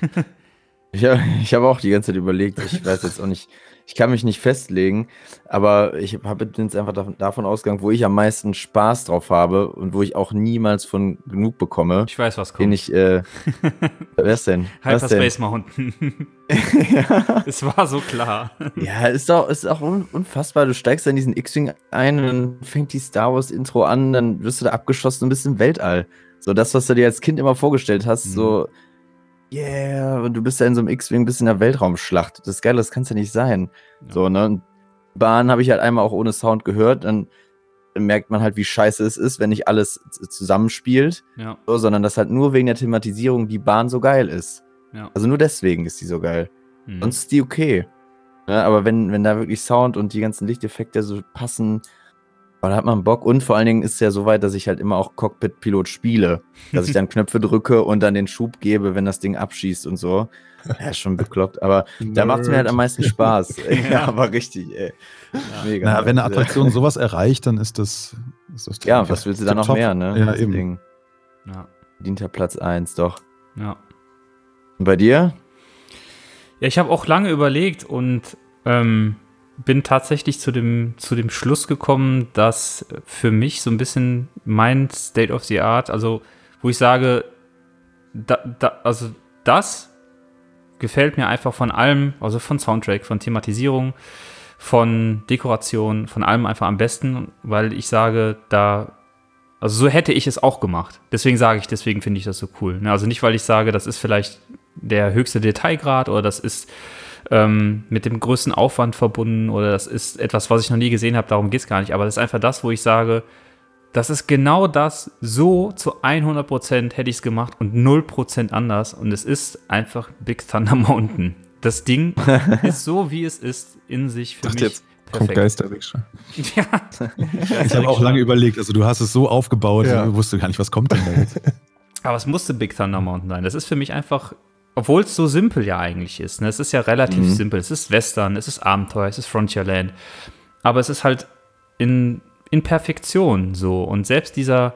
[LAUGHS] ich habe ich hab auch die ganze Zeit überlegt, ich weiß jetzt auch nicht, ich kann mich nicht festlegen, aber ich habe bin jetzt einfach davon, davon ausgegangen, wo ich am meisten Spaß drauf habe und wo ich auch niemals von genug bekomme,
Ich weiß, was
den
kommt.
ich, äh, [LAUGHS] wer ist denn?
Hyperspace Mountain. [LAUGHS]
ja.
es war so klar.
ja, ist doch, ist auch un unfassbar. Du steigst in diesen X-Wing ein und dann fängt die Star Wars Intro an, dann wirst du da abgeschossen und bist im Weltall. So das, was du dir als Kind immer vorgestellt hast,
Mhm.
so, yeah, und du bist da in so einem X-Wing, bist in der Weltraumschlacht. Das ist geil, das kann es ja nicht sein.
Ja.
So, ne? Und Bahn habe ich halt einmal auch ohne Sound gehört, dann merkt man halt, wie scheiße es ist, wenn nicht alles zusammenspielt,
Ja,
so, sondern dass halt nur wegen der Thematisierung die Bahn so geil ist.
ja.
Also nur deswegen ist die so geil.
Mhm.
Sonst ist die okay. Ne, aber wenn, wenn da wirklich Sound und die ganzen Lichteffekte so passen, oh, da hat man Bock. Und vor allen Dingen ist es ja so weit, dass ich halt immer auch Cockpit-Pilot spiele. Dass ich dann [LAUGHS] Knöpfe drücke und dann den Schub gebe, wenn das Ding abschießt und so. Ja, ist schon bekloppt. Aber da macht es mir halt am meisten Spaß. [LAUGHS] ja, aber richtig, ey. Mega.
Na, wenn eine Attraktion sowas erreicht, dann ist das, ist das
Ja, was willst du da noch
tipptopp.
mehr, ne?
Ja,
Das
eben.
Ding.
ja,
Dient ja Platz 1, doch.
ja.
Und bei dir?
Ja, ich habe auch lange überlegt und ähm, bin tatsächlich zu dem, zu dem Schluss gekommen, dass für mich so ein bisschen mein State of the Art, also wo ich sage, da, da, also das gefällt mir einfach von allem, also von Soundtrack, von Thematisierung, von Dekoration, von allem einfach am besten, weil ich sage, da, also so hätte ich es auch gemacht. Deswegen sage ich, deswegen finde ich das so cool. Ne? Also nicht, weil ich sage, das ist vielleicht der höchste Detailgrad oder das ist ähm, mit dem größten Aufwand verbunden oder das ist etwas, was ich noch nie gesehen habe, darum geht es gar nicht. Aber das ist einfach das, wo ich sage, das ist genau das, so zu 100% hätte ich es gemacht und 0% anders. Und es ist einfach Big Thunder Mountain. Das Ding [LAUGHS] ist so, wie es ist, in sich für
Dachte,
mich
jetzt Kommt
perfekt.
Geisterrikscha.
Ja.
Ich habe auch lange überlegt, also du hast es so aufgebaut,
Ja.
ich wusste gar nicht, was kommt denn da jetzt.
Aber es musste Big Thunder Mountain sein. Das ist für mich einfach, obwohl es so simpel ja eigentlich ist. Ne? Es ist ja relativ
Mhm.
simpel. Es ist Western, es ist Abenteuer, es ist Frontierland. Aber es ist halt in, in Perfektion so. Und selbst dieser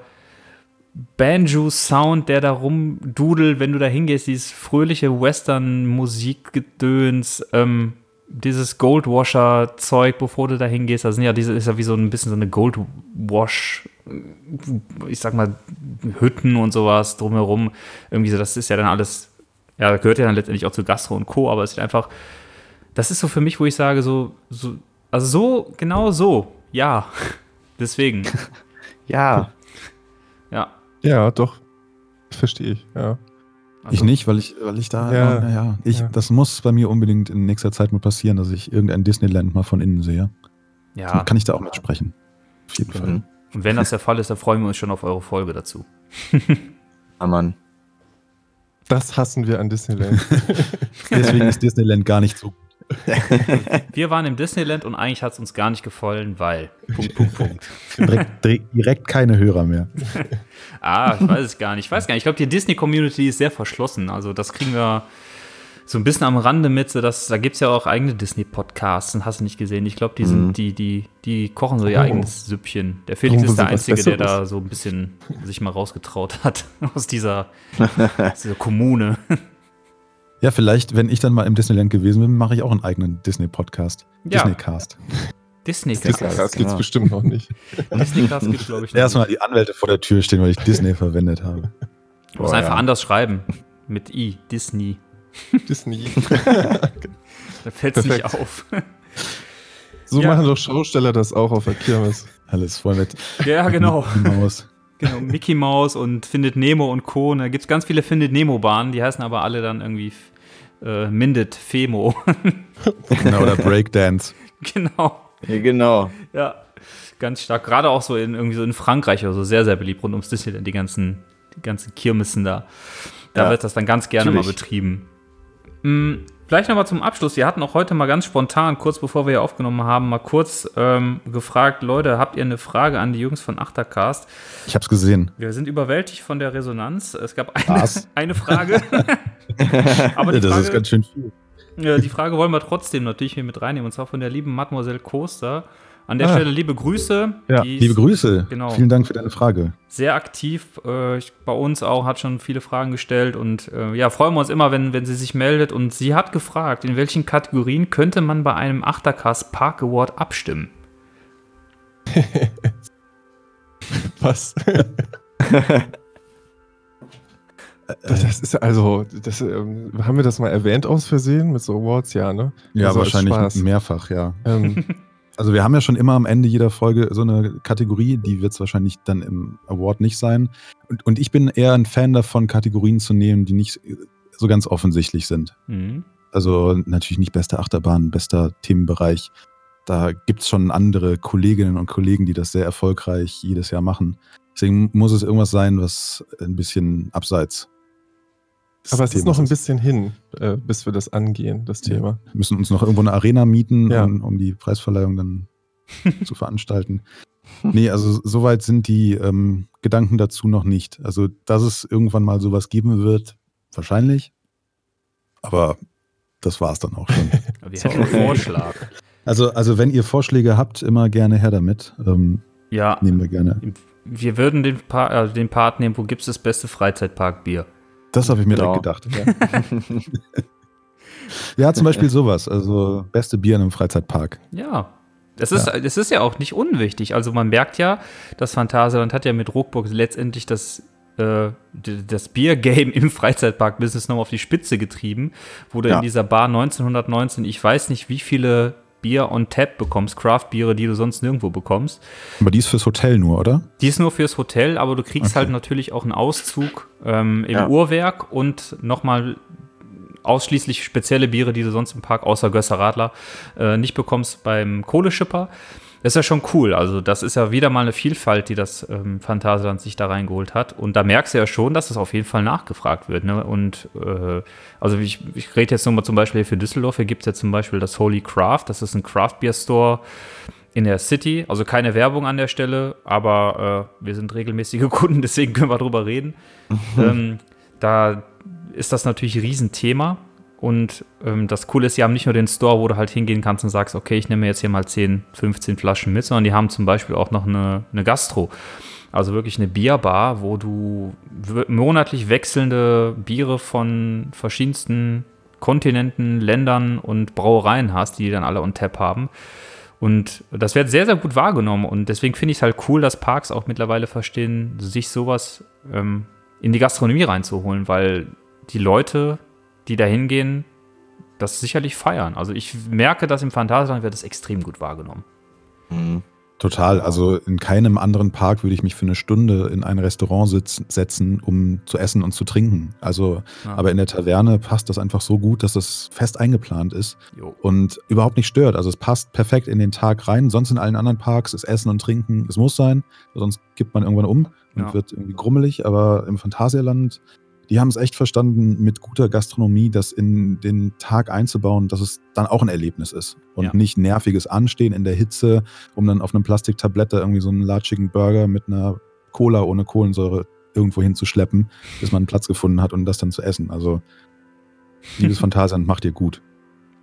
Banjo-Sound, der da rumdudelt, wenn du da hingehst, dieses fröhliche Western-Musikgedöns, ähm, dieses Goldwasher-Zeug, bevor du da hingehst, das sind ja diese, ist ja wie so ein bisschen so eine Goldwash, ich sag mal, Hütten und sowas drumherum. Irgendwie so, das ist ja dann alles, ja, gehört ja dann letztendlich auch zu Gastro und Co., aber es ist einfach, das ist so für mich, wo ich sage, so, so also so, genau so, ja. [LAUGHS] Deswegen, [LAUGHS]
Ja.
ja.
Ja, doch. Verstehe ich, ja.
Also,
ich nicht, weil ich, weil ich da,
Ja.
naja, ich,
Ja.
das muss bei mir unbedingt in nächster Zeit mal passieren, dass ich irgendein Disneyland mal von innen sehe.
Ja,
Dann kann ich da auch mitsprechen. Auf jeden Fall.
Mhm.
und wenn das der Fall ist, dann freuen wir uns schon auf eure Folge dazu. [LAUGHS]
Ah, Mann.
Das hassen wir an Disneyland. [LAUGHS]
Deswegen ist Disneyland gar nicht so. [LAUGHS]
Wir waren im Disneyland und eigentlich hat es uns gar nicht gefallen, weil. Punkt, Punkt, Punkt.
Direkt, direkt keine Hörer mehr.
Ah, ich weiß es gar nicht. Ich weiß gar nicht. Ich glaube, die Disney-Community ist sehr verschlossen. Also, das kriegen wir so ein bisschen am Rande mit. So dass, da gibt es ja auch eigene Disney-Podcasts. und Hast du nicht gesehen? Ich glaube, die, sind-
Mhm.
die, die, die kochen so ihr
Oh.
eigenes Süppchen. Der Felix
Brauchen
ist der Einzige, der da so ein bisschen sich mal rausgetraut hat [LAUGHS] aus dieser, aus [LAUGHS] dieser Kommune.
Ja, vielleicht, wenn ich dann mal im Disneyland gewesen bin, mache ich auch einen eigenen Disney-Podcast.
Ja.
Disneycast.
Disney-Cast.
Das, das gibt's
genau.
bestimmt noch nicht. [LAUGHS]
Disney-Cast gibt es, glaube ich, noch
Erstmal die Anwälte vor der Tür stehen, weil ich Disney verwendet habe.
nicht. Du musst
Boah,
einfach
ja.
anders schreiben. Mit I. Disney. [LAUGHS]
Disney. [LAUGHS]
Da fällt es nicht auf.
So
Ja.
machen doch Schausteller das auch auf der Kirmes.
Alles voll mit
ja, genau.
Mickey Mouse.
Genau, Mickey Mouse und Findet Nemo und Co. Und da gibt es ganz viele Findet Nemo-Bahnen, die heißen aber alle dann irgendwie äh, Mindet Femo. [LAUGHS]
Genau, oder Breakdance.
genau.
Ja, genau.
Ja, ganz stark. Gerade auch so in irgendwie so in Frankreich oder so sehr, sehr beliebt rund ums Disneyland, die ganzen, die ganzen Kirmessen da. Da
Ja,
wird das dann ganz gerne
natürlich.
mal betrieben. Hm, vielleicht nochmal zum Abschluss. Wir hatten auch heute mal ganz spontan, kurz bevor wir hier aufgenommen haben, mal kurz ähm, gefragt, Leute, habt ihr eine Frage an die Jungs von Achtercast?
Ich hab's gesehen.
Wir sind überwältigt von der Resonanz. Es gab eine, [LAUGHS] eine Frage. [LAUGHS] Aber die
das
Frage,
ist ganz schön viel.
die Frage wollen wir trotzdem natürlich hier mit reinnehmen. Und zwar von der lieben Mademoiselle Coaster. An der
Ah.
Stelle liebe Grüße.
Ja,
Liebe Grüße.
Genau.
Vielen Dank für deine Frage.
Sehr aktiv. Äh, ich, bei uns auch, hat schon viele Fragen gestellt. Und äh, ja, freuen wir uns immer, wenn, wenn sie sich meldet. Und sie hat gefragt, in welchen Kategorien könnte man bei einem Achtercast Park Award abstimmen? [LAUGHS]
Was? [LAUGHS] das ist also, das, ähm, haben wir das mal erwähnt aus Versehen mit so Awards? Ja, ne?
Ja,
Also als
wahrscheinlich mehrfach, ja.
Ähm, [LAUGHS]
Also wir haben ja schon immer am Ende jeder Folge so eine Kategorie, die wird es wahrscheinlich dann im Award nicht sein. Und, und ich bin eher ein Fan davon, Kategorien zu nehmen, die nicht so ganz offensichtlich sind.
Mhm.
Also natürlich nicht beste Achterbahn, bester Themenbereich. Da gibt es schon andere Kolleginnen und Kollegen, die das sehr erfolgreich jedes Jahr machen. Deswegen muss es irgendwas sein, was ein bisschen abseits.
Aber es ist
Themas
noch ein bisschen hin, äh, bis wir das angehen, das
Ja.
Thema.
Wir müssen uns noch irgendwo eine Arena mieten,
Ja.
um, um die Preisverleihung dann [LAUGHS] zu veranstalten. Nee, also soweit sind die ähm, Gedanken dazu noch nicht. Also, dass es irgendwann mal sowas geben wird, wahrscheinlich. Aber das war es dann auch schon. [LAUGHS]
Wir hätten einen Vorschlag.
also, also, wenn ihr Vorschläge habt, immer gerne her damit. Ähm,
Ja,
nehmen wir gerne.
wir würden den, pa äh, den Part nehmen, wo gibt es das beste Freizeitparkbier?
Das habe ich mir
Genau.
direkt gedacht. [LAUGHS] Ja, zum Beispiel sowas. Also, beste Bier in einem Freizeitpark.
Ja. Es ist, es ist ja auch nicht unwichtig. Also man merkt ja, das Phantasialand hat ja mit Ruckburg letztendlich das, äh, das Biergame im Freizeitpark-Business nochmal auf die Spitze getrieben, wo du
Ja.
in dieser Bar 1919, ich weiß nicht, wie viele Bier on Tap bekommst, Craft-Biere, die du sonst nirgendwo bekommst.
Aber die ist fürs Hotel nur, oder?
Die ist nur fürs Hotel, aber du kriegst
Okay.
halt natürlich auch einen Auszug ähm, im
Ja.
Uhrwerk und nochmal ausschließlich spezielle Biere, die du sonst im Park außer Gösser Radler äh, nicht bekommst beim Kohleschipper. Das ist ja schon cool. Also, das ist ja wieder mal eine Vielfalt, die das ähm, Phantasialand sich da reingeholt hat. Und da merkst du ja schon, dass das auf jeden Fall nachgefragt wird. Ne? Und äh, also ich, ich rede jetzt nochmal zum Beispiel hier für Düsseldorf. Hier gibt es ja zum Beispiel das Holy Craft. Das ist ein Craft Beer Store in der City. Also keine Werbung an der Stelle, aber äh, wir sind regelmäßige [LAUGHS] Kunden, deswegen können wir drüber reden. [LAUGHS] ähm, da ist das natürlich ein Riesenthema. Und ähm, das Coole ist, sie haben nicht nur den Store, wo du halt hingehen kannst und sagst, okay, ich nehme jetzt hier mal 10, 15 Flaschen mit, sondern die haben zum Beispiel auch noch eine, eine Gastro. Also wirklich eine Bierbar, wo du monatlich wechselnde Biere von verschiedensten Kontinenten, Ländern und Brauereien hast, die dann alle on Tap haben. Und das wird sehr, sehr gut wahrgenommen. Und deswegen finde ich es halt cool, dass Parks auch mittlerweile verstehen, sich sowas ähm, in die Gastronomie reinzuholen, weil die Leute, die da hingehen, das sicherlich feiern. Also ich merke, dass im Phantasialand wird das extrem gut wahrgenommen.
Mhm.
Total. Also in keinem anderen Park würde ich mich für eine Stunde in ein Restaurant sitzen, setzen, um zu essen und zu trinken. Also,
Ja.
aber in der Taverne passt das einfach so gut, dass das fest eingeplant ist
Jo.
und überhaupt nicht stört. Also es passt perfekt in den Tag rein. Sonst in allen anderen Parks ist Essen und Trinken, es muss sein, sonst gibt man irgendwann um und
Ja.
wird irgendwie grummelig. Aber im Phantasialand, die haben es echt verstanden, mit guter Gastronomie das in den Tag einzubauen, dass es dann auch ein Erlebnis ist und
Ja.
nicht nerviges Anstehen in der Hitze, um dann auf einem Plastiktablett da irgendwie so einen latschigen Burger mit einer Cola ohne Kohlensäure irgendwo hinzuschleppen, bis man einen Platz gefunden hat und das dann zu essen. Also, liebes [LAUGHS] Phantasialand, macht ihr gut.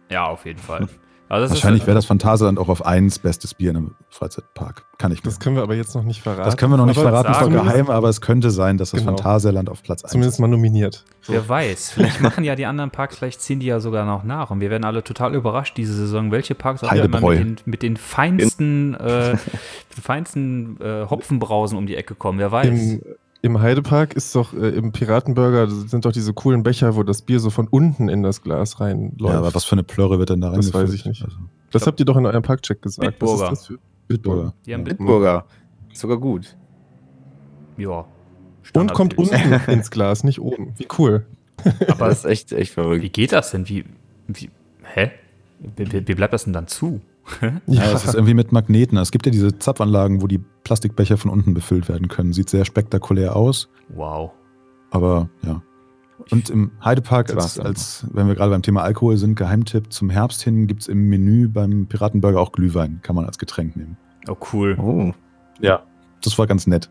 Ja, auf jeden Fall. [LAUGHS] Also
Wahrscheinlich wäre das Phantasialand auch auf eins bestes Bier in einem Freizeitpark. Kann ich mir.
Das können wir aber jetzt noch nicht verraten.
Das können wir noch nicht
Aber
verraten, ist doch geheim, aber es könnte sein, dass das
Genau.
Phantasialand auf Platz 1
Zumindest
ist.
mal nominiert. So.
Wer weiß, vielleicht machen ja die anderen Parks, vielleicht ziehen die ja sogar noch nach und wir werden alle total überrascht diese Saison, welche Parks auch immer mit den, mit den feinsten, [LAUGHS] äh, feinsten äh, Hopfenbrausen um die Ecke kommen. Wer weiß.
Im, Im Heidepark ist doch, äh, im Piratenburger sind doch diese coolen Becher, wo das Bier so von unten in das Glas reinläuft.
Ja, aber was für eine Plörre wird denn da rein?
Das weiß ich nicht. das habt ihr doch in eurem Parkcheck gesagt.
Bitburger.
Was ist das für
Bitburger.
die haben
Bitburger. Ist sogar gut.
Ja.
Und kommt unten [LAUGHS] ins Glas, nicht oben. Wie cool. [LAUGHS]
Aber das ist echt, echt
Wie
verrückt.
geht das denn? Wie, wie hä? Wie, wie, wie bleibt das denn dann zu?
Ja, es ist irgendwie mit Magneten. Es gibt ja diese Zapfanlagen, wo die Plastikbecher von unten befüllt werden können. Sieht sehr spektakulär aus,
Wow.
aber ja. Und im Heidepark, als, als wenn wir gerade beim Thema Alkohol sind, Geheimtipp zum Herbst hin gibt es im Menü beim Piratenburger auch Glühwein. Kann man als Getränk nehmen.
Oh, cool.
Oh.
Ja. Das war ganz nett.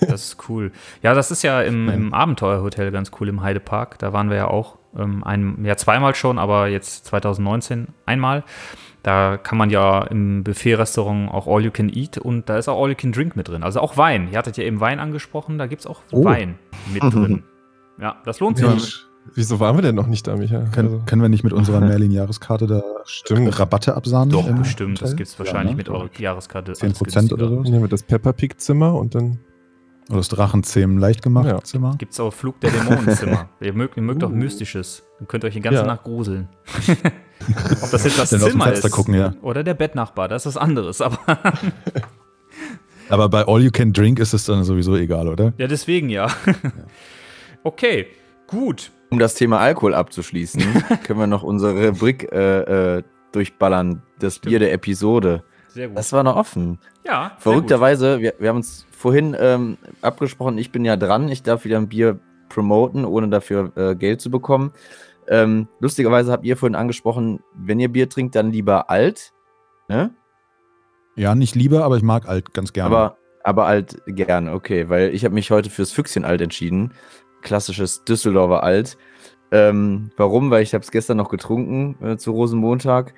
Das ist cool. Ja, das ist ja im, im Abenteuerhotel ganz cool im Heidepark. Da waren wir ja auch ähm, ein, ja, zweimal schon, aber jetzt 2019 einmal. Da kann man ja im Buffet-Restaurant auch All You Can Eat und da ist auch All You Can Drink mit drin. Also auch Wein. Ihr hattet ja eben Wein angesprochen, da gibt es auch
Oh.
Wein mit drin. Ja, das lohnt sich.
Mensch, wieso waren wir denn noch nicht da, Micha?
Können,
Also,
können wir nicht mit unserer [LAUGHS] Merlin-Jahreskarte da
Stimmt.
Rabatte absahnen?
Doch,
im
bestimmt. Das gibt es wahrscheinlich
Ja, ne?
mit eurer Jahreskarte.
10% oder so?
nehmen wir das Pepper Pig Zimmer und dann.
Oder das Drachenzähmen leicht gemacht
Ja.
Zimmer?
Gibt es auch Flug der Dämonenzimmer. [LAUGHS] ihr mögt, ihr mögt auch
Uh.
Mystisches. Dann könnt ihr euch die ganze
Ja.
Nacht gruseln. [LAUGHS] Ob das jetzt das
Dann
Zimmer ist
gucken, ja.
oder der Bettnachbar, das ist was anderes. Aber [LAUGHS]
Aber bei All You Can Drink ist es dann sowieso egal, oder?
ja, deswegen ja. Okay, gut.
Um das Thema Alkohol abzuschließen, können wir noch unsere Rubrik äh, äh, durchballern. Das Bier der Episode.
Sehr gut.
Das war noch offen.
ja,
Verrückterweise, wir, wir haben uns vorhin ähm, abgesprochen, ich bin ja dran, ich darf wieder ein Bier promoten, ohne dafür äh, Geld zu bekommen. Ähm, lustigerweise habt ihr vorhin angesprochen, wenn ihr Bier trinkt, dann lieber alt. Ne?
Ja, nicht lieber, aber ich mag alt ganz gerne.
Aber, aber alt gern, okay, weil ich habe mich heute fürs Füchschen alt entschieden. Klassisches Düsseldorfer Alt. Ähm, warum? Weil ich habe es gestern noch getrunken äh, zu Rosenmontag.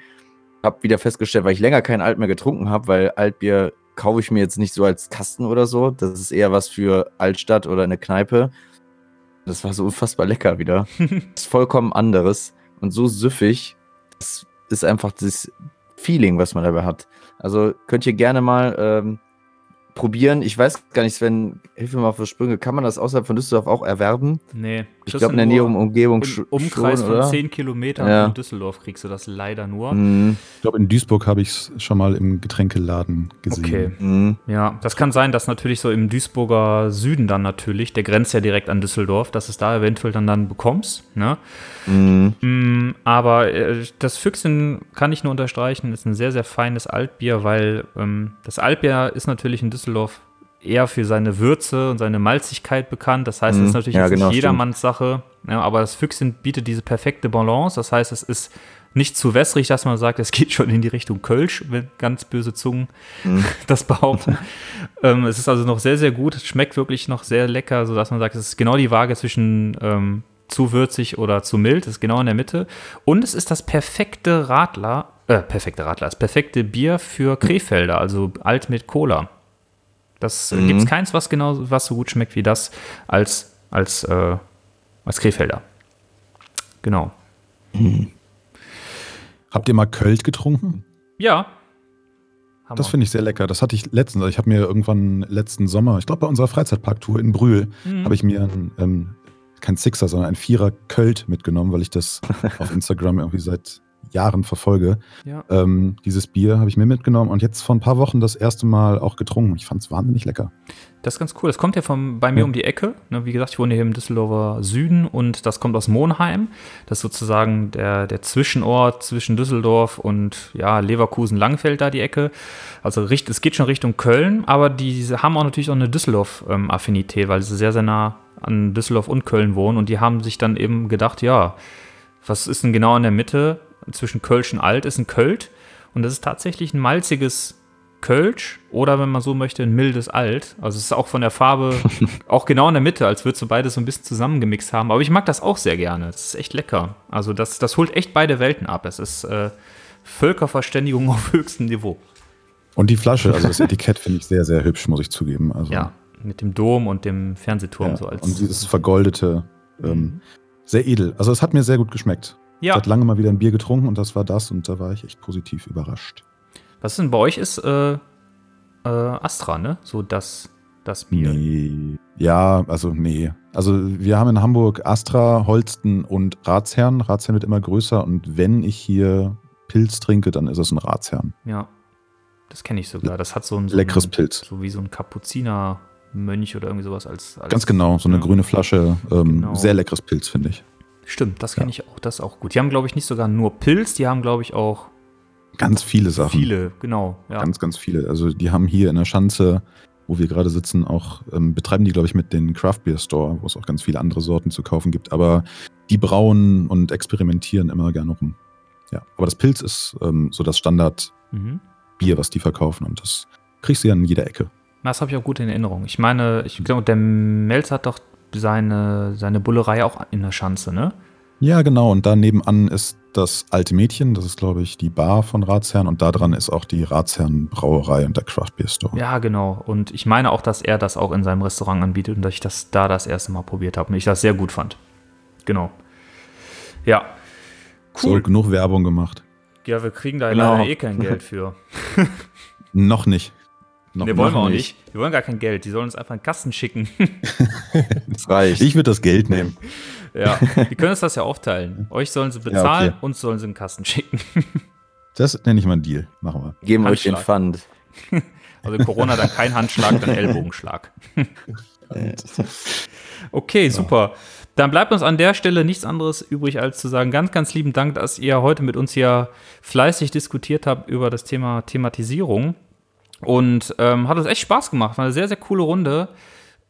Hab wieder festgestellt, weil ich länger kein Alt mehr getrunken habe, weil Altbier kaufe ich mir jetzt nicht so als Kasten oder so. Das ist eher was für Altstadt oder eine Kneipe. Das war so [LAUGHS] unfassbar lecker wieder. das [LAUGHS] ist vollkommen anderes und so süffig. Das ist einfach das Feeling, was man dabei hat. Also könnt ihr gerne mal ähm, probieren. Ich weiß gar nicht, Sven, hilf mir mal die Sprünge. Kann man das außerhalb von Düsseldorf auch erwerben?
Nee.
Ich glaube, in der näheren Umgebung
Im Umkreis
schon,
von
oder?
10 Kilometern
Ja.
von Düsseldorf kriegst du das leider nur.
Mhm.
ich glaube, in Duisburg habe ich es schon mal im Getränkeladen gesehen.
Okay.
Mhm.
Ja, das kann sein, dass natürlich so im Duisburger Süden dann natürlich, der grenzt ja direkt an Düsseldorf, dass es da eventuell dann, dann bekommst. Ne?
Mhm.
Mm, aber äh, das Füchsen kann ich nur unterstreichen, ist ein sehr, sehr feines Altbier, weil ähm, das Altbier ist natürlich in Düsseldorf eher für seine Würze und seine Malzigkeit bekannt. Das heißt, es
Mhm.
ist natürlich
Ja, genau,
nicht
stimmt.
jedermanns Sache. Ja, aber das Füchsen bietet diese perfekte Balance. Das heißt, es ist nicht zu wässrig, dass man sagt, es [LAUGHS] geht schon in die Richtung Kölsch, wenn ganz böse Zungen
Mhm. [LAUGHS]
das behaupten. [LAUGHS] ähm, es ist also noch sehr, sehr gut. Es schmeckt wirklich noch sehr lecker, sodass man sagt, es ist genau die Waage zwischen ähm, zu würzig oder zu mild. Ist genau in der Mitte. Und es ist das perfekte Radler, äh, perfekte Radler, das perfekte Bier für Krefelder, also alt mit Cola. Das
Mhm.
gibt es keins, was genau, was so gut schmeckt wie das als, als, äh, als Krefelder. Genau.
Habt ihr mal Költ getrunken?
Ja. Haben
Das finde ich sehr lecker. Das hatte ich letztens. Ich habe mir irgendwann letzten Sommer, ich glaube bei unserer Freizeitparktour in Brühl,
Mhm.
habe ich mir ein, ähm, kein Sixer, sondern ein Vierer Költ mitgenommen, weil ich das [LAUGHS] auf Instagram irgendwie seit Jahren verfolge.
Ja.
Ähm, dieses Bier habe ich mir mitgenommen und jetzt vor ein paar Wochen das erste Mal auch getrunken. Ich fand es wahnsinnig lecker.
Das ist ganz cool. Das kommt ja vom, bei mir
Ja.
um die Ecke. Ne, wie gesagt, ich wohne hier im Düsseldorfer Süden und das kommt aus Monheim. Das ist sozusagen der, der Zwischenort zwischen Düsseldorf und ja, Leverkusen-Langfeld da die Ecke. Also es geht schon Richtung Köln, aber die haben auch natürlich auch eine Düsseldorf-Affinität, weil sie sehr, sehr nah an Düsseldorf und Köln wohnen und die haben sich dann eben gedacht, ja, was ist denn genau in der Mitte zwischen Kölsch und Alt? Ist ein Költ und das ist tatsächlich ein malziges Kölsch oder wenn man so möchte, ein mildes Alt. Also es ist auch von der Farbe [LAUGHS] auch genau in der Mitte, als würdest du beides so ein bisschen zusammengemixt haben. Aber ich mag das auch sehr gerne. Das ist echt lecker. Also das, das holt echt beide Welten ab. Es ist äh, Völkerverständigung [LAUGHS] auf höchstem Niveau.
Und die Flasche, also das [LAUGHS] Etikett finde ich sehr, sehr hübsch, muss ich zugeben. Also,
Ja, mit dem Dom und dem Fernsehturm
ja.
so als.
Und dieses vergoldete, ähm, sehr edel. Also es hat mir sehr gut geschmeckt. Ich
ja,
hatte lange mal wieder ein Bier getrunken und das war das und da war ich echt positiv überrascht.
was denn bei euch ist äh, äh, Astra, ne? So das, das Bier.
Nee. Ja, also nee. Also wir haben in Hamburg Astra, Holsten und Ratsherrn. Ratsherrn wird immer größer und wenn ich hier Pilz trinke, dann ist es ein Ratsherrn.
Ja. Das kenne ich sogar. Das hat so ein, so
Leckeres
ein,
Pilz.
so wie so ein Kapuziner Mönch oder irgendwie sowas als. als
Ganz genau, so eine
Ja.
grüne Flasche. Ähm,
Genau.
Sehr leckeres Pilz, finde ich.
Stimmt, das kenne ich auch, das ist auch gut. Die haben, glaube ich, nicht sogar nur Pilz, die haben, glaube ich, auch
Ganz viele Sachen.
viele, genau. Ja.
Ganz, ganz viele. Also die haben hier in der Schanze, wo wir gerade sitzen, auch, ähm, betreiben die, glaube ich, mit den Craft Beer Store, wo es auch ganz viele andere Sorten zu kaufen gibt. Aber die brauen und experimentieren immer gerne rum. Ja, aber das Pilz ist ähm, so das Standardbier,
Mhm.
was die verkaufen und das kriegst du ja in jeder Ecke.
Das habe ich auch gut in Erinnerung. Ich meine, ich glaube, der Melz hat doch seine, seine Bullerei auch in der Schanze, ne?
Ja, genau. Und da nebenan ist das alte Mädchen. Das ist, glaube ich, die Bar von Ratsherrn. Und da dran ist auch die Ratsherrn Brauerei und der Craft Beer Store.
Ja, genau. Und ich meine auch, dass er das auch in seinem Restaurant anbietet und dass ich das da das erste Mal probiert habe und ich das sehr gut fand. Genau. Ja.
So,
Cool.
genug Werbung gemacht.
Ja, wir kriegen da
Genau.
leider eh kein Geld für. [LAUGHS] [LAUGHS]
Noch nicht. Noch
Ne, wollen wir auch
nicht.
nicht. Wir wollen gar kein Geld. Die sollen uns einfach einen Kasten schicken. [LAUGHS]
Das reicht.
Ich würde das Geld nehmen.
ja. Die können uns das ja aufteilen. Euch sollen sie bezahlen,
okay.
uns sollen sie einen Kasten schicken. [LAUGHS]
Das nenne ich mal einen Deal. Machen wir.
Geben euch den
Handschlag.
Pfand. [LAUGHS]
Also Corona dann kein Handschlag, dann Ellbogenschlag. Okay, super. Dann bleibt uns an der Stelle nichts anderes übrig, als zu sagen, ganz, ganz lieben Dank, dass ihr heute mit uns hier fleißig diskutiert habt über das Thema Thematisierung. Und ähm, hat uns echt Spaß gemacht. War eine sehr, sehr coole Runde.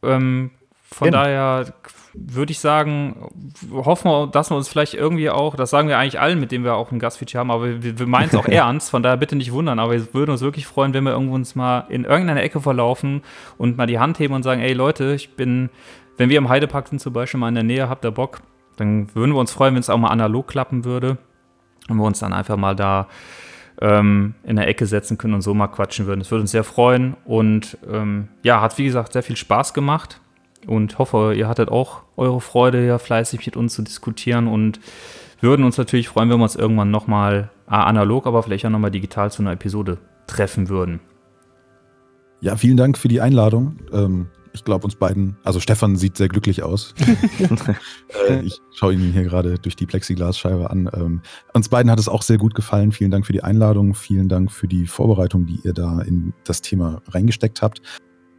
Ähm, von
Eben.
daher würde ich sagen, hoffen wir, dass wir uns vielleicht irgendwie auch, das sagen wir eigentlich allen, mit denen wir auch ein Gastfeature haben, aber wir, wir meinen es auch [LAUGHS] ernst, von daher bitte nicht wundern, aber wir würden uns wirklich freuen, wenn wir irgendwo uns mal in irgendeiner Ecke verlaufen und mal die Hand heben und sagen, ey Leute, ich bin, wenn wir im Heidepark sind zum Beispiel mal in der Nähe, habt ihr Bock, dann würden wir uns freuen, wenn es auch mal analog klappen würde und wir uns dann einfach mal da ähm, in der Ecke setzen können und so mal quatschen würden. Das würde uns sehr freuen und ähm, ja, hat wie gesagt sehr viel Spaß gemacht und hoffe, ihr hattet auch eure Freude, ja fleißig mit uns zu diskutieren und würden uns natürlich freuen, wenn wir uns irgendwann nochmal analog, aber vielleicht auch nochmal digital zu einer Episode treffen würden.
Ja, vielen Dank für die Einladung. Ähm, ich glaube uns beiden, also Stefan sieht sehr glücklich aus. [LAUGHS] äh, ich schaue ihn hier gerade durch die Plexiglasscheibe an. Ähm, uns beiden hat es auch sehr gut gefallen. Vielen Dank für die Einladung. Vielen Dank für die Vorbereitung, die ihr da in das Thema reingesteckt habt.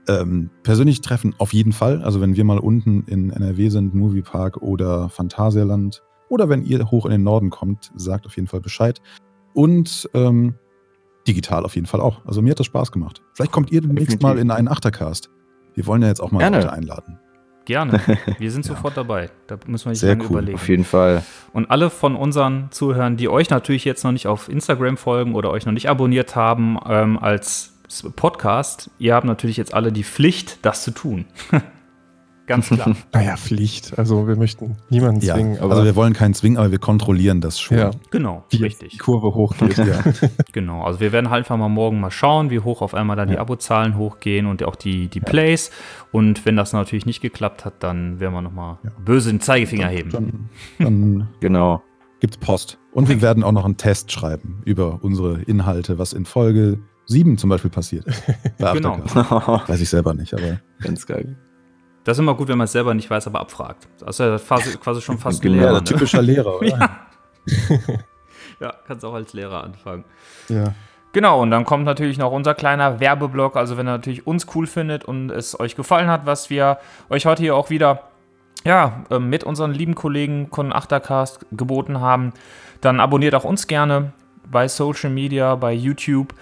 Ähm, persönlich treffen auf jeden Fall. Also wenn wir mal unten in NRW sind, Moviepark oder Phantasialand oder wenn ihr hoch in den Norden kommt, sagt auf jeden Fall Bescheid. Und ähm, digital auf jeden Fall auch. Also mir hat das Spaß gemacht. Vielleicht kommt ihr demnächst
Definitiv.
mal in einen Achtercast. Wir wollen ja jetzt auch mal
Gerne.
Leute einladen.
Gerne. Wir [LAUGHS] sind
Ja.
sofort dabei. Da müssen wir nicht
Sehr
lange
cool.
überlegen.
Auf jeden Fall.
Und alle von unseren Zuhörern, die euch natürlich jetzt noch nicht auf Instagram folgen oder euch noch nicht abonniert haben ähm, als Podcast, ihr habt natürlich jetzt alle die Pflicht, das zu tun. [LAUGHS] Ganz klar. [LAUGHS]
Naja, Pflicht. Also wir möchten niemanden
Ja,
zwingen, aber
also wir wollen keinen zwingen, aber wir kontrollieren das schon.
ja,
genau,
wie jetzt die
richtig.
Kurve hochgeht.
Ja. [LAUGHS]
Genau. Also wir werden halt einfach mal morgen mal schauen, wie hoch auf einmal dann die
Ja.
Abozahlen hochgehen und auch die, die Plays. Und wenn das natürlich nicht geklappt hat, dann werden wir nochmal
Ja.
böse den Zeigefinger heben.
Dann, dann [LAUGHS]
Genau.
gibt's Post. Und wir werden auch noch einen Test schreiben über unsere Inhalte, was in Folge 7 zum Beispiel passiert. Bei
Genau.
Weiß ich selber nicht, aber
Ganz geil.
Das ist immer gut, wenn man es selber nicht weiß, aber abfragt. Das ist ja quasi, quasi schon fast ein
Genau.
ja,
Lehrer. Ne?
typischer Lehrer, [LAUGHS] oder?
Ja. Ja, kannst auch als Lehrer anfangen.
ja.
Genau, und dann kommt natürlich noch unser kleiner Werbeblock. Also, wenn ihr natürlich uns cool findet und es euch gefallen hat, was wir euch heute hier auch wieder ja, ähm, mit unseren lieben Kollegen von Achtercast geboten haben, dann abonniert auch uns gerne bei Social Media, bei YouTube,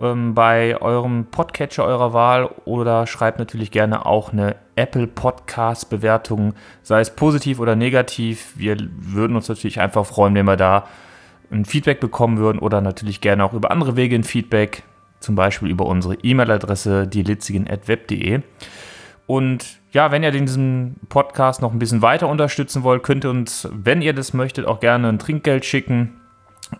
ähm, bei eurem Podcatcher eurer Wahl oder schreibt natürlich gerne auch eine Apple Podcast Bewertung, sei es positiv oder negativ. Wir würden uns natürlich einfach freuen, wenn wir da ein Feedback bekommen würden oder natürlich gerne auch über andere Wege ein Feedback, zum Beispiel über unsere E-Mail-Adresse dielitzigen.web.de. Und ja, wenn ihr diesen Podcast noch ein bisschen weiter unterstützen wollt, könnt ihr uns, wenn ihr das möchtet, auch gerne ein Trinkgeld schicken.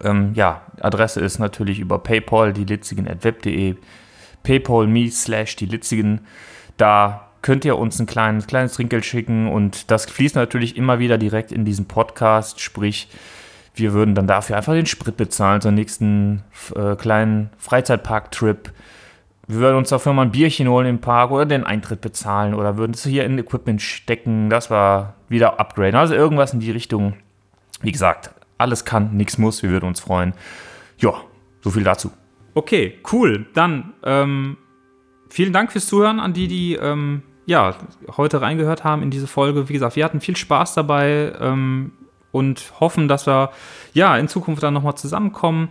Ähm, ja, Adresse ist natürlich über PayPal, dielitzigen.web.de, paypal.me slash dielitzigen. Da könnt ihr uns ein kleines, kleines Trinkgeld schicken und das fließt natürlich immer wieder direkt in diesen Podcast, sprich, wir würden dann dafür einfach den Sprit bezahlen, einen nächsten äh, kleinen Freizeitpark-Trip. Wir würden uns dafür mal ein Bierchen holen im Park oder den Eintritt bezahlen oder würden es hier in Equipment stecken. Das war wieder upgraden. Also irgendwas in die Richtung. Wie gesagt, alles kann, nichts muss. Wir würden uns freuen. Ja, so viel dazu. Okay, cool. Dann ähm, vielen Dank fürs Zuhören an die, die ähm, ja, heute reingehört haben in diese Folge. Wie gesagt, wir hatten viel Spaß dabei ähm, und hoffen, dass wir ja in Zukunft dann nochmal zusammenkommen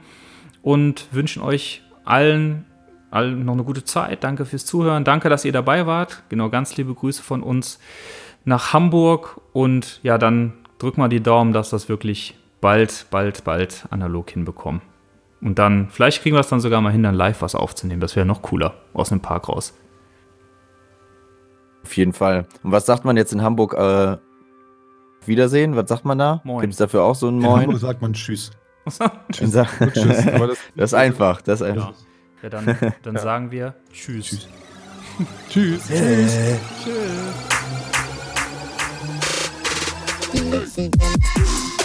und wünschen euch allen, allen noch eine gute Zeit. Danke fürs Zuhören. Danke, dass ihr dabei wart. Genau, ganz liebe Grüße von uns nach Hamburg und ja, dann drück mal die Daumen, dass das wirklich bald, bald, bald analog hinbekommen. Und dann, vielleicht kriegen wir es dann sogar mal hin, dann live was aufzunehmen. Das wäre noch cooler aus dem Park raus.
Auf jeden Fall. Und was sagt man jetzt in Hamburg? Äh, Wiedersehen? Was sagt man da?
Moin.
Gibt es dafür auch so ein
In Hamburg
Moin?
sagt man Tschüss. [LAUGHS]
Tschüss. [LAUGHS] Aber das,
Das ist einfach. Das ist einfach.
Ja, ja dann, dann sagen wir Tschüss.
Tschüss. [LAUGHS]
Tschüss.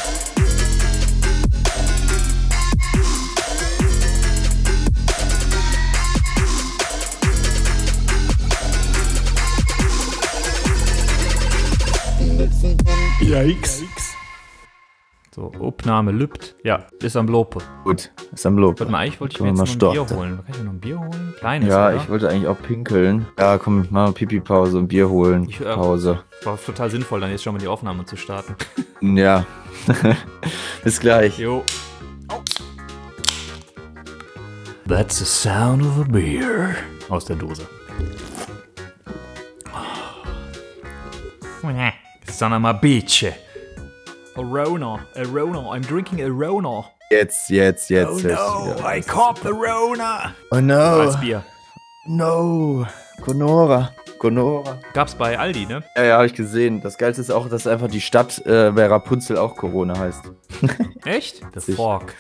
Yikes.
So, Aufnahme lübt. Ja, ist am Lope.
Gut, ist am Lob.
Warte mal, eigentlich wollte ich mir jetzt
mal
noch ein Bier holen. Kann ich mir noch ein Bier holen? Kleines,
Ja,
oder?
ich wollte eigentlich auch pinkeln. Ja, komm, mach mal Pipi-Pause und Bier holen.
Ich, äh,
Pause.
War total sinnvoll, dann jetzt schon mal die Aufnahme zu starten. [LAUGHS]
Ja. [LAUGHS] Bis gleich.
Jo. That's the sound of a beer. Aus der Dose. Son of a bitch. A Rona. A Rona. I'm drinking a Rona.
Jetzt, jetzt, jetzt.
Oh
jetzt
no,
wieder.
I caught the Rona.
Oh no.
Als Bier.
No. Conora. Conora.
Gab's bei Aldi, ne?
Ja, ja, habe ich gesehen. Das Geilste ist auch, dass einfach die Stadt äh, bei Rapunzel auch Corona heißt. [LAUGHS]
Echt? The. Fork.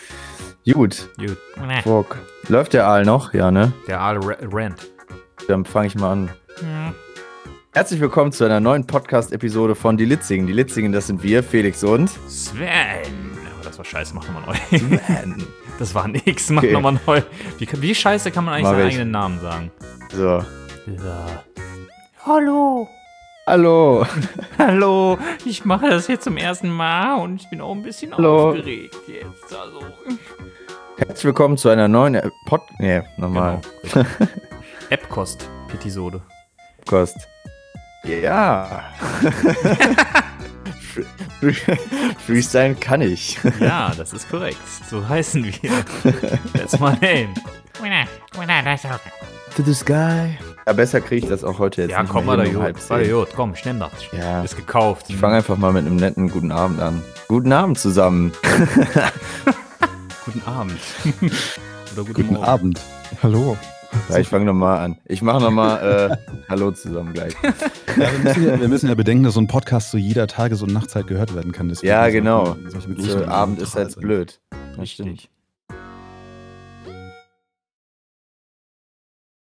Gut.
Gut.
Fork. Läuft der Aal noch? Ja, ne?
Der Aal Re- Rent.
Dann fange ich mal an. Herzlich willkommen zu einer neuen Podcast-Episode von Die Litzingen. Die Litzingen, das sind wir, Felix und
Sven. Oh, das war scheiße, mach nochmal neu. [LAUGHS] Das war nix, mach
Okay.
nochmal neu. Wie, wie scheiße kann man eigentlich
Mach
seinen
ich.
eigenen Namen sagen?
So.
Ja. Hallo.
Hallo. [LAUGHS]
Hallo, ich mache das jetzt zum ersten Mal und ich bin auch ein bisschen
Hallo.
aufgeregt jetzt. Also,
Herzlich willkommen zu einer neuen Pod... Nee, nochmal.
genau. [LAUGHS] Appkost-Episode.
Kost. Ja. [LAUGHS] Free- Free- Freestyle kann ich.
Ja, das ist korrekt. So heißen wir. That's my name.
Winner, winner, das ist okay.
To the sky. Ja, besser kriege ich das auch heute jetzt
Ja,
nicht
komm mal da,
um
Jod. komm, schnell das.
Ja.
Ist gekauft.
Ich fange einfach mal mit einem netten guten Abend an. Guten Abend zusammen. [LAUGHS] [LAUGHS]
Guten Abend. Oder guten,
Guten. Abend.
Hallo.
Ja, ich fange nochmal an. Ich mache nochmal äh, [LAUGHS] Hallo zusammen gleich.
Ja, wir, müssen ja, wir müssen ja bedenken, dass so ein Podcast zu jeder Tages- und Nachtzeit gehört werden kann. Deswegen
Ja, genau. So, Abend ist
sein.
blöd. Das stimmt.
Richtig.